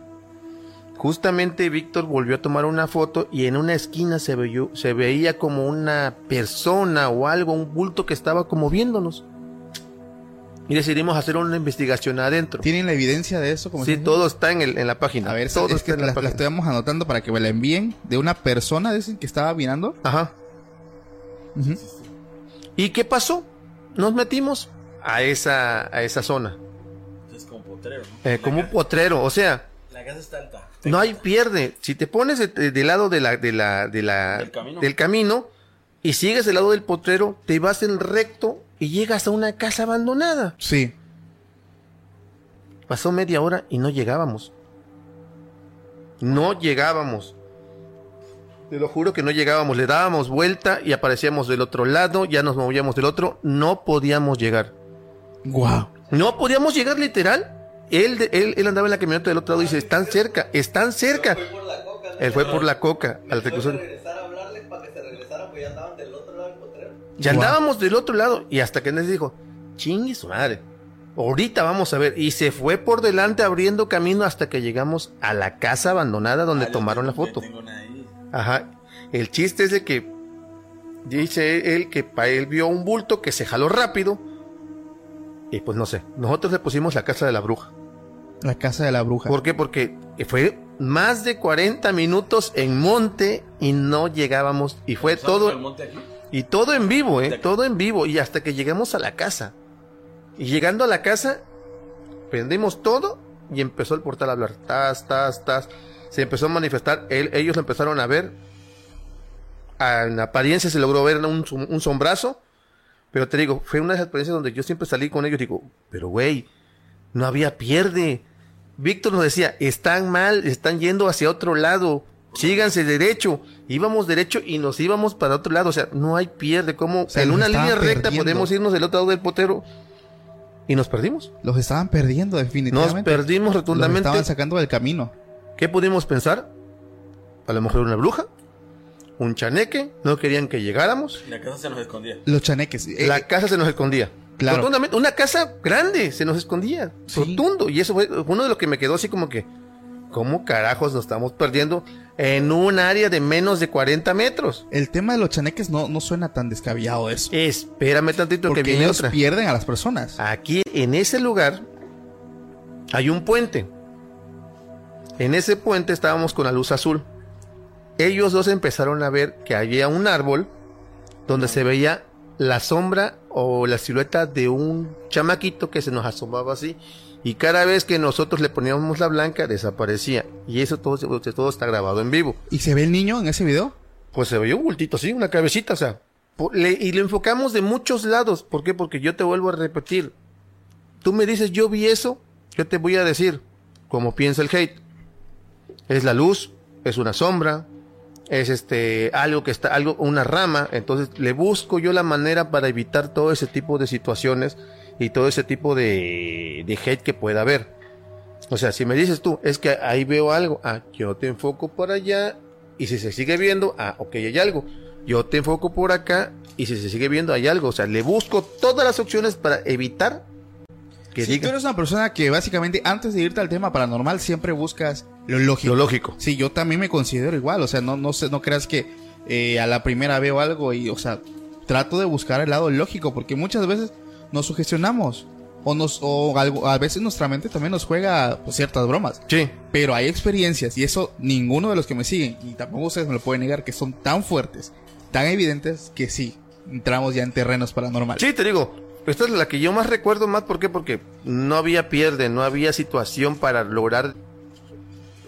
[SPEAKER 3] Justamente Víctor volvió a tomar una foto y en una esquina se, veyó- se veía como una persona o algo, un bulto que estaba como viéndonos. Y decidimos hacer una investigación adentro.
[SPEAKER 1] ¿Tienen la evidencia de eso? Como
[SPEAKER 3] Sí, todo está en, el- en la página.
[SPEAKER 1] A ver,
[SPEAKER 3] todo
[SPEAKER 1] es
[SPEAKER 3] está
[SPEAKER 1] que
[SPEAKER 3] en
[SPEAKER 1] la,
[SPEAKER 3] la
[SPEAKER 1] la
[SPEAKER 3] página.
[SPEAKER 1] estamos anotando para que me la envíen de una persona, dicen que estaba mirando.
[SPEAKER 3] Ajá. ¿Y qué pasó? Nos metimos a esa, a esa zona.
[SPEAKER 2] Es como potrero, ¿no?
[SPEAKER 3] Eh, como un potrero. O sea,
[SPEAKER 2] La casa está alta.
[SPEAKER 3] no hay pierde. Si te pones de- de- del lado de la, de la, de la,
[SPEAKER 2] Del camino.
[SPEAKER 3] del camino y sigues del lado del potrero, te vas en recto y llegas a una casa abandonada.
[SPEAKER 1] Sí.
[SPEAKER 3] Pasó media hora y no llegábamos. No llegábamos. Te lo juro que no llegábamos. Le dábamos vuelta y aparecíamos del otro lado, ya nos movíamos del otro. No podíamos llegar.
[SPEAKER 1] Wow.
[SPEAKER 3] No podíamos llegar literal. Él, él, él andaba en la camioneta del otro lado y dice, están cerca, están cerca. Él fue por la coca al reclusorio. Ya andábamos del otro lado y hasta que nos dijo, chingue su madre. Ahorita vamos a ver. Y se fue por delante abriendo camino hasta que llegamos a la casa abandonada donde tomaron la foto. Ajá. El chiste es de que dice él que para él vio un bulto que se jaló rápido. Y pues no sé, nosotros le pusimos la casa de la bruja.
[SPEAKER 1] La casa de la bruja.
[SPEAKER 3] ¿Por qué? Porque fue más de 40 minutos en monte y no llegábamos. Y fue todo.
[SPEAKER 2] el monte aquí?
[SPEAKER 3] Y todo en vivo, ¿eh? Todo en vivo. Y hasta que llegamos a la casa. Y llegando a la casa, prendimos todo y empezó el portal a hablar. Tas, tas, tas. Se empezó a manifestar. Él- ellos lo empezaron a ver. A- En apariencia se logró ver un, un sombrazo. Pero te digo, fue una de esas experiencias donde yo siempre salí con ellos y digo, pero güey, no había pierde. Víctor nos decía, están mal, están yendo hacia otro lado. Síganse derecho. Íbamos derecho y nos íbamos para otro lado. O sea, no hay pierde. ¿Cómo
[SPEAKER 1] sea,
[SPEAKER 3] en
[SPEAKER 1] los
[SPEAKER 3] una línea recta podemos irnos del otro lado del potero? Y nos perdimos.
[SPEAKER 1] Los estaban perdiendo
[SPEAKER 3] Nos
[SPEAKER 1] definitivamente.
[SPEAKER 3] perdimos
[SPEAKER 1] Los
[SPEAKER 3] rotundamente.
[SPEAKER 1] estaban sacando del camino.
[SPEAKER 3] ¿Qué pudimos pensar? A lo mejor una bruja, un chaneque, no querían que llegáramos.
[SPEAKER 2] La casa se nos escondía.
[SPEAKER 1] Los chaneques. eh,
[SPEAKER 3] la casa se nos escondía.
[SPEAKER 1] claro.
[SPEAKER 3] Rotundamente, una casa grande se nos escondía.
[SPEAKER 1] Sí.
[SPEAKER 3] Rotundo. Y eso fue uno de lo que me quedó así como que, ¿cómo carajos nos estamos perdiendo en un área de menos de 40 metros?
[SPEAKER 1] el tema de los chaneques no, no suena tan descabellado eso.
[SPEAKER 3] Espérame tantito
[SPEAKER 1] Porque
[SPEAKER 3] que viene
[SPEAKER 1] ellos
[SPEAKER 3] otra.
[SPEAKER 1] pierden a las personas.
[SPEAKER 3] Aquí, en ese lugar, hay un puente. En ese puente estábamos con la luz azul. Ellos dos empezaron a ver que había un árbol donde se veía la sombra o la silueta de un chamaquito que se nos asomaba así. Y cada vez que nosotros le poníamos la blanca, desaparecía. Y eso todo, todo está grabado en vivo.
[SPEAKER 1] ¿Y se ve el niño en ese video?
[SPEAKER 3] Pues se veía un bultito así, una cabecita, o sea. le- y lo enfocamos de muchos lados. ¿Por qué? Porque yo te vuelvo a repetir. Tú me dices, yo vi eso, yo te voy a decir, como piensa el hate. Es la luz, es una sombra, es este algo que está, algo, una rama. Entonces le busco yo la manera para evitar todo ese tipo de situaciones y todo ese tipo de, de hate que pueda haber. O sea, si me dices tú, es que ahí veo algo, ah, yo te enfoco por allá y si se sigue viendo, ah, ok, hay algo. Yo te enfoco por acá y si se sigue viendo, hay algo. O sea, le busco todas las opciones para evitar que
[SPEAKER 1] Sí,
[SPEAKER 3] diga
[SPEAKER 1] tú eres una persona que básicamente antes de irte al tema paranormal siempre buscas lo lógico.
[SPEAKER 3] lo lógico.
[SPEAKER 1] Sí, yo también me considero igual, o sea, no, no, sé, no creas que eh, a la primera veo algo y, o sea, trato de buscar el lado lógico, porque muchas veces nos sugestionamos, o nos, o algo, a veces nuestra mente también nos juega pues, ciertas bromas,
[SPEAKER 3] Sí,
[SPEAKER 1] pero hay experiencias, y eso ninguno de los que me siguen, y tampoco ustedes me lo pueden negar, que son tan fuertes, tan evidentes, que sí, entramos ya en terrenos paranormales.
[SPEAKER 3] sí, te digo. Esta es la que yo más recuerdo más, ¿por qué? Porque no había pierde, no había situación para lograr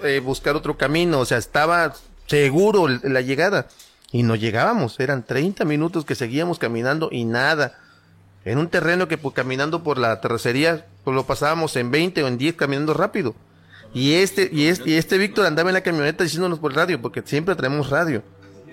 [SPEAKER 3] eh, buscar otro camino, o sea, estaba seguro la llegada y no llegábamos, eran 30 minutos que seguíamos caminando y nada. En un terreno que pues, caminando por la terracería pues, lo pasábamos en 20 o en 10 caminando rápido. Y este, y este, y este Víctor andaba en la camioneta diciéndonos por radio, porque siempre traemos radio.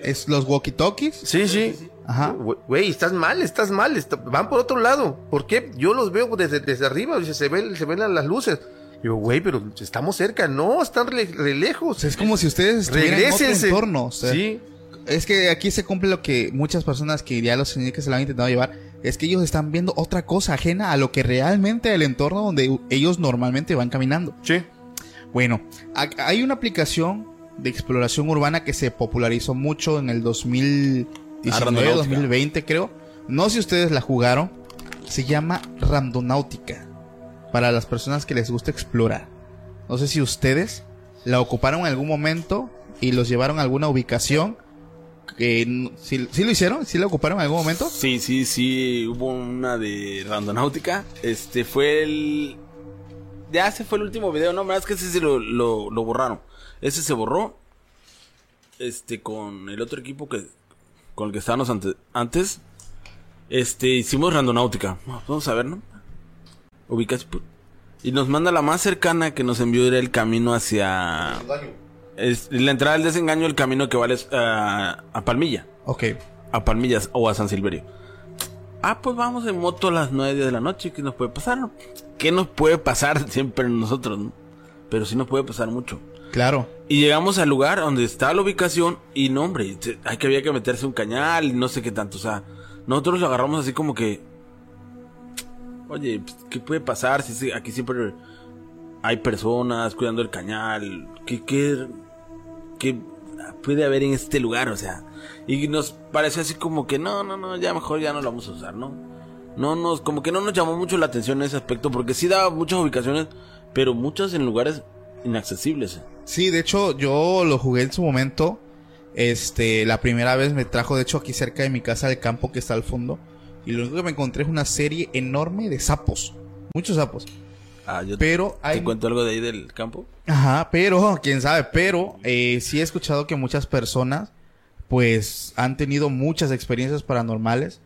[SPEAKER 1] Es los walkie-talkies.
[SPEAKER 3] Sí, sí.
[SPEAKER 1] Ajá.
[SPEAKER 3] Güey, estás mal, estás mal. está- van por otro lado. ¿Por qué? Yo los veo desde, desde arriba. se, ven, se ven la- las luces. Yo, güey, pero estamos cerca. No, están re, re
[SPEAKER 1] O
[SPEAKER 3] lejos.
[SPEAKER 1] es como si ustedes estuvieran en otro entorno. o sea,
[SPEAKER 3] Sí.
[SPEAKER 1] Es que aquí se cumple lo que muchas personas que ya los que se lo han intentado llevar, es que ellos están viendo otra cosa ajena a lo que realmente el entorno donde ellos normalmente van caminando.
[SPEAKER 3] Sí.
[SPEAKER 1] Bueno, ha- hay una aplicación de exploración urbana que se popularizó mucho en el
[SPEAKER 2] Ah,
[SPEAKER 1] 2019,
[SPEAKER 2] Randonáutica.
[SPEAKER 1] 2020 creo. No sé si ustedes la jugaron. Se llama Randonáutica. Para las personas que les gusta explorar. No sé si ustedes la ocuparon en algún momento y los llevaron a alguna ubicación. Que, ¿sí, sí lo hicieron? ¿Sí la ocuparon en algún momento?
[SPEAKER 2] Sí, sí, sí, hubo una de Randonáutica. Este fue el. Ya ese fue el último video, no, es que ese se lo, lo, lo borraron. Ese se borró. Este, con el otro equipo que. Con el que estábamos ante- antes. Este, hicimos Randonáutica. Vamos a ver, ¿no? Ubicas. Y nos manda la más cercana que nos envió era el camino hacia. Es, la entrada del desengaño, el camino que vale a, a Palmilla
[SPEAKER 1] Ok.
[SPEAKER 2] a Palmillas o a San Silverio. Ah, pues vamos en moto a las 9 de la noche. ¿Qué nos puede pasar? ¿Qué nos puede pasar siempre nosotros? no? Pero sí nos puede pasar mucho.
[SPEAKER 1] Claro.
[SPEAKER 2] Y llegamos al lugar donde está la ubicación y no, hombre, hay que había que meterse un cañal y no sé qué tanto. O sea, nosotros lo agarramos así como que, oye, pues, ¿qué puede pasar si aquí siempre hay personas cuidando el cañal? ¿Qué, qué, qué puede haber en este lugar? O sea, y nos pareció así como que no, no, no, ya mejor ya no lo vamos a usar, ¿no? No nos, como que no nos llamó mucho la atención ese aspecto porque sí daba muchas ubicaciones, pero muchas en lugares inaccesibles.
[SPEAKER 1] Sí, de hecho, yo lo jugué en su momento. Este, la primera vez me trajo, de hecho, aquí cerca de mi casa, el campo que está al fondo. y lo único que me encontré es una serie enorme de sapos. Muchos sapos.
[SPEAKER 2] Ah, yo
[SPEAKER 1] Pero
[SPEAKER 2] te cuento algo de ahí del campo.
[SPEAKER 1] Ajá, pero, quién sabe, pero eh, sí he escuchado que muchas personas pues han tenido muchas experiencias paranormales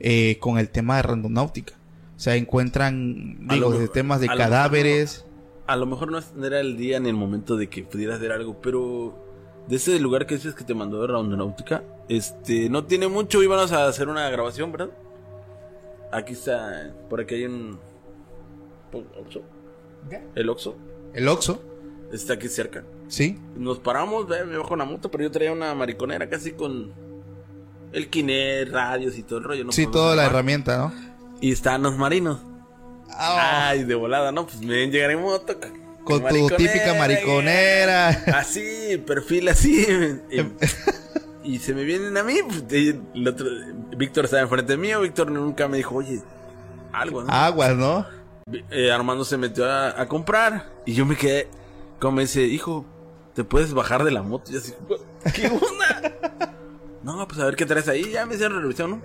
[SPEAKER 1] eh, con el tema de randonáutica. O sea, encuentran, digo,
[SPEAKER 2] mejor-
[SPEAKER 1] temas de
[SPEAKER 2] a lo mejor
[SPEAKER 1] cadáveres.
[SPEAKER 2] A lo mejor no era el día ni el momento de que pudieras ver algo, pero de ese lugar que dices que te mandó de Randonáutica, este, no tiene mucho, íbamos a hacer una grabación, ¿verdad? Aquí está, por aquí hay un... Oxxo. El Oxxo.
[SPEAKER 1] El Oxxo,
[SPEAKER 2] Está aquí cerca.
[SPEAKER 1] ¿sí?
[SPEAKER 2] Nos paramos, ve, me bajo la moto, pero yo traía una mariconera casi con el Kinect, radios y todo el rollo. no
[SPEAKER 1] Sí, toda la herramienta, ¿no?
[SPEAKER 2] Y estaban los marinos.
[SPEAKER 1] Ah,
[SPEAKER 2] Ay, de volada, ¿no? Pues me ven llegar en moto.
[SPEAKER 1] Con tu típica mariconera.
[SPEAKER 2] Así, perfil así. y, y se me vienen a mí. pues, el otro, Víctor estaba enfrente mío. Víctor nunca me dijo, oye, algo, ¿no?
[SPEAKER 1] Aguas, ¿no?
[SPEAKER 2] Eh, Armando se metió a, a comprar. Y yo me quedé, como me dice, hijo, ¿te puedes bajar de la moto? Y así, ¿qué onda? no, pues a ver qué traes ahí. Ya me hicieron revisión, ¿no?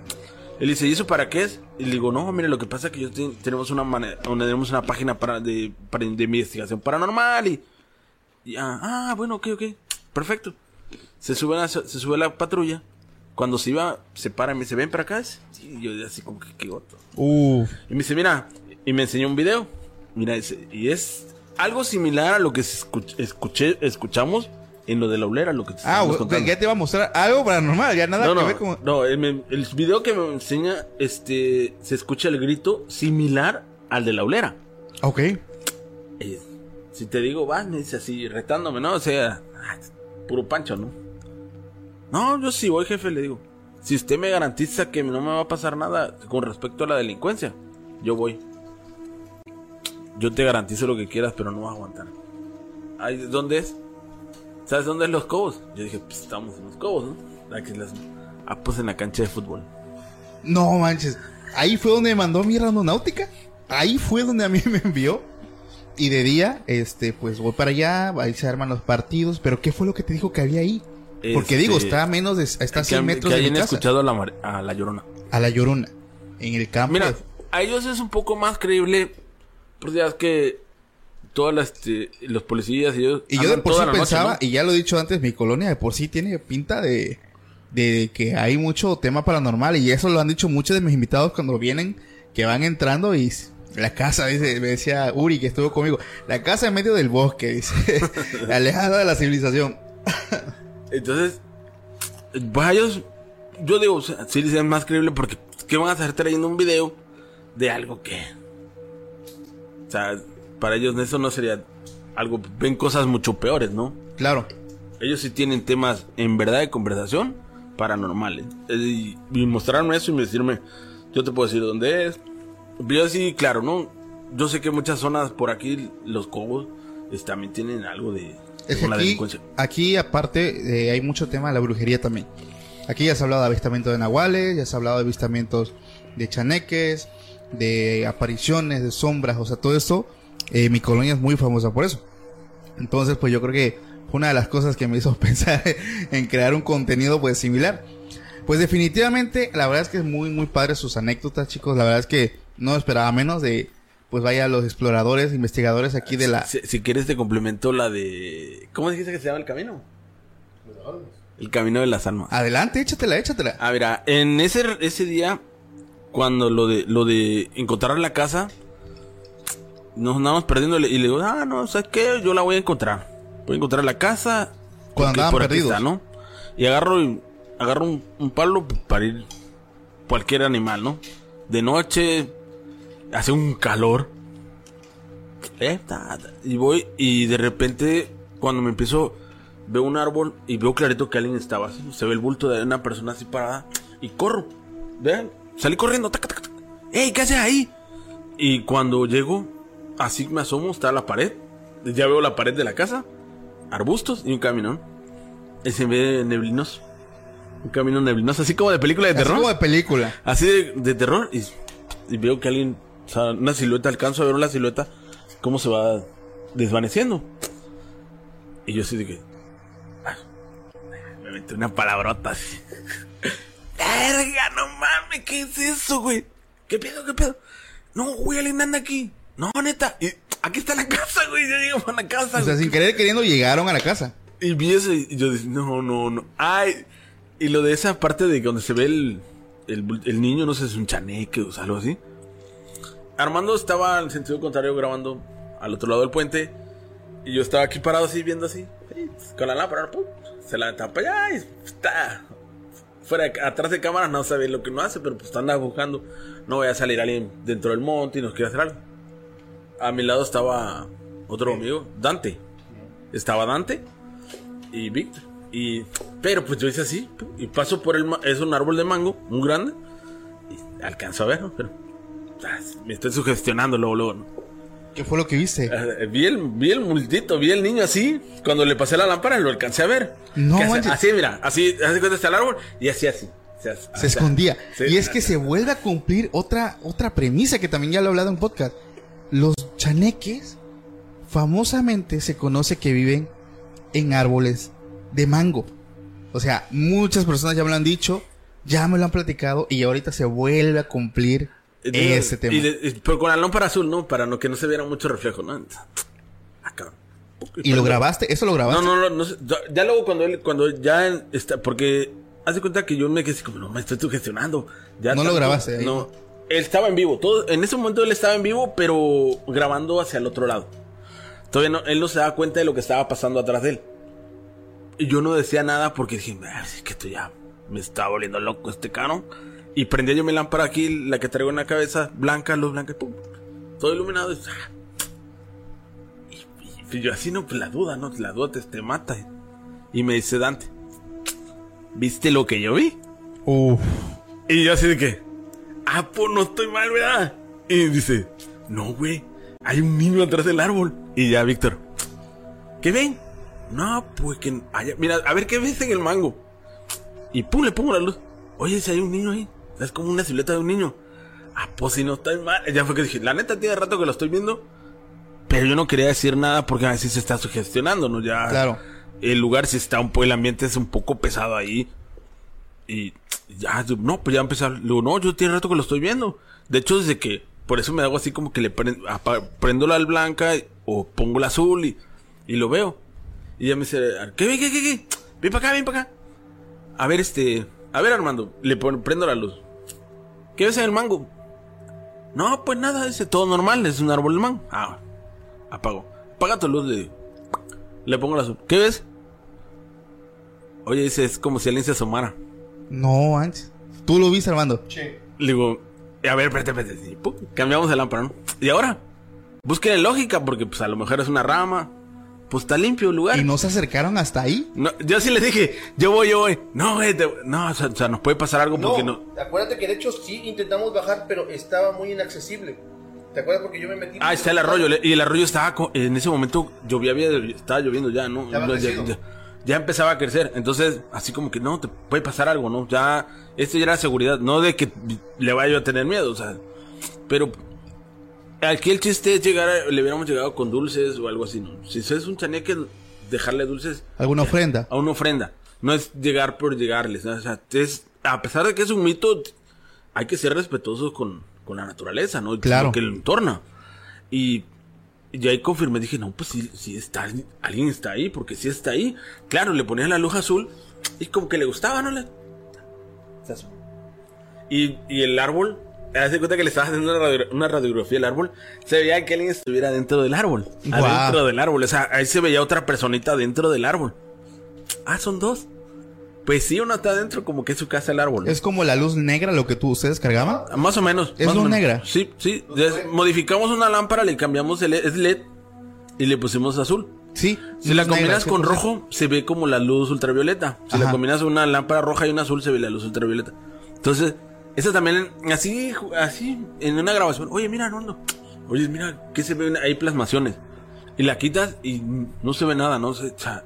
[SPEAKER 2] Él dice, ¿y eso para qué es? Y le digo, no, mire, lo que pasa es que yo te- tenemos una manera, tenemos una página para de, para de investigación paranormal y, y, ah, ah, bueno, ok, ok, perfecto. Se sube a, se sube a la patrulla. Cuando se iba, se para y me dice, ven para acá. Y yo así como que, qué. Y me dice, mira, y me enseñó un video. Mira, y es algo similar a lo que escuch- escuché, escuchamos en lo de la olera, lo que te
[SPEAKER 1] Ah,
[SPEAKER 2] contando.
[SPEAKER 1] ya te iba a mostrar algo paranormal, ya nada
[SPEAKER 2] No,
[SPEAKER 1] que
[SPEAKER 2] no,
[SPEAKER 1] ver con...
[SPEAKER 2] no, el, video que me enseña, este, se escucha el grito similar al de la olera.
[SPEAKER 1] Ok.
[SPEAKER 2] Eh, si te digo, vas, me dice así, retándome, ¿no? O sea, ah, puro pancho, ¿no? No, yo sí voy, jefe, le digo. Si usted me garantiza que no me va a pasar nada con respecto a la delincuencia, yo voy. Yo te garantizo lo que quieras, pero no vas a aguantar. Ay, ¿Dónde es? ¿Sabes dónde es Los Cobos? Yo dije, pues estamos en Los Cobos, ¿no? Aquí las... Ah, pues en la cancha de fútbol.
[SPEAKER 1] No manches. Ahí fue donde me mandó mi randonáutica. Ahí fue donde a mí me envió. Y de día, este, pues voy para allá, ahí se arman los partidos. Pero ¿qué fue lo que te dijo que había ahí? Porque
[SPEAKER 2] Este,
[SPEAKER 1] digo, está a menos de, está a
[SPEAKER 2] que,
[SPEAKER 1] 100 metros
[SPEAKER 2] que
[SPEAKER 1] de mi casa.
[SPEAKER 2] escuchado a la, a la llorona.
[SPEAKER 1] A la llorona. En el campo.
[SPEAKER 2] Mira,
[SPEAKER 1] de-
[SPEAKER 2] a ellos es un poco más creíble. Pues ya es que todas las este, los policías y ellos.
[SPEAKER 1] Y yo de por sí
[SPEAKER 2] noche,
[SPEAKER 1] pensaba,
[SPEAKER 2] ¿no?
[SPEAKER 1] y ya lo he dicho antes, mi colonia de por sí tiene pinta de, de que hay mucho tema paranormal. Y eso lo han dicho muchos de mis invitados cuando vienen, que van entrando y la casa, dice, me decía Uri que estuvo conmigo, la casa en medio del bosque, dice, alejada de la civilización.
[SPEAKER 2] Entonces, pues ellos, yo digo, o sea, sí les es más creíble porque ¿qué van a estar trayendo un video de algo que. O sea, para ellos eso no sería algo. Ven cosas mucho peores, ¿no?
[SPEAKER 1] Claro.
[SPEAKER 2] Ellos sí tienen temas en verdad de conversación paranormales. Eh, Y, y mostrarme eso y decirme, yo te puedo decir dónde es. Yo sí, claro, ¿no? Yo sé que muchas zonas por aquí, los cobos, es- también tienen algo de
[SPEAKER 1] Es
[SPEAKER 2] con la
[SPEAKER 1] aquí,
[SPEAKER 2] delincuencia.
[SPEAKER 1] aquí aparte eh, hay mucho tema de la brujería también. Aquí ya se ha hablado de avistamientos de nahuales, ya se ha hablado de avistamientos de chaneques, de apariciones, de sombras, o sea, todo esto, eh, mi colonia es muy famosa por eso. Entonces, pues yo creo que fue una de las cosas que me hizo pensar en crear un contenido pues similar. Pues definitivamente, la verdad es que es muy, muy padre sus anécdotas, chicos. La verdad es que no esperaba menos de, pues vaya, los exploradores, investigadores aquí de la...
[SPEAKER 2] Si, si quieres te complemento la de... ¿Cómo dijiste que se llama el camino? El camino de las almas.
[SPEAKER 1] Adelante, échatela, échatela.
[SPEAKER 2] Ah, mira, en ese, ese día, cuando lo de, lo de encontrar la casa, nos andábamos perdiendo y le digo, ah, no, ¿sabes qué? Yo la voy a encontrar. Voy a encontrar la casa.
[SPEAKER 1] Cuando andaban
[SPEAKER 2] por
[SPEAKER 1] perdidos.
[SPEAKER 2] está, ¿no? Y agarro, y- agarro un, un palo para ir cualquier animal, ¿no? De noche, hace un calor. Eh, Y voy y de repente, cuando me empiezo, veo un árbol y veo clarito que alguien estaba así. Se ve el bulto de una persona así parada. Y corro. Vean, salí corriendo. Taca, taca, taca. ¡Ey, qué haces ahí! Y cuando llego, así me asomo, está la pared. Ya veo la pared de la casa. Arbustos y un camino. Y se ve neblinoso. Un camino neblinoso, así como de película de
[SPEAKER 1] Así
[SPEAKER 2] terror.
[SPEAKER 1] como de película.
[SPEAKER 2] Así de, de terror. Y, y veo que alguien, o sea, una silueta, alcanzo a ver la silueta, cómo se va desvaneciendo. Y yo así de que. Me metí una palabrota así. Verga, no mames, ¿qué es eso, güey? ¿Qué pedo, qué pedo? No, güey, alguien anda aquí. No, neta. Y aquí está la casa, güey. Ya llegamos a la casa.
[SPEAKER 1] O sea,
[SPEAKER 2] güey.
[SPEAKER 1] sin querer queriendo llegaron a la casa.
[SPEAKER 2] Y vi eso y yo dije, no, no, no. Ay, y lo de esa parte de donde se ve el, el, el niño, no sé es un chaneque o algo así. Armando estaba en sentido contrario grabando al otro lado del puente. Y yo estaba aquí parado así, viendo así. Con la lámpara, pum, se la tapa ya y está. Fuera, de- atrás de cámara no sabe lo que no hace, pero pues anda buscando. No vaya a salir alguien dentro del monte y nos quiere hacer algo. A mi lado estaba otro amigo, Dante. Estaba Dante y Víctor. Y, pero pues yo hice así, y paso por el, es un árbol de mango, muy grande, y alcanzo a verlo, pero ah, me estoy sugestionando luego, luego. ¿no?
[SPEAKER 1] ¿Qué fue lo que viste?
[SPEAKER 2] Eh, vi el, vi el multito, vi el niño así, cuando le pasé la lámpara lo alcancé a ver.
[SPEAKER 1] No
[SPEAKER 2] hace- así, mira, así, hace cuenta está el árbol, y así, así. Se,
[SPEAKER 1] Se escondía.
[SPEAKER 2] Sí.
[SPEAKER 1] y es que se vuelve a cumplir otra, otra premisa que también ya lo he hablado en podcast. Los chaneques famosamente se conoce que viven en árboles de mango. O sea, muchas personas ya me lo han dicho, ya me lo han platicado y ahorita se vuelve a cumplir
[SPEAKER 2] Eh,
[SPEAKER 1] ese tema.
[SPEAKER 2] y de- y- pero con la lámpara azul, ¿no? Para no, que no se viera mucho reflejo, ¿no? Ah, cabrón.
[SPEAKER 1] ¿Y lo grabaste? ¿Eso lo grabaste?
[SPEAKER 2] No, no, no, no. Ya, ya luego cuando él, cuando ya está, porque hace cuenta que yo me quedé así como, no me estoy sugestionando. Ya
[SPEAKER 1] No lo grabaste ahí.
[SPEAKER 2] No. Él estaba en vivo. Todo, en ese momento él estaba en vivo, pero grabando hacia el otro lado. Todavía no, él no se daba cuenta de lo que estaba pasando atrás de él. Y yo no decía nada porque dije, "Ah, es que esto ya me está volviendo loco este caro. Y prendía yo mi lámpara aquí, la que traigo en la cabeza, blanca, luz blanca, pum. Todo iluminado. y, y, y yo así, no, pues la duda, ¿no? La duda te, te mata. Y me dice Dante, ¿viste lo que yo vi?
[SPEAKER 1] Uf.
[SPEAKER 2] Y yo así de que, ah, pues no estoy mal, ¿verdad? Y dice, no, güey, hay un niño atrás del árbol. Y ya, Víctor, ¿qué ven? No, pues que, allá- mira, a ver qué ves en el mango. Y pum, le pongo la luz. Oye, si hay un niño ahí, es como una silueta de un niño. Ah, pues si no estoy mal. Ya fue que dije, la neta tiene rato que lo estoy viendo. Pero yo no quería decir nada porque a veces se está sugestionando, ¿no? Ya.
[SPEAKER 1] Claro.
[SPEAKER 2] El lugar si está un poco, el ambiente es un poco pesado ahí. Y ya, no, pues ya empecé a... Le digo, no, yo tiene rato que lo estoy viendo. De hecho, desde que... Por eso me hago así como que le prendo, prendo la blanca o pongo la azul y, y lo veo. Y ya me dice, ¿qué, qué, qué, qué? Ven para acá, ven para acá. A ver, este... A ver, Armando, le prendo la luz. ¿Qué ves en el mango? No, pues nada, dice, todo normal, es un árbol de mango. Ah, apago. Apaga tu luz, le digo. Le pongo la azul. ¿Qué ves? Oye, dice, es como si alguien se asomara.
[SPEAKER 1] No, antes. ¿Tú lo viste, Armando?
[SPEAKER 2] Le digo, a ver, espérate, espérate. Cambiamos de lámpara, ¿no? Y ahora, busquen lógica, porque pues a lo mejor es una rama. Pues está limpio el lugar.
[SPEAKER 1] ¿Y no se acercaron hasta ahí?
[SPEAKER 2] No, yo sí les dije, yo voy, yo voy. No, güey, te- no, o sea, o sea, nos puede pasar algo porque no.
[SPEAKER 3] acuérdate que de hecho sí intentamos bajar, pero estaba muy inaccesible. ¿Te acuerdas? Porque yo me metí.
[SPEAKER 2] Ah, está el arroyo. le- Y el arroyo estaba, co- en ese momento llovía, había, estaba lloviendo ya, ¿no?
[SPEAKER 3] Estaba
[SPEAKER 2] No, ya,
[SPEAKER 3] crecido.
[SPEAKER 2] ya- ya empezaba a crecer. Entonces, así como que no, te puede pasar algo, ¿no? Ya, esto ya era seguridad. No de que le vaya yo a tener miedo, o sea. Pero aquí el chiste es llegar, a- le hubiéramos llegado con dulces o algo así, ¿no? Si es un chaneque, dejarle dulces
[SPEAKER 1] ¿Alguna ofrenda?
[SPEAKER 2] a una ofrenda. No es llegar por llegarles. ¿no? O sea, es, a pesar de que es un mito, hay que ser respetuosos con, con la naturaleza, ¿no?
[SPEAKER 1] Claro.
[SPEAKER 2] Lo que lo entorna. Y, y ahí confirmé, dije, no, pues sí, sí está, alguien está ahí, porque sí está ahí. Claro, le ponía la luz azul y como que le gustaba, ¿no? Le-. Y, y el árbol, haz de cuenta que le estaba haciendo una, radio- una radiografía al árbol, se veía que alguien estuviera dentro del árbol. Adentro del árbol. O sea, ahí se veía otra personita dentro del árbol. Ah, son dos. Pues sí, uno está adentro como que es su casa el árbol.
[SPEAKER 1] ¿Es como la luz negra lo que tú ustedes cargaban?
[SPEAKER 2] Más o menos.
[SPEAKER 1] ¿Es luz negra?
[SPEAKER 2] Sí, sí. Des- modificamos una lámpara, le cambiamos el es LED y le pusimos azul.
[SPEAKER 1] Sí.
[SPEAKER 2] Si la
[SPEAKER 1] negra,
[SPEAKER 2] combinas con
[SPEAKER 1] 100%.
[SPEAKER 2] rojo, se ve como la luz ultravioleta. Si la combinas una lámpara roja y una azul, se ve la luz ultravioleta. Entonces, esa también, así, así, en una grabación. Oye, mira, no, no. Oye, mira, que se ven ahí plasmaciones. Y la quitas y no se ve nada, ¿no? Se- o sea,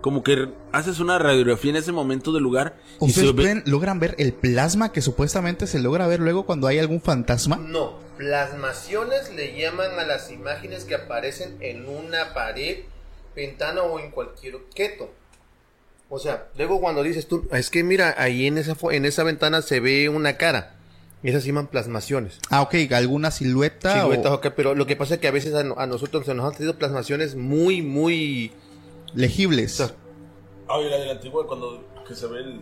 [SPEAKER 2] como que haces una radiografía en ese momento del lugar y se
[SPEAKER 1] ¿Ustedes
[SPEAKER 2] ve.
[SPEAKER 1] pueden- logran ver el plasma que supuestamente se logra ver luego cuando hay algún fantasma?
[SPEAKER 3] No, plasmaciones le llaman a las imágenes que aparecen en una pared, ventana o en cualquier objeto. O sea, luego cuando dices tú, es que mira, ahí en esa, en esa ventana se ve una cara. Y esas se llaman plasmaciones.
[SPEAKER 1] Ah, ok, alguna silueta.
[SPEAKER 3] Siluetas,
[SPEAKER 1] o
[SPEAKER 3] ok, pero lo que pasa es que a veces a, no- a nosotros se nos han traído plasmaciones muy, muy...
[SPEAKER 1] legibles.
[SPEAKER 3] o sea,
[SPEAKER 2] Ah, y la de la antigua cuando que se ve el,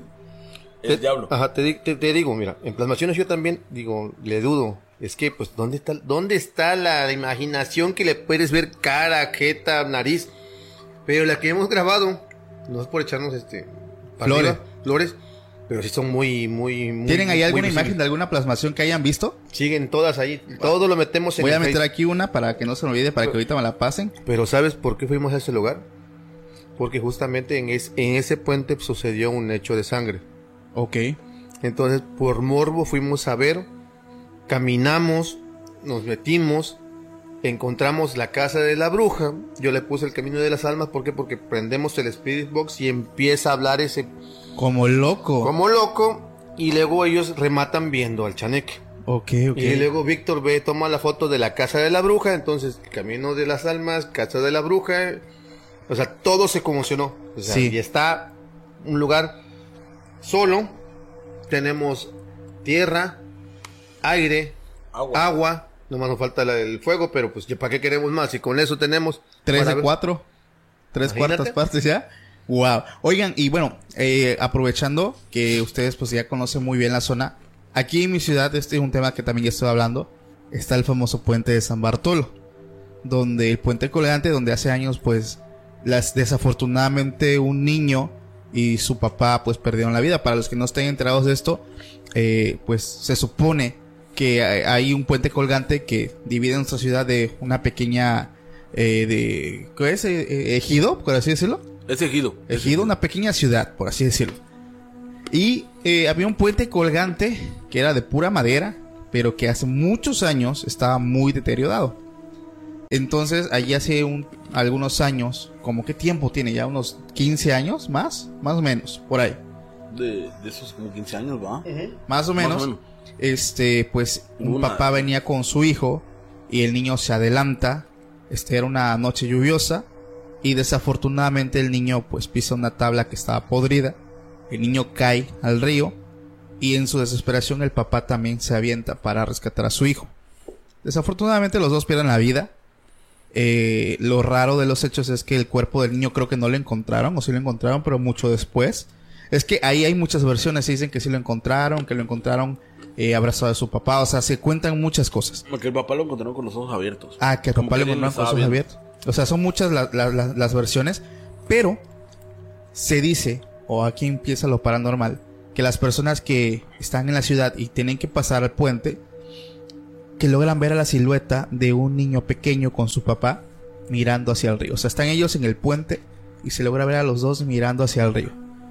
[SPEAKER 2] el
[SPEAKER 3] te-
[SPEAKER 2] diablo.
[SPEAKER 3] Ajá, te, te- te digo, mira, en plasmaciones yo también digo, le dudo. Es que, pues, ¿dónde está, dónde está la imaginación que le puedes ver cara, jeta, nariz? Pero la que hemos grabado, no es por echarnos este...
[SPEAKER 1] Flores.
[SPEAKER 3] arriba, flores, pero sí son muy, muy, muy
[SPEAKER 1] ¿Tienen ahí
[SPEAKER 3] muy
[SPEAKER 1] alguna imagen de alguna plasmación que hayan visto?
[SPEAKER 3] Siguen todas ahí, todo lo metemos en
[SPEAKER 1] Voy
[SPEAKER 3] el
[SPEAKER 1] a meter aquí una para que no se me olvide, para que ahorita me la pasen.
[SPEAKER 3] Pero ¿sabes por qué fuimos a ese lugar? Porque justamente en, es- en ese puente sucedió un hecho de sangre.
[SPEAKER 1] Ok.
[SPEAKER 3] Entonces, por morbo fuimos a ver, caminamos, nos metimos, encontramos la casa de la bruja. Yo le puse el camino de las almas, ¿por qué? Porque prendemos el Spirit Box y empieza a hablar ese
[SPEAKER 1] Como loco.
[SPEAKER 3] como loco. Y luego ellos rematan viendo al chaneque.
[SPEAKER 1] Ok, ok.
[SPEAKER 3] Y luego Víctor ve, toma la foto de la casa de la bruja, entonces Camino de las Almas, casa de la bruja, o sea, todo se conmocionó. O sea,
[SPEAKER 1] Sí.
[SPEAKER 3] y está un lugar solo, tenemos tierra, aire,
[SPEAKER 2] Agua.
[SPEAKER 3] agua, nomás nos falta el fuego, pero pues ¿para qué queremos más? Y con eso tenemos...
[SPEAKER 1] Tres de
[SPEAKER 3] ver-
[SPEAKER 1] cuatro. Tres
[SPEAKER 3] Imagínate.
[SPEAKER 1] cuartas partes ya. Wow. Oigan, y bueno, eh, aprovechando que ustedes pues ya conocen muy bien la zona, aquí en mi ciudad, este es un tema que también ya estoy hablando, está el famoso puente de San Bartolo, donde el puente colgante, donde hace años pues las desafortunadamente un niño y su papá pues perdieron la vida. Para los que no estén enterados de esto, eh, pues se supone que hay un puente colgante que divide nuestra ciudad de una pequeña eh, de ¿qué es? Eh, eh, ejido, por así decirlo.
[SPEAKER 2] Es ejido.
[SPEAKER 1] Ejido, una pequeña ciudad, por así decirlo. Y eh, había un puente colgante que era de pura madera, pero que hace muchos años estaba muy deteriorado. Entonces, allí hace un- algunos años, como qué tiempo tiene ya, unos 15 años más, más o menos, por ahí.
[SPEAKER 2] De, de esos como 15 años, ¿va?
[SPEAKER 1] Más o
[SPEAKER 2] Más o
[SPEAKER 1] menos.
[SPEAKER 2] menos.
[SPEAKER 1] Este, pues, un
[SPEAKER 2] Una-
[SPEAKER 1] papá venía con su hijo y el niño se adelanta. Este era una noche lluviosa y desafortunadamente el niño pues pisa una tabla que estaba podrida. El niño cae al río y en su desesperación el papá también se avienta para rescatar a su hijo. Desafortunadamente los dos pierden la vida. Eh, lo raro de los hechos es que el cuerpo del niño creo que no lo encontraron, o sí lo encontraron, pero mucho después. Es que ahí hay muchas versiones, se dicen que sí lo encontraron, que lo encontraron eh, abrazado de su papá, o sea, se cuentan muchas cosas.
[SPEAKER 2] Porque el papá lo encontraron con los ojos abiertos.
[SPEAKER 1] Ah, que
[SPEAKER 2] Como
[SPEAKER 1] papá
[SPEAKER 2] alguien
[SPEAKER 1] encontraron con
[SPEAKER 2] lo
[SPEAKER 1] los ojos abiertos. O sea, son muchas la- la- la- las versiones, pero se dice, o aquí empieza lo paranormal, que las personas que están en la ciudad y tienen que pasar al puente, que logran ver a la silueta de un niño pequeño con su papá mirando hacia el río. O sea, están ellos en el puente y se logra ver a los dos mirando hacia el río.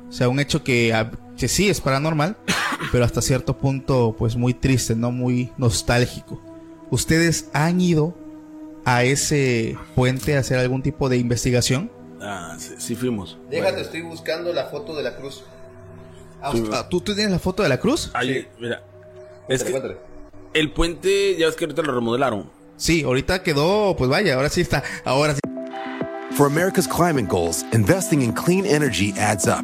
[SPEAKER 1] O sea, un hecho que, ah, que sí es paranormal, pero hasta cierto punto, pues muy triste, no muy nostálgico. ¿Ustedes han ido a ese puente a hacer algún tipo de investigación?
[SPEAKER 2] Ah, sí, sí fuimos.
[SPEAKER 3] Déjate, estoy buscando la foto de la cruz. Ah,
[SPEAKER 2] Sí.
[SPEAKER 1] ¿Tú, tú tienes la foto de la cruz?
[SPEAKER 2] Ahí, mira. Es que
[SPEAKER 3] cuéntale.
[SPEAKER 2] el puente, ya ves que ahorita lo remodelaron.
[SPEAKER 1] Sí, ahorita quedó, pues vaya, ahora sí está, ahora sí.
[SPEAKER 4] For America's climate goals, investing in clean energy adds up.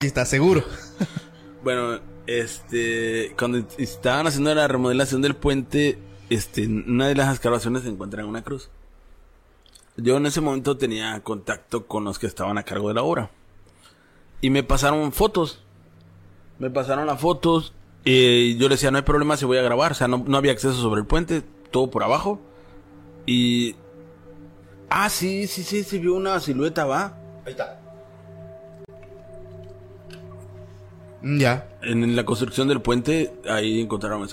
[SPEAKER 1] Sí, está seguro.
[SPEAKER 2] Bueno, este, cuando estaban haciendo la remodelación del puente, este, en una de las excavaciones se encuentra una cruz. Yo en ese momento tenía contacto con los que estaban a cargo de la obra. Y me pasaron fotos. Me pasaron las fotos Y yo le decía, no hay problema si voy a grabar. O sea, no, no había acceso sobre el puente, todo por abajo. Y... Ah, sí, sí, sí, se vio una silueta, va.
[SPEAKER 3] Ahí está.
[SPEAKER 1] Ya.
[SPEAKER 2] En la construcción del puente, ahí encontraron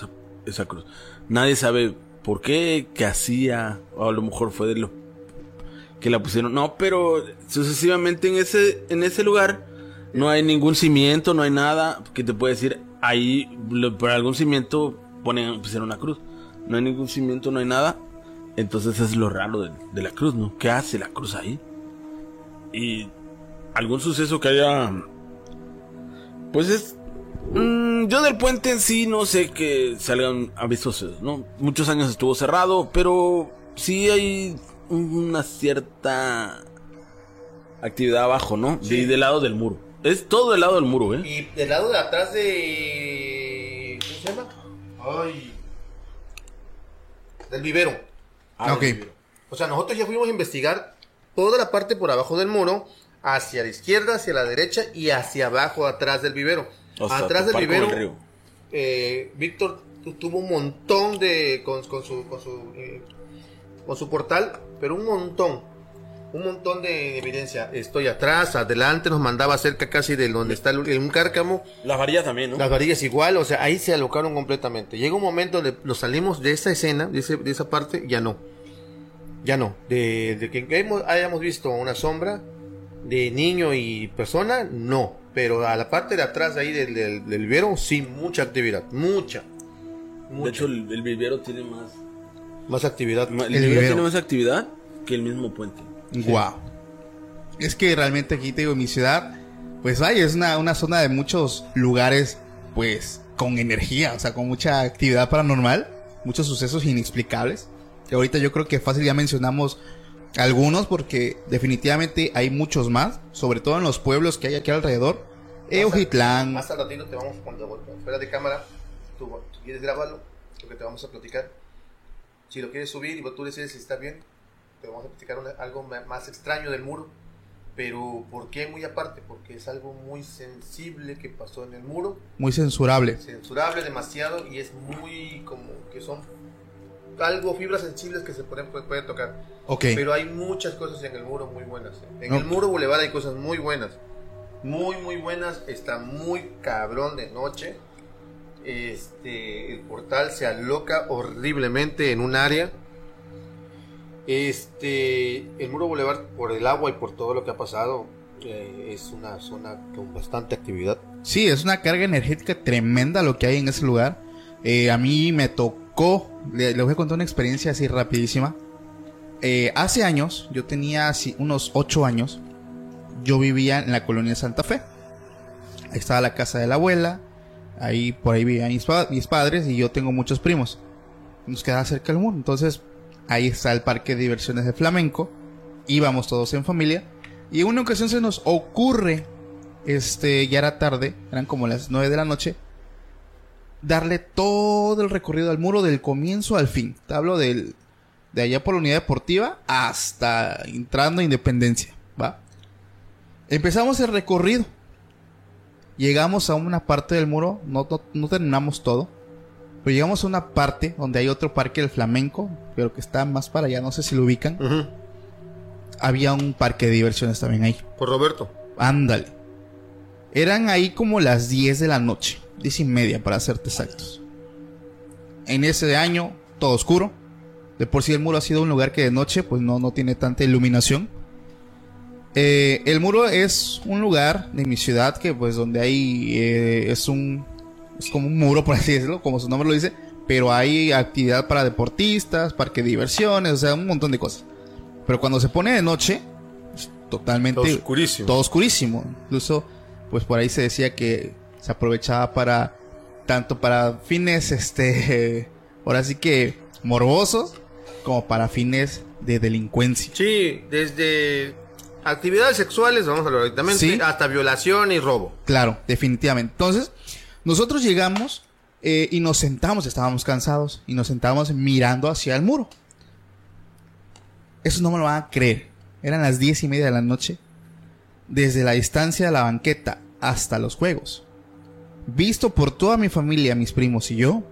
[SPEAKER 2] esa, cruz. Nadie sabe por qué, qué hacía, o a lo mejor fue de lo que la pusieron. No, pero sucesivamente en ese, en ese lugar no hay ningún cimiento, no hay nada que te puede decir, ahí por algún cimiento ponen, pusieron una cruz. No hay ningún cimiento, no hay nada. Entonces es lo raro de la cruz, ¿no? ¿Qué hace la cruz ahí? Y algún suceso que haya pues es. mm, yo del puente en sí no sé que salgan avisos, ¿no? Muchos años estuvo cerrado, pero sí hay una cierta actividad abajo, ¿no?
[SPEAKER 3] Sí.
[SPEAKER 2] Y del lado del muro. Es todo del lado del muro, ¿eh?
[SPEAKER 3] Y del lado de atrás de. ¿Cómo se llama? Ay. Del vivero.
[SPEAKER 1] Ah, ok.
[SPEAKER 3] del vivero. O sea, nosotros ya fuimos a investigar toda la parte por abajo del muro, hacia la izquierda, hacia la derecha y hacia abajo, atrás del vivero.
[SPEAKER 2] O sea,
[SPEAKER 3] atrás del vivero,
[SPEAKER 2] río.
[SPEAKER 3] eh, Víctor tu- tuvo un montón de. con, con su. Con su, eh, con su portal, pero un montón. Un montón de evidencia. Estoy atrás, adelante, nos mandaba cerca casi de donde está el- un cárcamo.
[SPEAKER 2] Las varillas también, ¿no?
[SPEAKER 3] Las varillas igual, o sea, ahí se alocaron completamente. Llega un momento donde nos salimos de esa escena, de, ese- de esa parte, ya no. Ya no. De, de que hemos- hayamos visto una sombra de niño y persona, no. Pero a la parte de atrás de ahí del, del, del vivero, sí, mucha actividad. Mucha.
[SPEAKER 2] De
[SPEAKER 3] Mucha.
[SPEAKER 2] hecho, el, el vivero tiene más.
[SPEAKER 3] más actividad.
[SPEAKER 2] ma- El,
[SPEAKER 1] El
[SPEAKER 2] vivero
[SPEAKER 1] vivero.
[SPEAKER 2] tiene más actividad que el mismo puente.
[SPEAKER 1] Wow. Es que realmente aquí te digo, mi ciudad, pues vaya, es una, una zona de muchos lugares, pues, con energía, o sea, con mucha actividad paranormal, muchos sucesos inexplicables. Que ahorita yo creo que fácil ya mencionamos algunos, porque definitivamente hay muchos más, sobre todo en los pueblos que hay aquí alrededor. Eujitlán,
[SPEAKER 3] Más al ratito te vamos, cuando fuera de cámara, tú, tú quieres grabarlo, porque te vamos a platicar. Si lo quieres subir y tú decides si está bien, te vamos a platicar una- algo más extraño del muro. Pero, ¿por qué muy aparte? Porque es algo muy sensible que pasó en el muro,
[SPEAKER 1] muy censurable.
[SPEAKER 3] censurable demasiado y es muy como que son algo fibras sensibles que se pueden, puede, puede tocar.
[SPEAKER 1] Ok.
[SPEAKER 3] Pero hay muchas cosas en el muro muy buenas. ¿eh? En el muro Boulevard hay cosas muy buenas. Muy, muy buenas. Está muy cabrón de noche. Este, el portal se aloca horriblemente en un área. Este, el muro Boulevard, por el agua y por todo lo que ha pasado, eh, es una zona con bastante actividad.
[SPEAKER 1] Sí, es una carga energética tremenda lo que hay en ese lugar. Eh, a mí me tocó, le, le voy a contar una experiencia así rapidísima. Eh, hace años, yo tenía así unos 8 años, yo vivía en la colonia Santa Fe. Ahí estaba la casa de la abuela, ahí por ahí vivían mis, mis padres y yo tengo muchos primos. Nos quedaba cerca del muro, entonces ahí está el parque de diversiones de flamenco. Íbamos todos en familia y una ocasión se nos ocurre este, ya era tarde, eran como las 9 de la noche, darle todo el recorrido al muro del comienzo al fin. Te hablo del, de allá por la unidad deportiva hasta entrando a Independencia, ¿va? Empezamos el recorrido. Llegamos a una parte del muro, no, no, no terminamos todo, pero llegamos a una parte donde hay otro parque del flamenco, pero que está más para allá, no sé si lo ubican. Había un parque de diversiones también ahí.
[SPEAKER 3] Por Roberto.
[SPEAKER 1] Ándale. Eran ahí como las 10 de la noche. 10 y media para serte exactos. En ese año, todo oscuro. De por sí el muro ha sido un lugar que de noche pues no, no tiene tanta iluminación. Eh, el muro es un lugar de mi ciudad que pues donde hay eh, es un es como un muro por así decirlo como su nombre lo dice pero hay actividad para deportistas parque de diversiones o sea un montón de cosas pero cuando se pone de noche es totalmente
[SPEAKER 3] Todo oscurísimo.
[SPEAKER 1] todo oscurísimo incluso pues por ahí se decía que se aprovechaba para tanto para fines este ahora sí que morbosos como para fines de delincuencia
[SPEAKER 3] Sí, desde actividades sexuales, vamos a hablar directamente,
[SPEAKER 1] Sí.
[SPEAKER 3] hasta violación y robo.
[SPEAKER 1] Claro, definitivamente. Entonces, nosotros llegamos eh, y nos sentamos, estábamos cansados, y nos sentamos mirando hacia el muro. Eso no me lo van a creer. Eran las diez y media de la noche. Desde la distancia de la banqueta hasta los juegos. Visto por toda mi familia, mis primos y yo,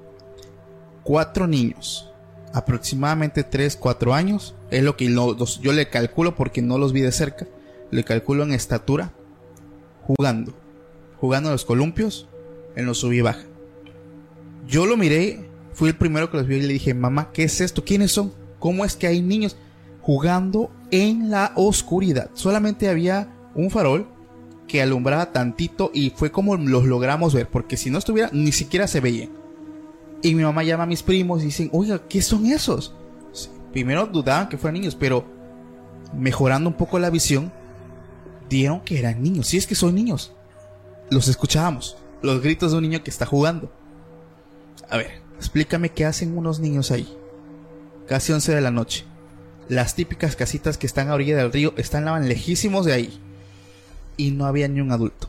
[SPEAKER 1] cuatro niños, aproximadamente 3, 4 años, es lo que yo le calculo porque no los vi de cerca, le calculo en estatura, jugando, jugando en los columpios, en los sub y baja. Yo lo miré, fui el primero que los vio y le dije, mamá, ¿qué es esto? ¿Quiénes son? ¿Cómo es que hay niños jugando en la oscuridad? Solamente había un farol que alumbraba tantito y fue como los logramos ver, porque si no estuviera, ni siquiera se veía. Y mi mamá llama a mis primos y dicen, oiga, ¿qué son esos? Primero dudaban que fueran niños, pero mejorando un poco la visión, dieron que eran niños. Si es que son niños. Los escuchábamos. Los gritos de un niño que está jugando. A ver, explícame qué hacen unos niños ahí. Casi 11 de la noche. Las típicas casitas que están a orilla del río están lejísimos de ahí. Y no había ni un adulto.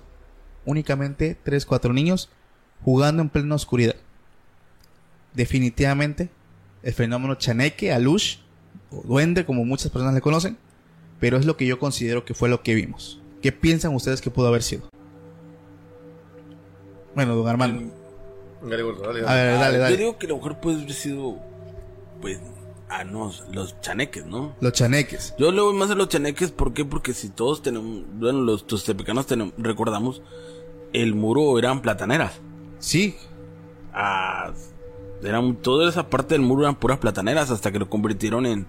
[SPEAKER 1] Únicamente 3, 4 niños jugando en plena oscuridad. Definitivamente el fenómeno chaneque, alush, o duende como muchas personas le conocen, pero es lo que yo considero que fue lo que vimos. ¿Qué piensan ustedes que pudo haber sido? Bueno, don Armando. A ver, dale,
[SPEAKER 2] Ah, Yo
[SPEAKER 1] dale.
[SPEAKER 2] digo que a lo mejor puede haber sido, pues, ah, no, los chaneques, ¿no?
[SPEAKER 1] Los chaneques.
[SPEAKER 2] Yo le voy más a los chaneques, ¿por qué? Porque si todos tenemos, bueno, los tustepecanos tenemos, recordamos, el muro eran plataneras.
[SPEAKER 1] Sí,
[SPEAKER 2] Ah, eran, toda esa parte del muro eran puras plataneras hasta que lo convirtieron en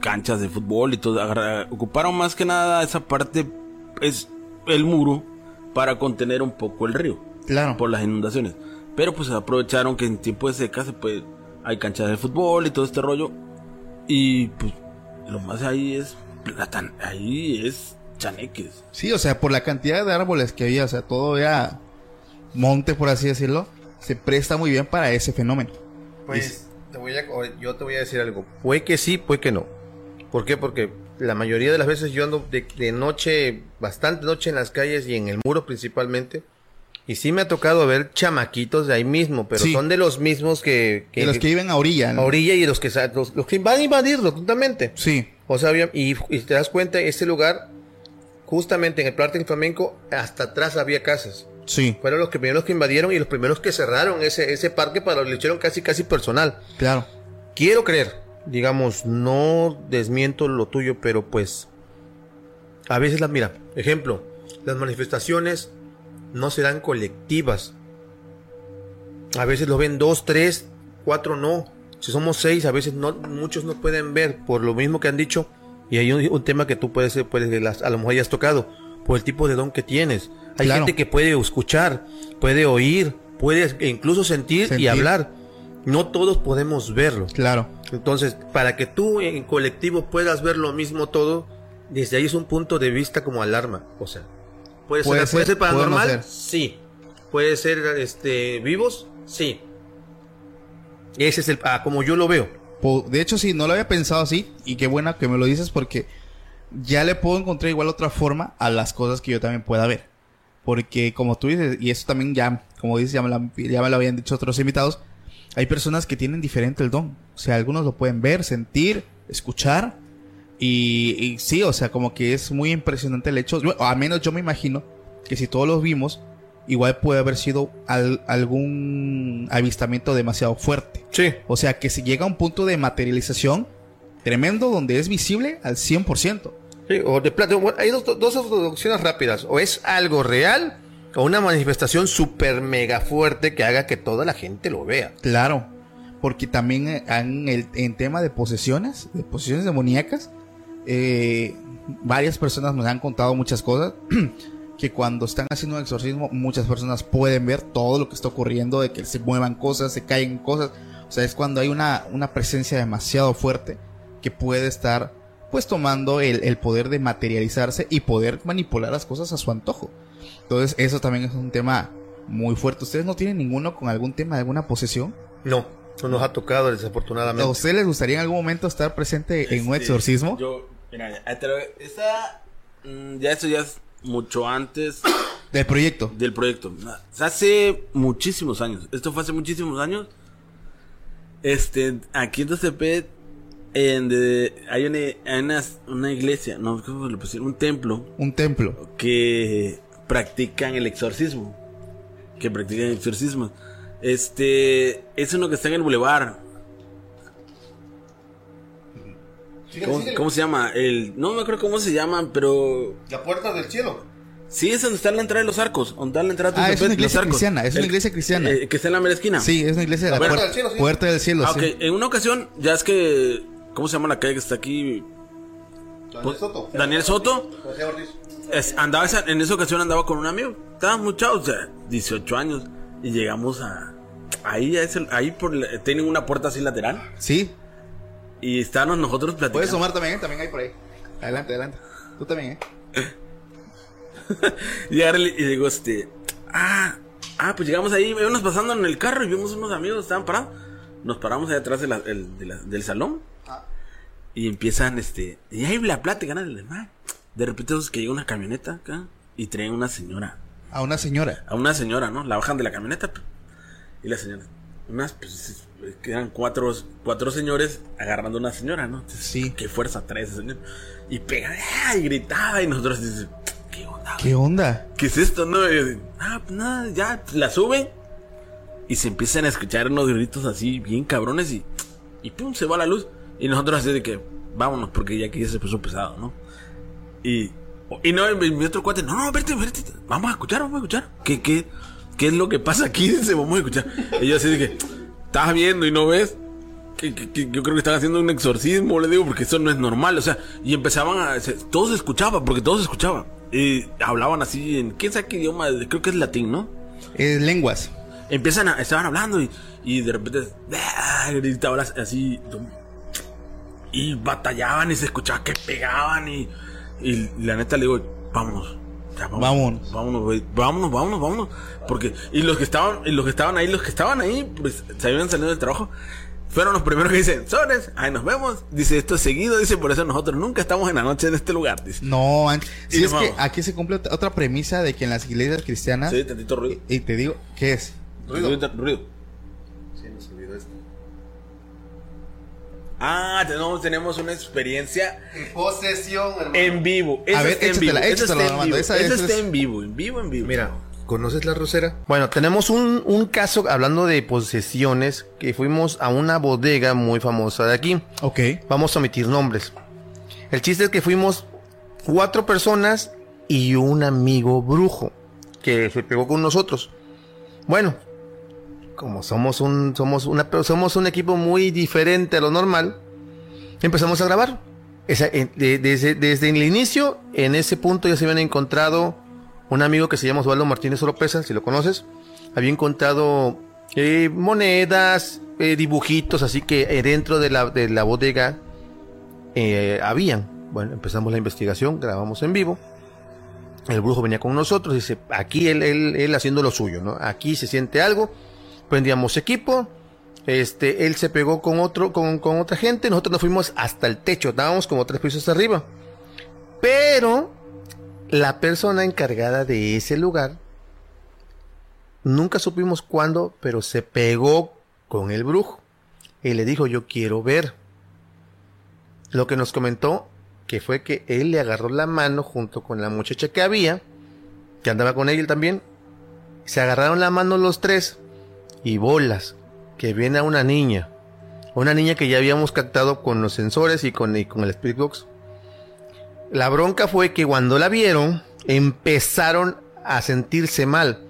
[SPEAKER 2] canchas de fútbol y todo. Agarra- ocuparon más que nada esa parte, es el muro, para contener un poco el río
[SPEAKER 1] claro.
[SPEAKER 2] por las inundaciones. Pero pues aprovecharon que en tiempo de seca se puede, hay canchas de fútbol y todo este rollo. Y pues lo más ahí es platan, ahí es chaneques.
[SPEAKER 1] Sí, o sea, por la cantidad de árboles que había, o sea, todo era monte, por así decirlo, se presta muy bien para ese fenómeno.
[SPEAKER 3] Pues te voy a, yo te voy a decir algo. Puede que sí, puede que no. ¿Por qué? Porque la mayoría de las veces yo ando de, de noche, bastante noche en las calles y en el muro principalmente. Y sí me ha tocado ver chamaquitos de ahí mismo, pero
[SPEAKER 1] Sí.
[SPEAKER 3] son de los mismos que...
[SPEAKER 1] Y los que viven a orilla. ¿no?
[SPEAKER 3] a orilla y los que, los, los que van a invadirlo totalmente.
[SPEAKER 1] Sí,
[SPEAKER 3] O sea, había- y, y te das cuenta, este lugar, justamente en el Parque del Flamenco, hasta atrás había casas.
[SPEAKER 1] sí,
[SPEAKER 3] Fueron los primeros que invadieron y los primeros que cerraron ese, ese parque para lo hicieron casi casi personal.
[SPEAKER 1] claro.
[SPEAKER 3] Quiero creer, digamos, no desmiento lo tuyo, pero pues a veces las mira, ejemplo, las manifestaciones no serán colectivas. A veces lo ven dos, tres, cuatro no. Si somos seis, a veces no, muchos no pueden ver por lo mismo que han dicho. Y hay un, un tema que tú puedes, puedes las- a lo mejor hayas tocado, por el tipo de don que tienes. Hay
[SPEAKER 1] Claro.
[SPEAKER 3] gente que puede escuchar, puede oír, puede incluso sentir,
[SPEAKER 1] Sentir.
[SPEAKER 3] y hablar. No todos podemos verlo.
[SPEAKER 1] Claro.
[SPEAKER 3] Entonces, para que tú en colectivo puedas ver lo mismo todo, desde ahí es un punto de vista como alarma. O sea, puede,
[SPEAKER 1] Puede
[SPEAKER 3] ser, puede
[SPEAKER 1] ser,
[SPEAKER 3] paranormal,
[SPEAKER 1] puede no ser.
[SPEAKER 3] sí. Puede ser este vivos, sí. Ese es el ah, como yo lo veo.
[SPEAKER 1] De hecho, sí, no lo había pensado así. Y qué buena que me lo dices porque ya le puedo encontrar igual otra forma a las cosas que yo también pueda ver. Porque como tú dices, y eso también ya, como dices, ya me, la- ya me lo habían dicho otros invitados, hay personas que tienen diferente el don. O sea, algunos lo pueden ver, sentir, escuchar. Y, y sí, o sea, como que es muy impresionante el hecho. yo- al menos yo me imagino que si todos los vimos, igual puede haber sido al- algún avistamiento demasiado fuerte.
[SPEAKER 3] Sí.
[SPEAKER 1] O sea, que si llega a un punto de materialización tremendo donde es visible al 100%.
[SPEAKER 3] Sí, o de plata. bueno, hay dos, dos opciones rápidas. O es algo real o una manifestación súper mega fuerte que haga que toda la gente lo vea.
[SPEAKER 1] Claro. Porque también eh, en, el, en tema de posesiones, de posesiones demoníacas, eh, varias personas nos han contado muchas cosas. que cuando están haciendo un exorcismo, muchas personas pueden ver todo lo que está ocurriendo, de que se muevan cosas, se caen cosas. O sea, es cuando hay una, una presencia demasiado fuerte que puede estar pues tomando el, el poder de materializarse y poder manipular las cosas a su antojo. Entonces, eso también es un tema muy fuerte. ¿Ustedes no tienen ninguno con algún tema de alguna posesión?
[SPEAKER 3] No, no nos ha tocado
[SPEAKER 1] ¿A
[SPEAKER 3] desafortunadamente.
[SPEAKER 1] ustedes les gustaría en algún momento estar presente en un
[SPEAKER 2] Este,
[SPEAKER 1] exorcismo?
[SPEAKER 2] Yo, mira, lo- esa, mm, ya eso ya es mucho antes
[SPEAKER 1] Del proyecto.
[SPEAKER 2] del proyecto. Hace muchísimos años. Esto fue hace muchísimos años. Este, aquí en Tostepet, en de, hay una, hay una, una iglesia, no, ¿cómo le pusieron? Un templo
[SPEAKER 1] Un templo.
[SPEAKER 2] que practican el exorcismo. que practican exorcismos. Este es uno que está en el bulevar. ¿Cómo, cómo se llama? El, no me acuerdo cómo se llama, pero
[SPEAKER 3] La puerta del cielo.
[SPEAKER 2] sí es donde está la entrada de los arcos, donde está la entrada de
[SPEAKER 1] Ah, es una iglesia
[SPEAKER 2] los arcos.
[SPEAKER 1] cristiana, es una
[SPEAKER 2] El-
[SPEAKER 1] iglesia cristiana.
[SPEAKER 2] eh, que está en la mera esquina.
[SPEAKER 1] Sí, es una iglesia de la,
[SPEAKER 3] La puerta
[SPEAKER 1] puerta,
[SPEAKER 3] del cielo, sí.
[SPEAKER 1] puerta del cielo.
[SPEAKER 2] Ah,
[SPEAKER 1] sí.
[SPEAKER 2] ok. En una ocasión, ya es que. ¿Cómo se llama la calle que está aquí?
[SPEAKER 3] Daniel Soto.
[SPEAKER 2] Daniel Soto.
[SPEAKER 3] José Ortiz.
[SPEAKER 2] Es- andaba esa- en esa ocasión andaba con un amigo. Estábamos muy chavos, o sea, 18 años. Y llegamos a. Ahí, a ese- ahí por tienen una puerta así lateral.
[SPEAKER 1] Sí.
[SPEAKER 2] Y estábamos nosotros platicando.
[SPEAKER 1] Puedes sumar también, ¿eh? también hay por ahí. Adelante, adelante. Tú también, ¿eh?
[SPEAKER 2] Y y digo, este. Ah, ah, pues llegamos ahí, íbamos pasando en el carro y vimos unos amigos, estaban parados. Nos paramos ahí atrás de la- el- de la- del salón. Y empiezan, este. Y ahí la plática, ¿no? De "Ah". De repente vemos que llega una camioneta acá y traen una señora.
[SPEAKER 1] A una señora.
[SPEAKER 2] A una señora, ¿no? La bajan de la camioneta. Y la señora. Unas, pues, quedan cuatro, cuatro señores agarrando a una señora, ¿no? Entonces,
[SPEAKER 1] Sí.
[SPEAKER 2] Qué fuerza trae ese señor. Y pega, ¡ah! y gritaba. Y nosotros, dices, ¿qué onda?
[SPEAKER 1] ¿Qué onda?
[SPEAKER 2] ¿Qué es esto? No, yo ah, pues nada, ya, la suben y se empiezan a escuchar unos gritos así bien cabrones y, y pum, se va la luz. Y nosotros así de que, vámonos, porque ya aquí ya se puso pesado, ¿no? Y, y no, mi, mi otro cuate, no, no, vete, vete, vamos a escuchar, vamos a escuchar. ¿Qué, qué, qué es lo que pasa aquí? Dice, vamos a escuchar. Y yo así de que, ¿estás viendo y no ves? Que, que- que yo creo que están haciendo un exorcismo, le digo, porque eso no es normal. O sea, y empezaban a. se- todo se escuchaba, porque todo se escuchaba. Y hablaban así en. ¿Quién sabe qué idioma? Creo que es latín, ¿no?
[SPEAKER 1] Eh, lenguas.
[SPEAKER 2] Empiezan a. Estaban hablando y, y de repente. ¡ah! Gritaban así. Y batallaban y se escuchaba que pegaban y. Y la neta le digo, vámonos. Ya,
[SPEAKER 1] Vámonos.
[SPEAKER 2] Vámonos, güey. Vámonos, vámonos, vámonos. Porque. Y los que estaban. Y los que estaban ahí, los que estaban ahí, pues se habían salido del trabajo. Fueron los primeros que dicen, Sobres, ahí nos vemos. Dice, esto es seguido, dice, por eso nosotros nunca estamos en la noche en este lugar. Dice.
[SPEAKER 1] No, Si
[SPEAKER 2] nos
[SPEAKER 1] es que aquí se cumple otra- otra premisa de que en las iglesias cristianas.
[SPEAKER 2] Sí, tantito ruido.
[SPEAKER 1] Y te digo, ¿qué es?
[SPEAKER 2] Ruido. ruido. Ah, tenemos, tenemos una experiencia
[SPEAKER 3] Posesión, hermano.
[SPEAKER 2] en vivo. Esa
[SPEAKER 1] A ver,
[SPEAKER 2] está en
[SPEAKER 1] échatela,
[SPEAKER 2] vivo. Esa
[SPEAKER 1] échatela,
[SPEAKER 2] está en
[SPEAKER 1] Armando,
[SPEAKER 2] vivo.
[SPEAKER 1] esa-
[SPEAKER 2] Esa
[SPEAKER 1] esa
[SPEAKER 2] está
[SPEAKER 1] es-
[SPEAKER 2] en vivo, en vivo, en vivo.
[SPEAKER 3] Mira, ¿conoces la rosera? Bueno, tenemos un, un caso hablando de posesiones que fuimos a una bodega muy famosa de aquí.
[SPEAKER 1] Ok.
[SPEAKER 3] Vamos a omitir nombres. El chiste es que fuimos cuatro personas y un amigo brujo que se pegó con nosotros. Bueno, como somos un somos una somos un equipo muy diferente a lo normal, empezamos a grabar. Esa- de- desde, desde el inicio, en ese punto ya se habían encontrado un amigo que se llama Osvaldo Martínez Oropesa, si lo conoces. Había encontrado eh, monedas, eh, dibujitos, así que eh, dentro de la, de la bodega habían. Bueno, empezamos la investigación, grabamos en vivo. El brujo venía con nosotros, dice, aquí él, él, él haciendo lo suyo, ¿no? Aquí se siente algo, prendíamos equipo, este, él se pegó con otro, con, con otra gente, nosotros nos fuimos hasta el techo, estábamos como tres pisos arriba. Pero la persona encargada de ese lugar, nunca supimos cuándo, pero se pegó con el brujo y le dijo, yo quiero ver. Lo que nos comentó que fue que él le agarró la mano junto con la muchacha que había, que andaba con él también. Se agarraron la mano los tres y bolas, que viene a una niña. Una niña que ya habíamos captado con los sensores y con, el Spirit Box. La bronca fue que cuando la vieron, empezaron a sentirse mal.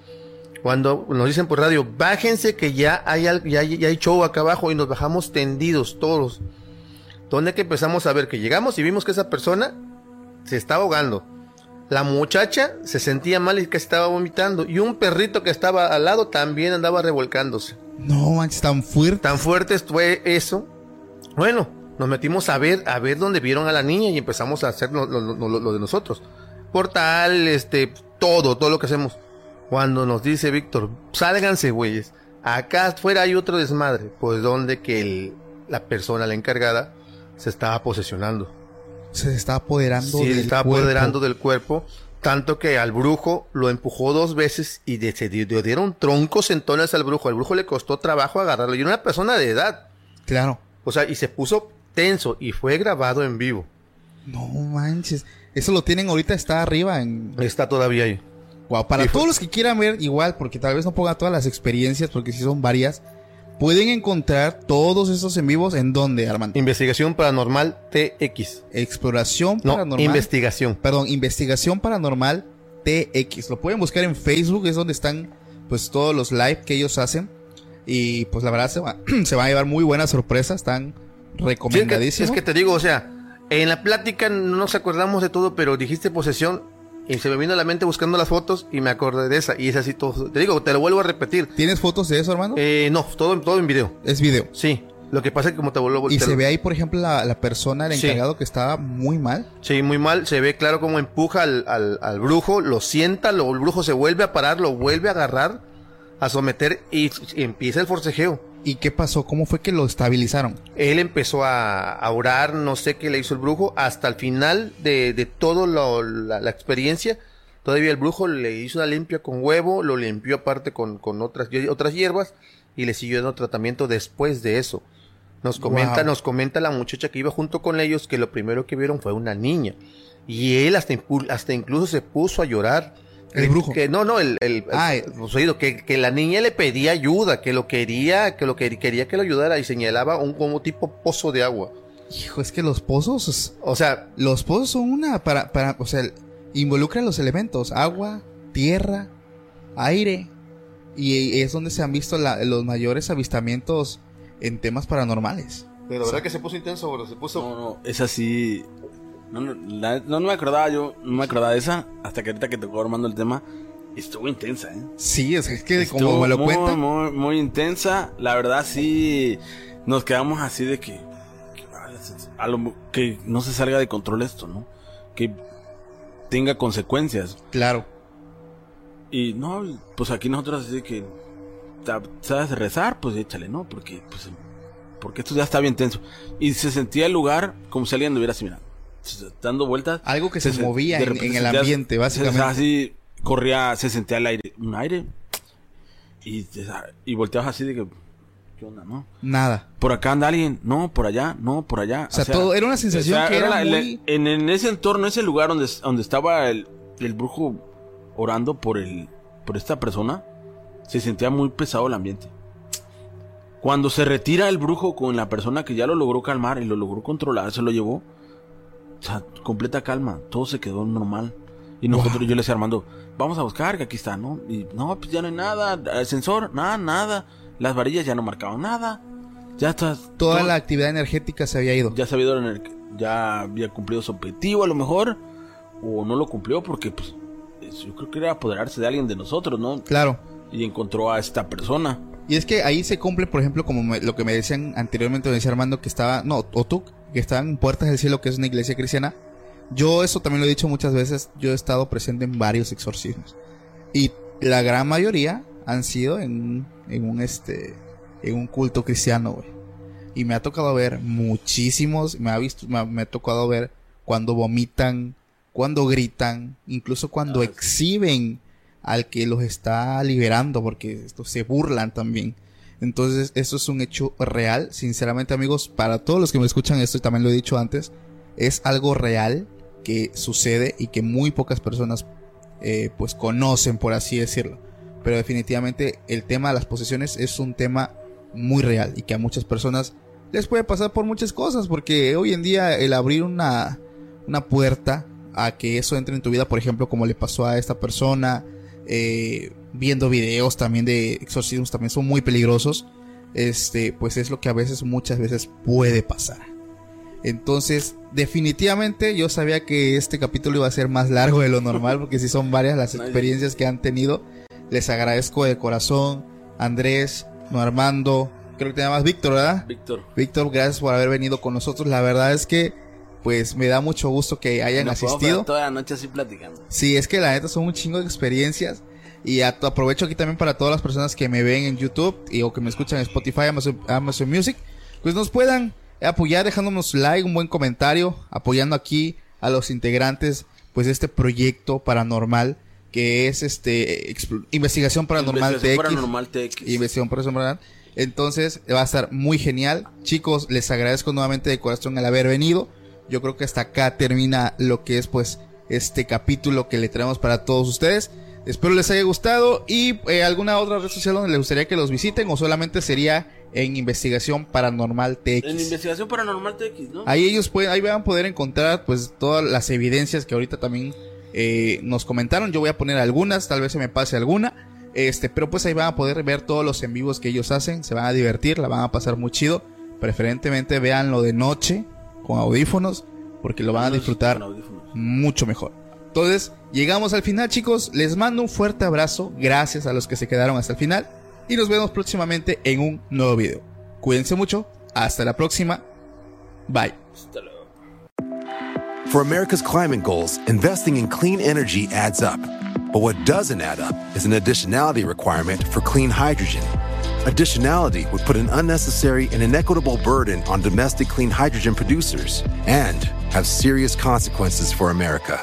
[SPEAKER 3] Cuando nos dicen por radio, bájense que ya hay, ya, ya hay show acá abajo y nos bajamos tendidos todos. Donde que empezamos a ver que llegamos y vimos que esa persona se estaba ahogando. La muchacha se sentía mal y que estaba vomitando. Y un perrito que estaba al lado también andaba revolcándose.
[SPEAKER 1] No manches, tan fuerte.
[SPEAKER 3] Tan fuerte fue eso. Bueno, nos metimos a ver, a ver dónde vieron a la niña y empezamos a hacer lo, lo- lo- lo de nosotros. Portal, este, todo, todo lo que hacemos. Cuando nos dice Víctor, sálganse, güeyes. Acá afuera hay otro desmadre. Pues donde que el- la persona, la encargada, se estaba posesionando.
[SPEAKER 1] Se está apoderando
[SPEAKER 3] Sí,
[SPEAKER 1] del cuerpo.
[SPEAKER 3] apoderando del cuerpo. Tanto que al brujo lo empujó dos veces y de- se dio- le dieron troncos entones al brujo. Al brujo le costó trabajo agarrarlo. Y era una persona de edad.
[SPEAKER 1] Claro.
[SPEAKER 3] O sea, y se puso tenso y fue grabado en vivo.
[SPEAKER 1] No manches. Eso lo tienen ahorita, está arriba en...
[SPEAKER 3] Está todavía ahí.
[SPEAKER 1] Wow, para
[SPEAKER 3] Y fue-
[SPEAKER 1] todos los que quieran ver, igual, porque tal vez no ponga todas las experiencias, porque si son varias, pueden encontrar todos esos en vivos en donde, Armando.
[SPEAKER 3] Investigación Paranormal TX.
[SPEAKER 1] Exploración
[SPEAKER 3] No,
[SPEAKER 1] paranormal.
[SPEAKER 3] investigación.
[SPEAKER 1] Perdón, investigación paranormal TX. Lo pueden buscar en Facebook, es donde están pues todos los live que ellos hacen. Y pues la verdad se, va, se van a llevar muy buenas sorpresas, están
[SPEAKER 3] Sí, es, que,
[SPEAKER 1] recomendadísimos.
[SPEAKER 3] es que te digo, o sea, en la plática no nos acordamos de todo, pero dijiste posesión y se me vino a la mente buscando las fotos y me acordé de esa. Y es así todo. Te digo, te lo vuelvo a repetir.
[SPEAKER 1] ¿Tienes fotos de eso, hermano?
[SPEAKER 3] Eh, no, todo, todo en video.
[SPEAKER 1] es video.
[SPEAKER 3] Sí. Lo que pasa es que como te vuelvo
[SPEAKER 1] Y
[SPEAKER 3] te
[SPEAKER 1] se ve ahí, por ejemplo, la, la persona, el
[SPEAKER 3] Sí.
[SPEAKER 1] encargado que estaba muy mal.
[SPEAKER 3] Sí, muy mal. Se ve claro cómo empuja al, al, al brujo, lo sienta, lo, el brujo se vuelve a parar, lo vuelve a agarrar, a someter y, y empieza el forcejeo.
[SPEAKER 1] ¿Y qué pasó? ¿Cómo fue que lo estabilizaron?
[SPEAKER 3] Él empezó a, a orar, no sé qué le hizo el brujo, hasta el final de, de toda la, la experiencia. Todavía el brujo le hizo una limpia con huevo, lo limpió aparte con, con otras, otras hierbas y le siguió dando tratamiento después de eso. Nos comenta,
[SPEAKER 1] Wow.
[SPEAKER 3] nos comenta la muchacha que iba junto con ellos que lo primero que vieron fue una niña. Y él hasta, hasta incluso se puso a llorar.
[SPEAKER 1] El brujo.
[SPEAKER 3] Que, no, no, el, el,
[SPEAKER 1] Ah,
[SPEAKER 3] el- oído, que, que la niña le pedía ayuda, que lo quería, que lo que quería que lo ayudara y señalaba un como tipo pozo de agua.
[SPEAKER 1] Hijo, es que los pozos, es-
[SPEAKER 3] O sea,
[SPEAKER 1] los pozos son una para, para, o sea, involucran los elementos, agua, tierra, aire, y es donde se han visto la- los mayores avistamientos en temas paranormales.
[SPEAKER 3] pero la verdad que se puso intenso, bro, se puso...
[SPEAKER 2] No, no, esa sí. No, no, la- no, no me acordaba yo, no me acordaba de esa, hasta que ahorita que tocó armando el tema, estuvo intensa, ¿eh?
[SPEAKER 1] Sí, es, es que
[SPEAKER 2] Estuvo
[SPEAKER 1] como me lo
[SPEAKER 2] muy, Muy, muy intensa, la verdad sí, nos quedamos así de que, que, a lo- que no se salga de control esto, ¿no? Que tenga consecuencias.
[SPEAKER 1] claro.
[SPEAKER 2] Y no, pues aquí nosotros así de que, ¿sabes rezar? Pues échale, ¿no? Porque, pues, porque esto ya está bien tenso. Y se sentía el lugar como si alguien anduviera así, mira, dando vueltas.
[SPEAKER 1] Algo que se, movía en, el ambiente,
[SPEAKER 2] se-
[SPEAKER 1] básicamente.
[SPEAKER 2] así corría, se sentía el aire, un aire. Y, y volteabas así de que, ¿qué onda, no?
[SPEAKER 1] Nada.
[SPEAKER 2] Por acá anda alguien, no, por allá, no, por allá.
[SPEAKER 1] O sea, todo- era una sensación que era
[SPEAKER 2] la- la-
[SPEAKER 1] muy-
[SPEAKER 2] en, en ese entorno, ese lugar donde, donde estaba el, el brujo orando por el por esta persona, se sentía muy pesado el ambiente. Cuando se retira el brujo con la persona que ya lo logró calmar y lo logró controlar, se lo llevó. O sea, completa calma, todo se quedó normal. Y nosotros, yo le decía a Armando, vamos a buscar, que aquí está, ¿no? Y no, pues ya no hay nada, el sensor, nada, nada. Las varillas ya no marcaban nada. Ya está.
[SPEAKER 1] Toda
[SPEAKER 2] todo-
[SPEAKER 1] la actividad energética se había ido.
[SPEAKER 2] ya se había, el- ya había cumplido su objetivo a lo mejor o no lo cumplió porque pues es- yo creo que era apoderarse de alguien de nosotros, ¿no?
[SPEAKER 1] Claro.
[SPEAKER 2] Y encontró a esta persona.
[SPEAKER 1] Y es que ahí se cumple, por ejemplo, como me- lo que me decían anteriormente, me decía Armando que estaba, no, o tú, que estaban en Puertas del Cielo, que es una iglesia cristiana. Yo eso también lo he dicho muchas veces, yo he estado presente en varios exorcismos. Y la gran mayoría han sido en, en un este, en un culto cristiano, güey. Y me ha tocado ver muchísimos, me ha visto, me ha, me ha tocado ver cuando vomitan, cuando gritan, incluso cuando exhiben al que los está liberando, porque estos se burlan también. Entonces, eso es un hecho real. Sinceramente, amigos, para todos los que me escuchan esto, y también lo he dicho antes, es algo real que sucede y que muy pocas personas eh, pues conocen, por así decirlo. Pero definitivamente el tema de las posesiones es un tema muy real y que a muchas personas les puede pasar por muchas cosas, porque hoy en día el abrir una, una puerta a que eso entre en tu vida, por ejemplo, como le pasó a esta persona, eh, viendo videos también de exorcismos también son muy peligrosos, este, pues es lo que a veces, muchas veces puede pasar. Entonces, definitivamente yo sabía que este capítulo iba a ser más largo de lo normal, porque si son varias las experiencias que han tenido. Les agradezco de corazón, Andrés, no Armando, creo que te llamas Víctor, ¿verdad?
[SPEAKER 2] Víctor.
[SPEAKER 1] Víctor, gracias por haber venido con nosotros. La verdad es que, pues, me da mucho gusto que hayan
[SPEAKER 2] Nos
[SPEAKER 1] asistido.
[SPEAKER 2] toda la noche así platicando.
[SPEAKER 1] Sí, es que la neta son un chingo de experiencias. Y aprovecho aquí también para todas las personas que me ven en YouTube y, o que me escuchan en Spotify, Amazon, Amazon Music, pues nos puedan apoyar dejándonos like, un buen comentario, apoyando aquí a los integrantes pues de este proyecto paranormal que es este investigación paranormal
[SPEAKER 2] Investigación
[SPEAKER 1] TX.
[SPEAKER 2] Paranormal TX.
[SPEAKER 1] Investigación paranormal. Entonces va a estar muy genial. Chicos, les agradezco nuevamente de corazón el haber venido. Yo creo que hasta acá termina lo que es pues este capítulo que le traemos para todos ustedes. Espero les haya gustado y eh, alguna otra red social donde les gustaría que los visiten o solamente sería en Investigación Paranormal TX.
[SPEAKER 2] En Investigación Paranormal TX, ¿no?
[SPEAKER 1] Ahí ellos pueden, ahí van a poder encontrar pues todas las evidencias que ahorita también eh, nos comentaron. Yo voy a poner algunas, tal vez se me pase alguna. Este, pero pues ahí van a poder ver todos los en vivos que ellos hacen, se van a divertir, la van a pasar muy chido. Preferentemente veanlo de noche con audífonos, porque lo van a disfrutar mucho mejor. Entonces, llegamos al final, chicos. Les mando un fuerte abrazo. Gracias a los que se quedaron hasta el final. Y nos vemos próximamente en un nuevo video. Cuídense mucho. Hasta la próxima. Bye.
[SPEAKER 2] Hasta luego.
[SPEAKER 4] For America's climate goals, investing in clean energy adds up. But what doesn't add up is an additionality requirement for clean hydrogen. Additionality would put an unnecessary and inequitable burden on domestic clean hydrogen producers and have serious consequences for America.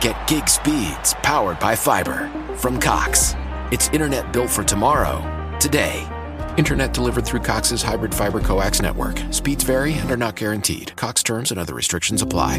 [SPEAKER 5] Get gig speeds powered by fiber from Cox. It's internet built for tomorrow, today. Internet delivered through Cox's hybrid fiber coax network. Speeds vary and are not guaranteed. Cox terms and other restrictions apply.